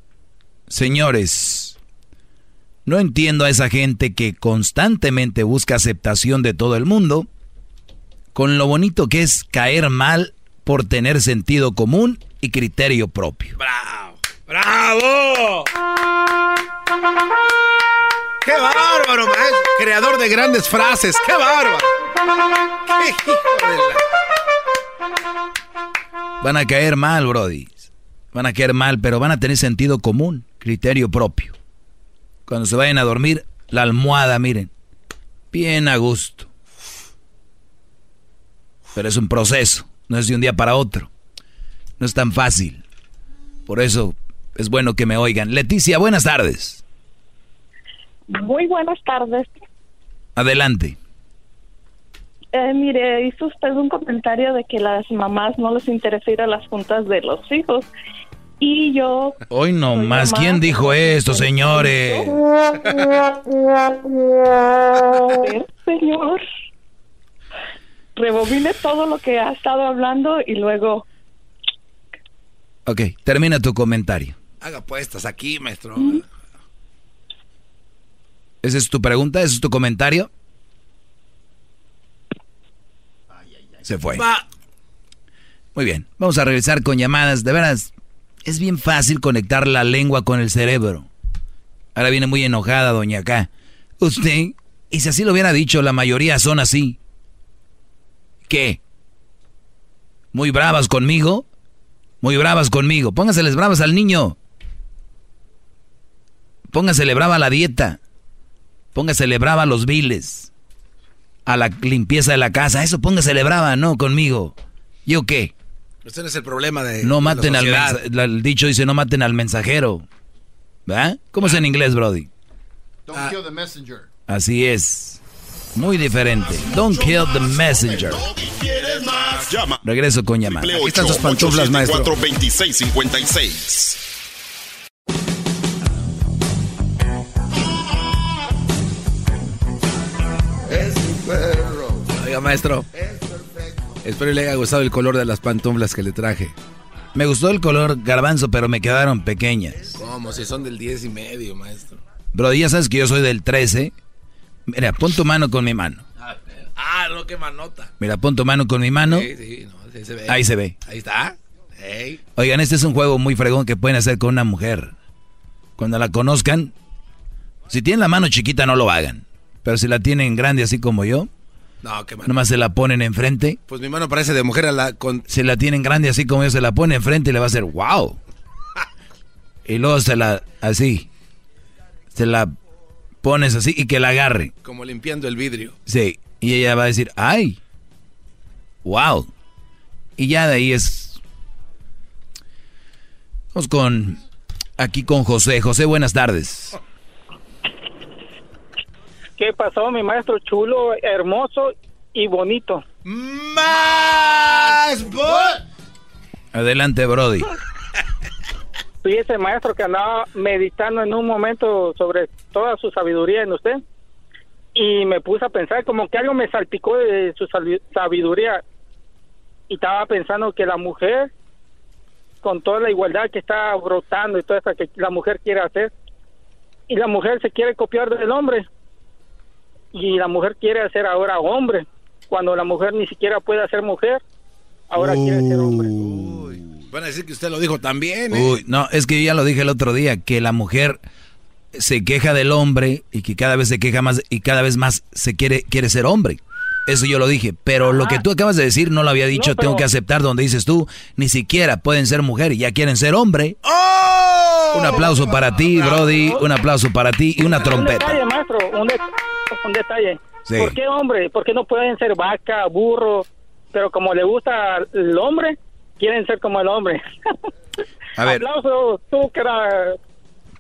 Señores, no entiendo a esa gente que constantemente busca aceptación de todo el mundo, con lo bonito que es caer mal por tener sentido común y criterio propio. ¡Bravo! ¡Bravo! ¡Qué bárbaro! Creador de grandes frases. ¡Qué bárbaro! ¡Qué hijo de la... Van a caer mal, Brody. Van a caer mal, pero van a tener sentido común, criterio propio. Cuando se vayan a dormir, la almohada, miren, bien a gusto. Pero es un proceso, no es de un día para otro. No es tan fácil. Por eso es bueno que me oigan. Leticia, buenas tardes. Muy buenas tardes. Adelante. Eh, mire, hizo usted un comentario de que las mamás no les interesa ir a las juntas de los hijos. Y yo... Hoy no más, ¿quién dijo esto, señores? señor, rebobine todo lo que ha estado hablando y luego... Ok, termina tu comentario. Haga puestas aquí, maestro. ¿Esa es tu pregunta? ¿Ese es tu comentario? Se fue. Muy bien, vamos a revisar con llamadas. De veras, es bien fácil conectar la lengua con el cerebro. Ahora viene muy enojada, doña K. Usted, y si así lo hubiera dicho, la mayoría son así. ¿Qué? ¿Muy bravas conmigo? Muy bravas conmigo. Póngaseles bravas al niño. Póngasele brava a la dieta. Póngasele brava a los viles. A la limpieza de la casa. Eso póngasele brava, no conmigo. ¿Yo qué? Este no es el problema de. No maten al El dicho dice: no maten al mensajero. ¿Verdad? ¿Cómo es en inglés, Brody? Don't kill the messenger. Así es. Muy diferente. Don't kill the messenger. Regreso con llamada. Aquí están sus pantuflas, maestro. 42656. Oiga, maestro. Espero le haya gustado el color de las pantuflas que le traje. Me gustó el color garbanzo, pero me quedaron pequeñas. ¿Cómo? Si son del 10 y medio, maestro. Bro, ya sabes que yo soy del 13. Mira, pon tu mano con mi mano. Ah, no, qué manota. Mira, pon tu mano con mi mano. Sí, sí, no, se ve. Ahí se ve. Ahí está. Oigan, este es un juego muy fregón que pueden hacer con una mujer. Cuando la conozcan, si tienen la mano chiquita no lo hagan. Pero si la tienen grande así como yo, no, qué mano. Nomás se la ponen enfrente. Pues mi mano parece de mujer a la con... Si la tienen grande así como yo, se la pone enfrente y le va a hacer wow. y luego se la, así, se la pones así y que la agarre. Como limpiando el vidrio. Sí, y ella va a decir, ay, wow. Y ya de ahí es... Vamos con aquí con José. José, buenas tardes. ¿Qué pasó, mi maestro chulo, hermoso y bonito? Más. Adelante, Brody. Fui ese maestro que andaba meditando en un momento sobre toda su sabiduría en usted y me puse a pensar como que algo me salpicó de su sabiduría y estaba pensando que la mujer con toda la igualdad que está brotando y todo eso que la mujer quiere hacer y la mujer se quiere copiar del hombre y la mujer quiere ser ahora hombre cuando la mujer ni siquiera puede ser mujer ahora quiere ser hombre van a decir que usted lo dijo también ¿eh? Uy, no es que yo ya lo dije el otro día que la mujer se queja del hombre y que cada vez se queja más y cada vez más se quiere quiere ser hombre eso yo lo dije, pero lo que tú acabas de decir no lo había dicho, tengo que aceptar donde dices tú, ni siquiera pueden ser mujer y ya quieren ser hombre. ¡Oh! Un aplauso para ti, Brody, un aplauso para ti y una trompeta. Un detalle, maestro, un, detalle. ¿Por qué hombre? ¿Por qué no pueden ser vaca, burro? Pero como le gusta el hombre, quieren ser como el hombre. A ver. Aplauso, tú que era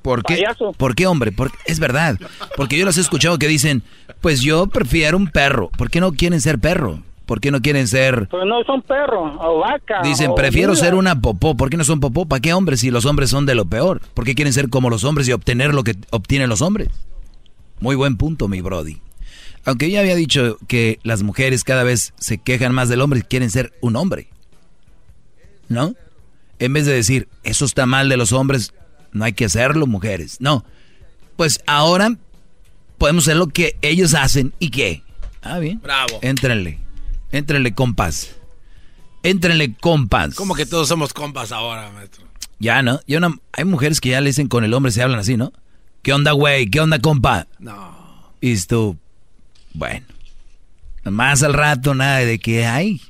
¿Por qué? ¿Por qué, hombre? Porque, es verdad. Porque yo los he escuchado que dicen, pues yo prefiero un perro. ¿Por qué no quieren ser perro? ¿Por qué no quieren ser...? Pues no son perros, o vaca. Dicen, prefiero ser una popó. ¿Por qué no son popó? ¿Para qué hombres si los hombres son de lo peor? ¿Por qué quieren ser como los hombres y obtener lo que obtienen los hombres? Muy buen punto, mi brody. Aunque ya había dicho que las mujeres cada vez se quejan más del hombre y quieren ser un hombre. ¿No? En vez de decir, eso está mal de los hombres, no hay que hacerlo, mujeres. No. Pues ahora podemos hacer lo que ellos hacen y qué. Ah, bien. Bravo. Éntrenle. Éntrenle compas. Éntrenle compas. Como que todos somos compas ahora, maestro. Ya, ¿no? Y hay mujeres que ya le dicen con el hombre, se hablan así, ¿no? ¿Qué onda, güey? ¿Qué onda, compa? No. Y tú, bueno. Más al rato, nada de que hay.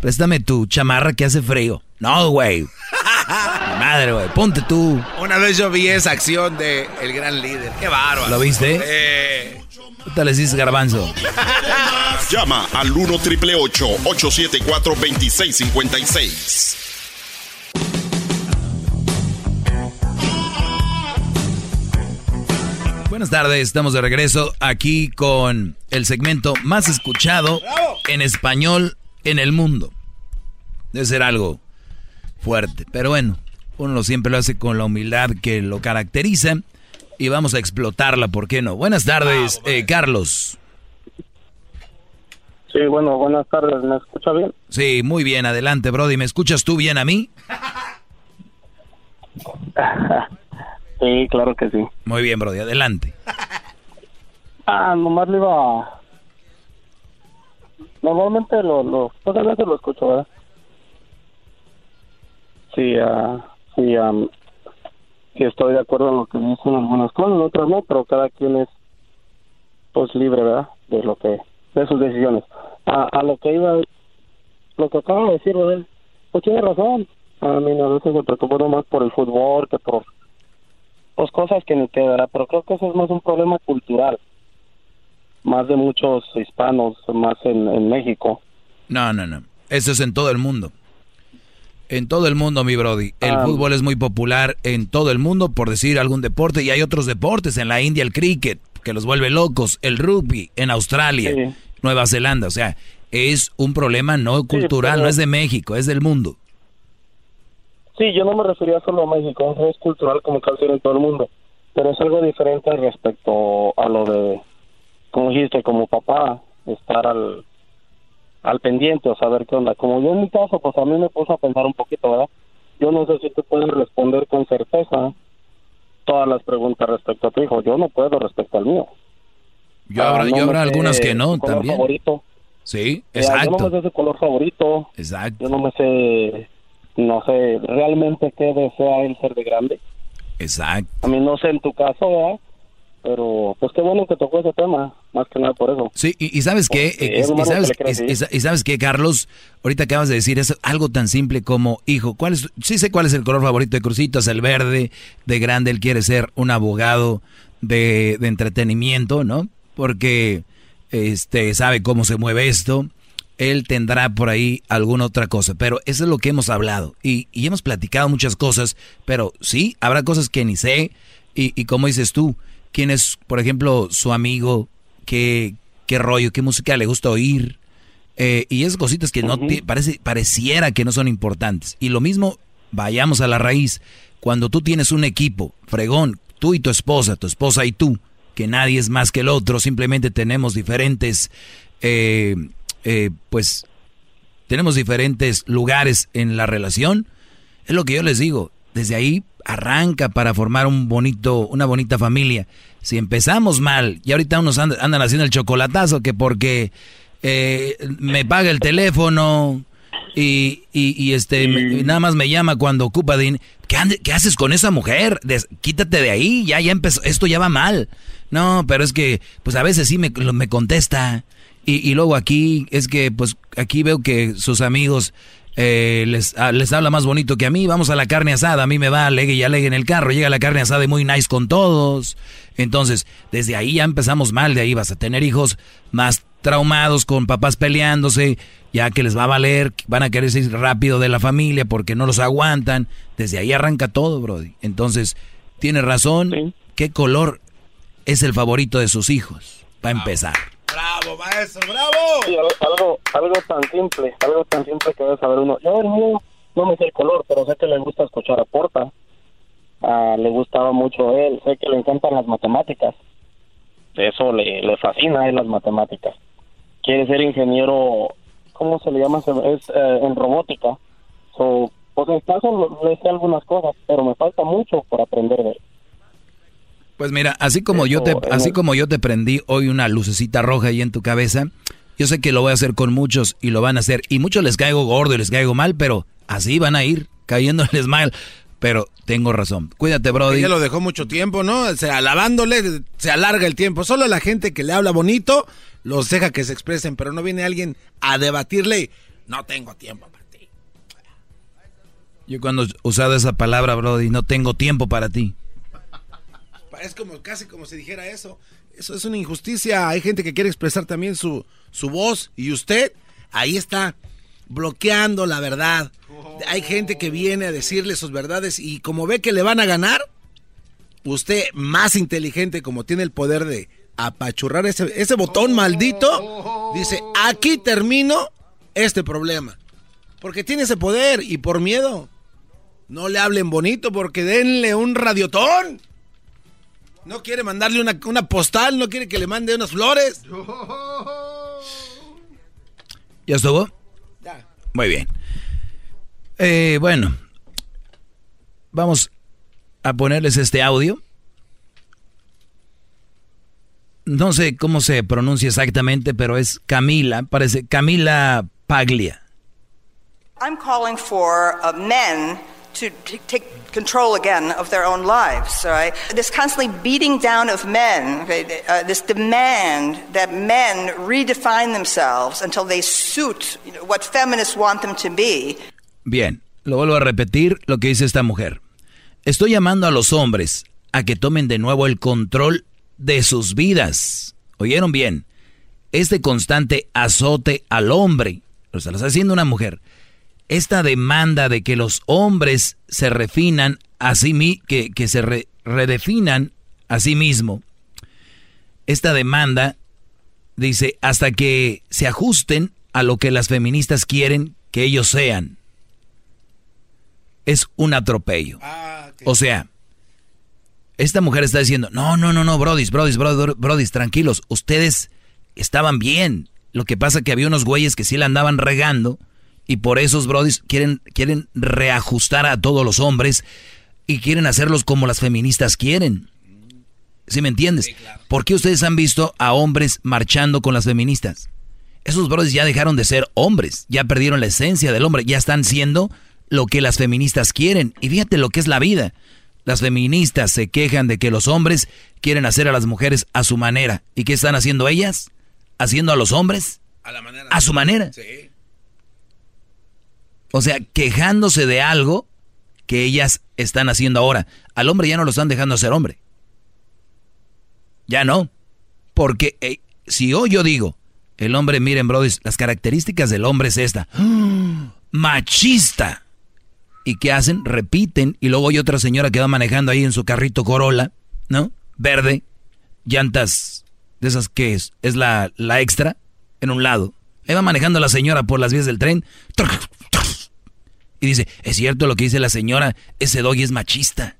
Préstame tu chamarra que hace frío. No, güey. Madre, güey. Ponte tú. Una vez yo vi esa acción de el gran líder. Qué bárbaro. ¿Lo viste? Eh. ¿Qué tal les dices, garbanzo? Llama al 1 triple 874 2656. Buenas tardes, estamos de regreso aquí con el segmento más escuchado en español en el mundo. Debe ser algo fuerte, pero bueno, uno siempre lo hace con la humildad que lo caracteriza y vamos a explotarla, ¿por qué no? Buenas tardes, eh, Carlos. Sí, bueno, buenas tardes, ¿me escucha bien? Sí, muy bien, adelante, Brody. ¿Me escuchas tú bien a mí? sí, claro que sí. Muy bien, Brody, adelante. ah, nomás le iba Normalmente lo, lo, pocas veces lo escucho, ¿verdad? Sí, uh, sí, sí estoy de acuerdo en lo que dicen algunas cosas, otras no, pero cada quien es pues libre, ¿verdad? De lo que, de sus decisiones. A, a lo que iba, lo que acaba de decir, ¿verdad? Pues tiene razón. A mí a veces me preocupo más por el fútbol que por pues cosas que ni quedará, pero creo que eso es más un problema cultural, más de muchos hispanos, más en, en México. No, no, no. Eso es en todo el mundo. En todo el mundo, mi Brody. El ah. fútbol es muy popular en todo el mundo, por decir algún deporte. Y hay otros deportes. En la India, el cricket, que los vuelve locos. El rugby, en Australia, Nueva Zelanda. O sea, es un problema no cultural, no es de México, es del mundo. Sí, yo no me refería solo a México, es cultural como casi en todo el mundo. Pero es algo diferente respecto a lo de, como dijiste, como papá, estar al al pendiente o saber qué onda. Como yo en mi caso, pues a mí me puso a pensar un poquito, ¿verdad? Yo no sé si tú puedes responder con certeza todas las preguntas respecto a tu hijo. Yo no puedo respecto al mío. Yo habrá, ah, yo habrá algunas que no, color también. favorito. Sí, exacto. yo no me sé su color favorito. Exacto. Yo no me sé, no sé realmente qué desea él ser de grande. Exacto. A mí no sé en tu caso, ¿verdad? pero pues qué bueno que tocó ese tema, más que nada por eso. Sí, y, sabes qué, y, sabes, y, sabes qué, Carlos, ahorita acabas de decir es algo tan simple como, hijo, ¿cuál es, sí sé cuál es el color favorito de Crucitas, el verde, de grande, él quiere ser un abogado de, de entretenimiento, ¿no? Porque este sabe cómo se mueve esto. Él tendrá por ahí alguna otra cosa. Pero eso es lo que hemos hablado. Y, hemos platicado muchas cosas, pero sí, habrá cosas que ni sé. Y, y como dices tú, quién es, por ejemplo, su amigo, qué, qué rollo, qué música le gusta oír. Eh, y esas cositas que no parece, pareciera que no son importantes. Y lo mismo, vayamos a la raíz. Cuando tú tienes un equipo, fregón, tú y tu esposa, tu esposa y tú, que nadie es más que el otro, simplemente tenemos diferentes eh, eh, pues tenemos diferentes lugares en la relación, es lo que yo les digo, desde ahí arranca para formar un bonito, una bonita familia. Si empezamos mal y ahorita unos andan, haciendo el chocolatazo que porque eh, me paga el teléfono y, y, este nada más me llama cuando ocupa dinero. ¿Qué, haces con esa mujer? quítate de ahí, ya, ya empezó, esto ya va mal. No, pero es que, pues a veces sí me, me contesta. Y, luego aquí es que, pues aquí veo que sus amigos eh, les, ah, les habla más bonito que a mí. Vamos a la carne asada, a mí me va alegue y alegue en el carro. Llega la carne asada y muy nice con todos. Entonces, desde ahí ya empezamos mal. De ahí vas a tener hijos más traumados con papás peleándose, ya que les va a valer, van a querer ir rápido de la familia porque no los aguantan. Desde ahí arranca todo, Brody. Entonces, tiene razón. ¿Qué color es el favorito de sus hijos? Para empezar. Bravo, maestro, bravo. Sí, algo, algo tan simple, algo tan simple que debe saber uno. Yo mío no me sé el color, pero sé que le gusta escuchar a Porta. Ah, le gustaba mucho él, sé que le encantan las matemáticas. Eso le, le fascina a él las matemáticas. Quiere ser ingeniero, ¿cómo se le llama? Es eh, en robótica. So, pues en caso le sé algunas cosas, pero me falta mucho por aprender de él. Pues mira, así como yo te, así como yo te prendí hoy una lucecita roja ahí en tu cabeza, yo sé que lo voy a hacer con muchos y lo van a hacer. Y muchos les caigo gordo y les caigo mal, pero así van a ir cayéndoles mal. Pero tengo razón. Cuídate, Brody. Ya lo dejó mucho tiempo, ¿no? O sea, alabándole, se alarga el tiempo. Solo la gente que le habla bonito los deja que se expresen, pero no viene alguien a debatirle. No tengo tiempo para ti. Yo cuando he usado esa palabra, Brody, no tengo tiempo para ti es como casi como si dijera eso. Eso es una injusticia. Hay gente que quiere expresar también su, su voz y usted ahí está bloqueando la verdad. Hay gente que viene a decirle sus verdades y como ve que le van a ganar, usted más inteligente como tiene el poder de apachurrar ese, ese botón maldito, dice, aquí termino este problema. Porque tiene ese poder y por miedo. No le hablen bonito porque denle un radiotón. No quiere mandarle una, postal, no quiere que le mande unas flores. ¿Ya estuvo? Ya. Muy bien. Eh, bueno, vamos a ponerles este audio. No sé cómo se pronuncia exactamente, pero es Camila, parece Camila Paglia. I'm calling for uh, men to take control again of their own lives. Right? This constantly beating down of men, okay, uh, this demand that men redefine themselves until they suit you know, what feminists want them to be. Bien, lo vuelvo a repetir lo que dice esta mujer. Estoy llamando a los hombres a que tomen de nuevo el control de sus vidas. ¿Oyeron bien? Este constante azote al hombre, lo está haciendo una mujer, esta demanda de que los hombres se refinan a sí que, que se redefinan a sí mismo, esta demanda dice hasta que se ajusten a lo que las feministas quieren que ellos sean. Es un atropello. Ah, o sea, esta mujer está diciendo, no, no, no, no, brodis, brodis, brodis, brodis, tranquilos, ustedes estaban bien. Lo que pasa que había unos güeyes que sí la andaban regando y por esos brodis quieren, quieren reajustar a todos los hombres y quieren hacerlos como las feministas quieren. ¿Sí me entiendes? ¿Por qué ustedes han visto a hombres marchando con las feministas? Esos brodis ya dejaron de ser hombres, ya perdieron la esencia del hombre, ya están siendo lo que las feministas quieren. Y fíjate lo que es la vida. Las feministas se quejan de que los hombres quieren hacer a las mujeres a su manera. ¿Y qué están haciendo ellas? Haciendo a los hombres a, la manera a su manera. Sí. O sea, quejándose de algo que ellas están haciendo ahora. Al hombre ya no lo están dejando ser hombre. Ya no. Porque eh, si hoy yo digo, El hombre, miren, Brody, las características del hombre es esta. Machista. ¿Y qué hacen? Repiten. Y luego hay otra señora que va manejando ahí en su carrito Corolla, ¿no? Verde. Llantas de esas que es, es la, la extra en un lado. Ahí va manejando la señora por las vías del tren. Y dice, es cierto lo que dice la señora, ese doggy es machista.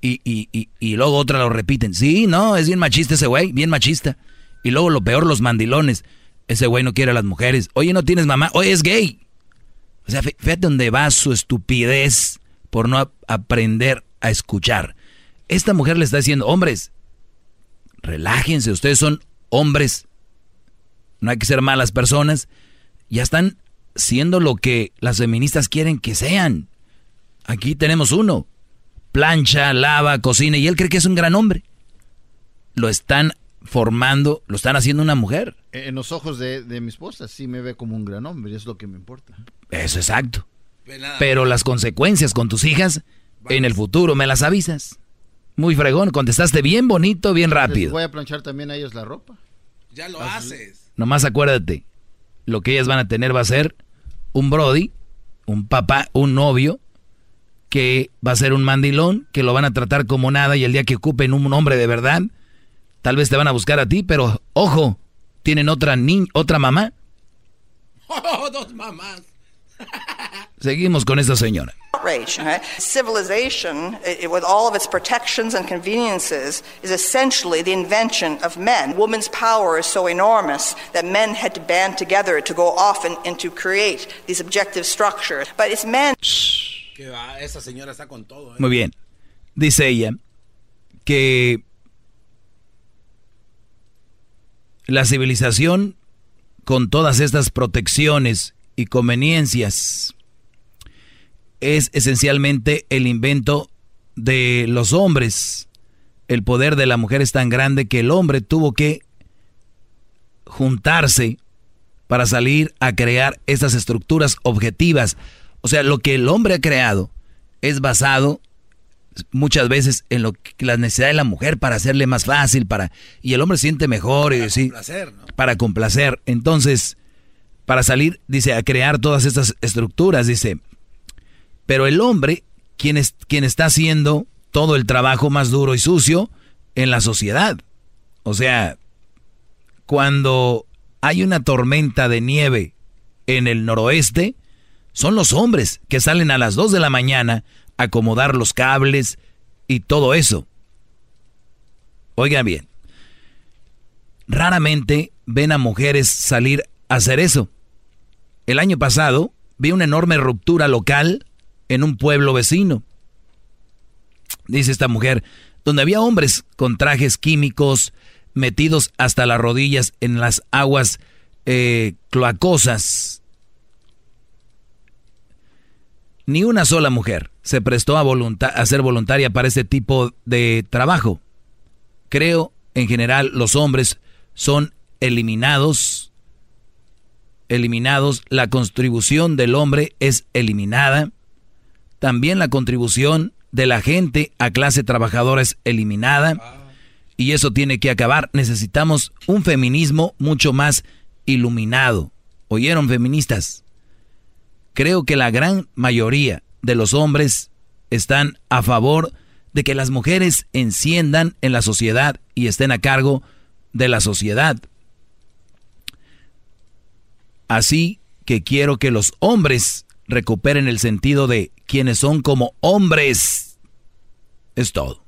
Y, y, y, y luego otra lo repiten. Sí, no, es bien machista ese güey, bien machista. Y luego lo peor, los mandilones. Ese güey no quiere a las mujeres. Oye, no tienes mamá. Oye, es gay. O sea, fíjate dónde va su estupidez por no aprender a escuchar. Esta mujer le está diciendo, hombres, relájense, ustedes son hombres. No hay que ser malas personas. Ya están siendo lo que las feministas quieren que sean. Aquí tenemos uno. Plancha, lava, cocina y él cree que es un gran hombre. Lo están formando, lo están haciendo una mujer. En los ojos de, mi esposa sí me ve como un gran hombre, es lo que me importa. Eso exacto. Pero las consecuencias con tus hijas en el futuro me las avisas. Muy fregón, contestaste bien bonito, bien rápido. voy a planchar también a ellos la ropa. Ya lo haces. Nomás acuérdate, lo que ellas van a tener va a ser un Brody, un papá, un novio, que va a ser un mandilón, que lo van a tratar como nada y el día que ocupen un hombre de verdad, Tal vez te van a buscar a ti, pero ojo, tienen otra niña, otra mamá. Oh, dos mamás. Seguimos con esta señora. Outrage. Okay? Civilization, it, with all of its protections and conveniences, is essentially the invention of men. Woman's power is so enormous that men had to band together to go off and, and to create these objective structures. But it's men. Que va, esa señora está con todo. ¿eh? Muy bien. Dice ella que la civilización, con todas estas protecciones y conveniencias, es esencialmente el invento de los hombres. El poder de la mujer es tan grande que el hombre tuvo que juntarse para salir a crear estas estructuras objetivas. O sea, lo que el hombre ha creado es basado muchas veces en lo que la necesidad de la mujer para hacerle más fácil, para y el hombre siente mejor para y complacer, ¿no? para complacer. Entonces, para salir, dice, a crear todas estas estructuras, dice, pero el hombre, quien, es, quien está haciendo todo el trabajo más duro y sucio en la sociedad. O sea, cuando hay una tormenta de nieve en el noroeste, son los hombres que salen a las 2 de la mañana acomodar los cables y todo eso. Oigan bien, raramente ven a mujeres salir a hacer eso. El año pasado vi una enorme ruptura local en un pueblo vecino. Dice esta mujer, donde había hombres con trajes químicos metidos hasta las rodillas en las aguas eh, cloacosas ni una sola mujer se prestó a, a ser voluntaria para este tipo de trabajo. Creo, en general, los hombres son eliminados, eliminados, la contribución del hombre es eliminada, también la contribución de la gente a clase trabajadora es eliminada, y eso tiene que acabar. Necesitamos un feminismo mucho más iluminado. ¿Oyeron feministas? creo que la gran mayoría de los hombres están a favor de que las mujeres enciendan en la sociedad y estén a cargo de la sociedad. Así que quiero que los hombres recuperen el sentido de quienes son como hombres. Es todo.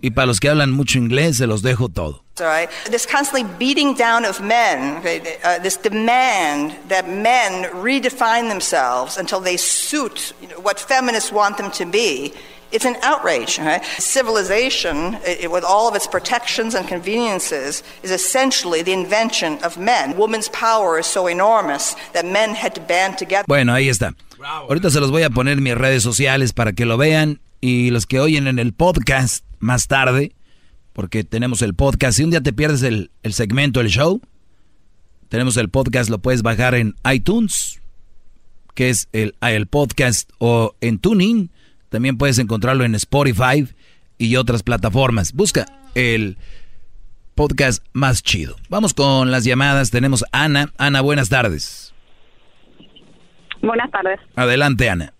Y para los que hablan mucho inglés, se los dejo todo. Constantly beating down of men, uh, this demand that men redefine themselves until they suit what feminists want them to be. It's an outrage. Okay? Civilization, it, with all of its protections and conveniences, is essentially the invention of men. Woman's power is so enormous that men had to band together. Bueno, ahí está. Ahorita se los voy a poner en mis redes sociales para que lo vean y los que oyen en el podcast más tarde, porque tenemos el podcast. Si un día te pierdes el, segmento, el show, tenemos el podcast, lo puedes bajar en iTunes, que es el, el podcast, o en TuneIn. También puedes encontrarlo en Spotify y otras plataformas. Busca el podcast más chido. Vamos con las llamadas. Tenemos a Ana. Ana, buenas tardes. Buenas tardes. Adelante, Ana.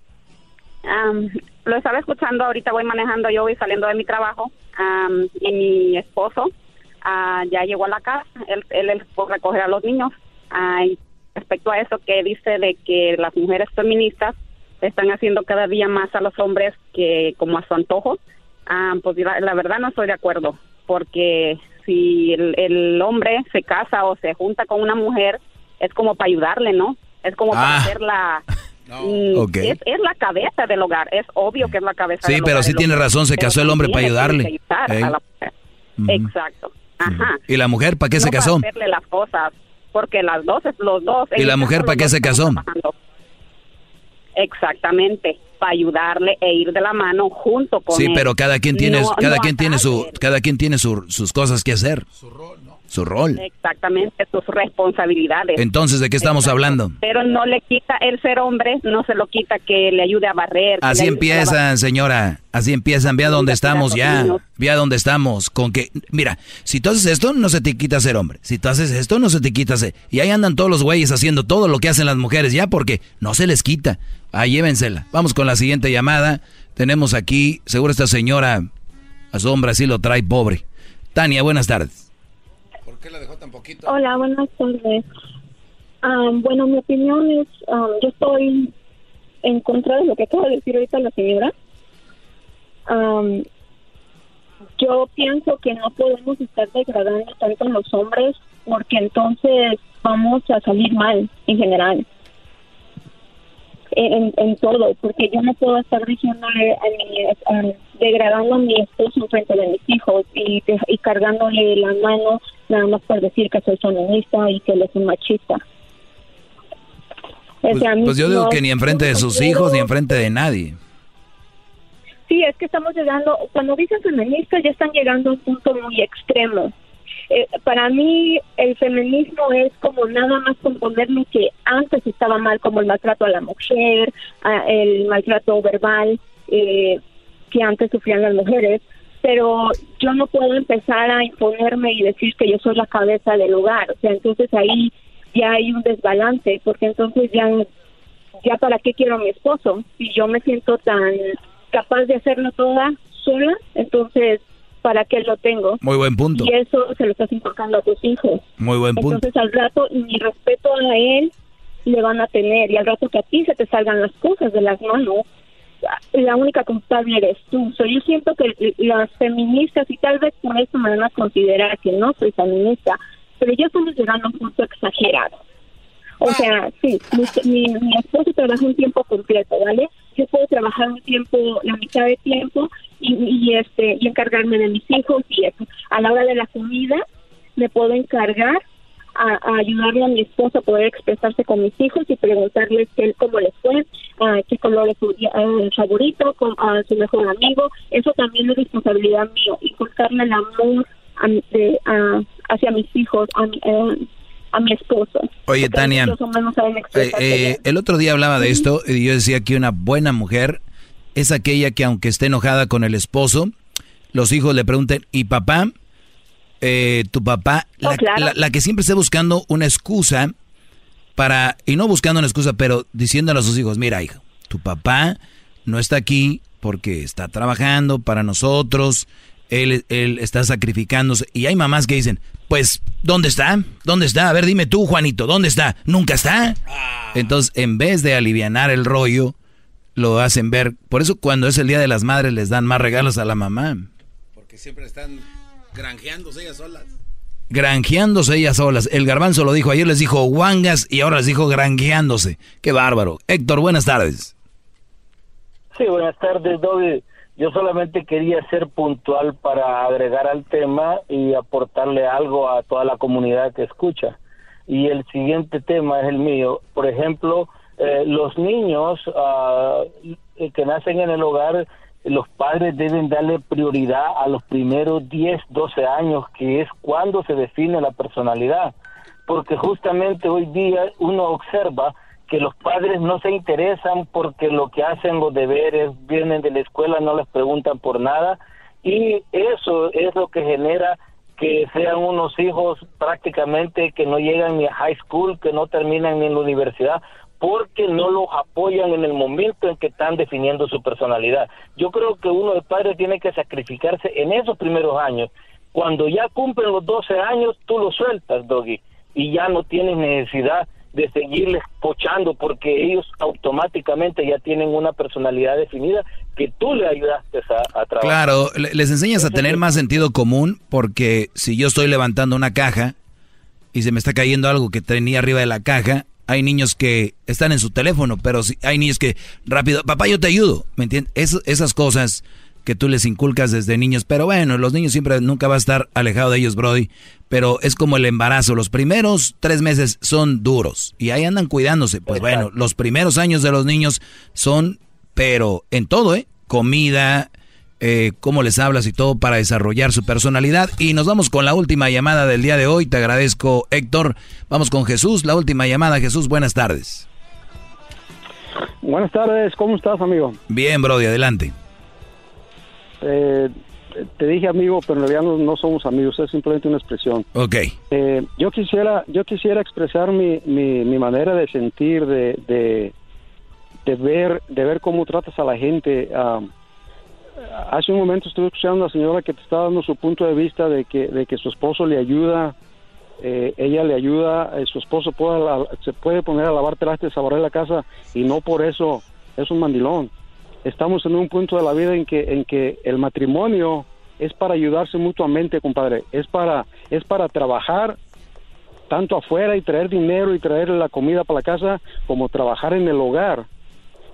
lo estaba escuchando, ahorita voy manejando, yo voy saliendo de mi trabajo y mi esposo uh, ya llegó a la casa, él, él, fue recoger a los niños. Uh, respecto a eso que dice de que las mujeres feministas están haciendo cada día más a los hombres que como a su antojo, pues la, verdad no estoy de acuerdo, porque si el, hombre se casa o se junta con una mujer, es como para ayudarle, ¿no? Es como para ah. hacer la... Mm, es, la cabeza del hogar, es obvio que es la cabeza sí, del pero sí tiene razón, se casó el hombre para ayudarle. Exacto. Ajá. ¿Y la mujer para qué se casó? Para hacerle las cosas, porque las dos, los dos. ¿Y la mujer para qué se casó? Exactamente, para ayudarle e ir de la mano junto con Sí, pero cada quien tiene, cada quien tiene su, cada quien tiene sus cosas que hacer. Su rol, ¿no? Su rol. Exactamente, sus responsabilidades. Entonces, ¿de qué estamos hablando? Pero no le quita el ser hombre, no se lo quita que le ayude a barrer. Así empiezan, señora. Así empiezan. Vea dónde estamos ya. Vea dónde estamos. Con que, mira, si tú haces esto, no se te quita ser hombre. Si tú haces esto, no se te quita ser. Y ahí andan todos los güeyes haciendo todo lo que hacen las mujeres ya porque no se les quita. Ahí llévensela. Vamos con la siguiente llamada. Tenemos aquí, seguro esta señora a su hombre así lo trae pobre. Tania, buenas tardes qué la dejó tan poquito? Hola, buenas tardes. bueno, mi opinión es, yo estoy en contra de lo que acaba de decir ahorita la señora. yo pienso que no podemos estar degradando tanto a los hombres porque entonces vamos a salir mal en general en, en todo, porque yo no puedo estar diciéndole a mi, degradando a mi esposo frente de mis hijos y, y cargándole la mano nada más por decir que soy feminista y que él es un machista. Pues, pues, yo digo que ni enfrente de sus hijos ni enfrente de nadie. Sí, es que estamos llegando, cuando dicen feminista ya están llegando a un punto muy extremo. Eh, para mí el feminismo es como nada más componer lo que antes estaba mal, como el maltrato a la mujer, el maltrato verbal eh, que antes sufrían las mujeres, pero yo no puedo empezar a imponerme y decir que yo soy la cabeza del hogar, o sea, entonces ahí ya hay un desbalance, porque entonces ya, ya para qué quiero a mi esposo, si yo me siento tan capaz de hacerlo toda sola, entonces para qué lo tengo. Muy buen punto. Y eso se lo estás importando a tus hijos. Muy buen punto. Entonces al rato mi respeto a él le van a tener y al rato que a ti se te salgan las cosas de las manos, la única culpable eres tú. yo siento que las feministas, y tal vez por eso me van a considerar que no soy feminista, pero yo estamos llegando a un punto exagerado. O sea, sí, mi, mi, esposo trabaja un tiempo completo, ¿vale? Yo puedo trabajar un tiempo, la mitad de tiempo, y, este y encargarme de mis hijos y eso. A la hora de la comida me puedo encargar a, ayudarle a mi esposa a poder expresarse con mis hijos y preguntarles qué, cómo les fue, qué color es su favorito, con, a su mejor amigo. Eso también es responsabilidad mío, inculcarle el amor hacia mis hijos, a eh, a mi esposo. Oye, Tania, eh, eh, el otro día hablaba de esto y yo decía que una buena mujer es aquella que aunque esté enojada con el esposo, los hijos le pregunten, ¿y papá? Eh, tu papá, oh, la, que siempre esté buscando una excusa para, y no buscando una excusa, pero diciéndole a sus hijos, mira hijo, tu papá no está aquí porque está trabajando para nosotros, él, él está sacrificándose. Y hay mamás que dicen, pues, ¿dónde está? ¿Dónde está? A ver, dime tú, Juanito, ¿dónde está? ¿Nunca está? Ah. Entonces, en vez de alivianar el rollo, lo hacen ver. Por eso cuando es el Día de las Madres les dan más regalos a la mamá. Porque siempre están granjeándose ellas solas. Granjeándose ellas solas. El garbanzo lo dijo ayer, les dijo guangas y ahora les dijo granjeándose. Qué bárbaro. Héctor, buenas tardes. Sí, buenas tardes, Dobby. Yo solamente quería ser puntual para agregar al tema y aportarle algo a toda la comunidad que escucha. Y el siguiente tema es el mío. Por ejemplo, eh, los niños uh, que nacen en el hogar, los padres deben darle prioridad a los primeros 10, 12 años, que es cuando se define la personalidad. Porque justamente hoy día uno observa que los padres no se interesan porque lo que hacen los deberes, vienen de la escuela, no les preguntan por nada, y eso es lo que genera que sean unos hijos prácticamente que no llegan ni a high school, que no terminan ni en la universidad, porque no los apoyan en el momento en que están definiendo su personalidad. Yo creo que uno de padres tiene que sacrificarse en esos primeros años. Cuando ya cumplen los 12 años, tú los sueltas, Doggy, y ya no tienes necesidad de seguirles pochando porque ellos automáticamente ya tienen una personalidad definida que tú le ayudaste a, trabajar. Claro, les enseñas a tener más sentido común porque si yo estoy levantando una caja y se me está cayendo algo que tenía arriba de la caja, hay niños que están en su teléfono, pero si hay niños que rápido, papá, yo te ayudo, ¿me entiendes? esas cosas que tú les inculcas desde niños, pero bueno, los niños siempre nunca va a estar alejado de ellos, Brody, pero es como el embarazo, los primeros tres meses son duros y ahí andan cuidándose, pues bueno, los primeros años de los niños son, pero en todo, ¿eh? Comida, eh, cómo les hablas y todo para desarrollar su personalidad. Y nos vamos con la última llamada del día de hoy. Te agradezco, Héctor. Vamos con Jesús, la última llamada. Jesús, buenas tardes. Buenas tardes, ¿cómo estás, amigo? Bien, Brody, adelante. Eh, te dije amigo, pero en realidad no, somos amigos, es simplemente una expresión. Ok. Eh, yo quisiera, yo quisiera expresar mi, mi, manera de sentir, de, de, ver, de ver cómo tratas a la gente. Uh, hace un momento estuve escuchando a la señora que te está dando su punto de vista de que, de que su esposo le ayuda, eh, ella le ayuda, eh, su esposo puede, se puede poner a lavar trastes, a barrer la casa y no por eso es un mandilón. Estamos en un punto de la vida en que, en que el matrimonio es para ayudarse mutuamente, compadre, es para, es para trabajar tanto afuera y traer dinero y traer la comida para la casa como trabajar en el hogar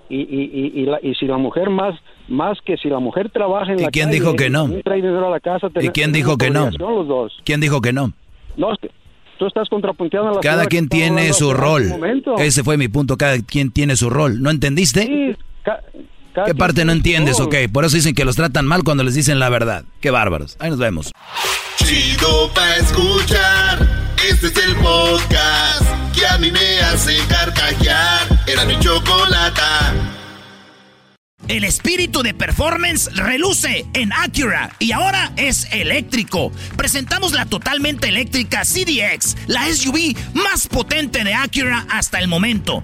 y, y, y, la, y, si la mujer más más que si la mujer trabaja en ¿Y la quién dijo que no? trae dinero a la casa, ¿Y quién dijo que no? Los dos. ¿Quién dijo que no? No, tú estás contrapunteando a la Cada quien tiene su rol. Ese fue mi punto, cada quien tiene su rol. ¿No entendiste? Sí, ¿Qué parte no entiendes? Ok, por eso dicen que los tratan mal cuando les dicen la verdad. Qué bárbaros. Ahí nos vemos. Chido pa escuchar. Este es el podcast que a mí me hace carcajear. Era mi chocolata. El espíritu de performance reluce en Acura y ahora es eléctrico. Presentamos la totalmente eléctrica CDX, la SUV más potente de Acura hasta el momento.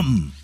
come.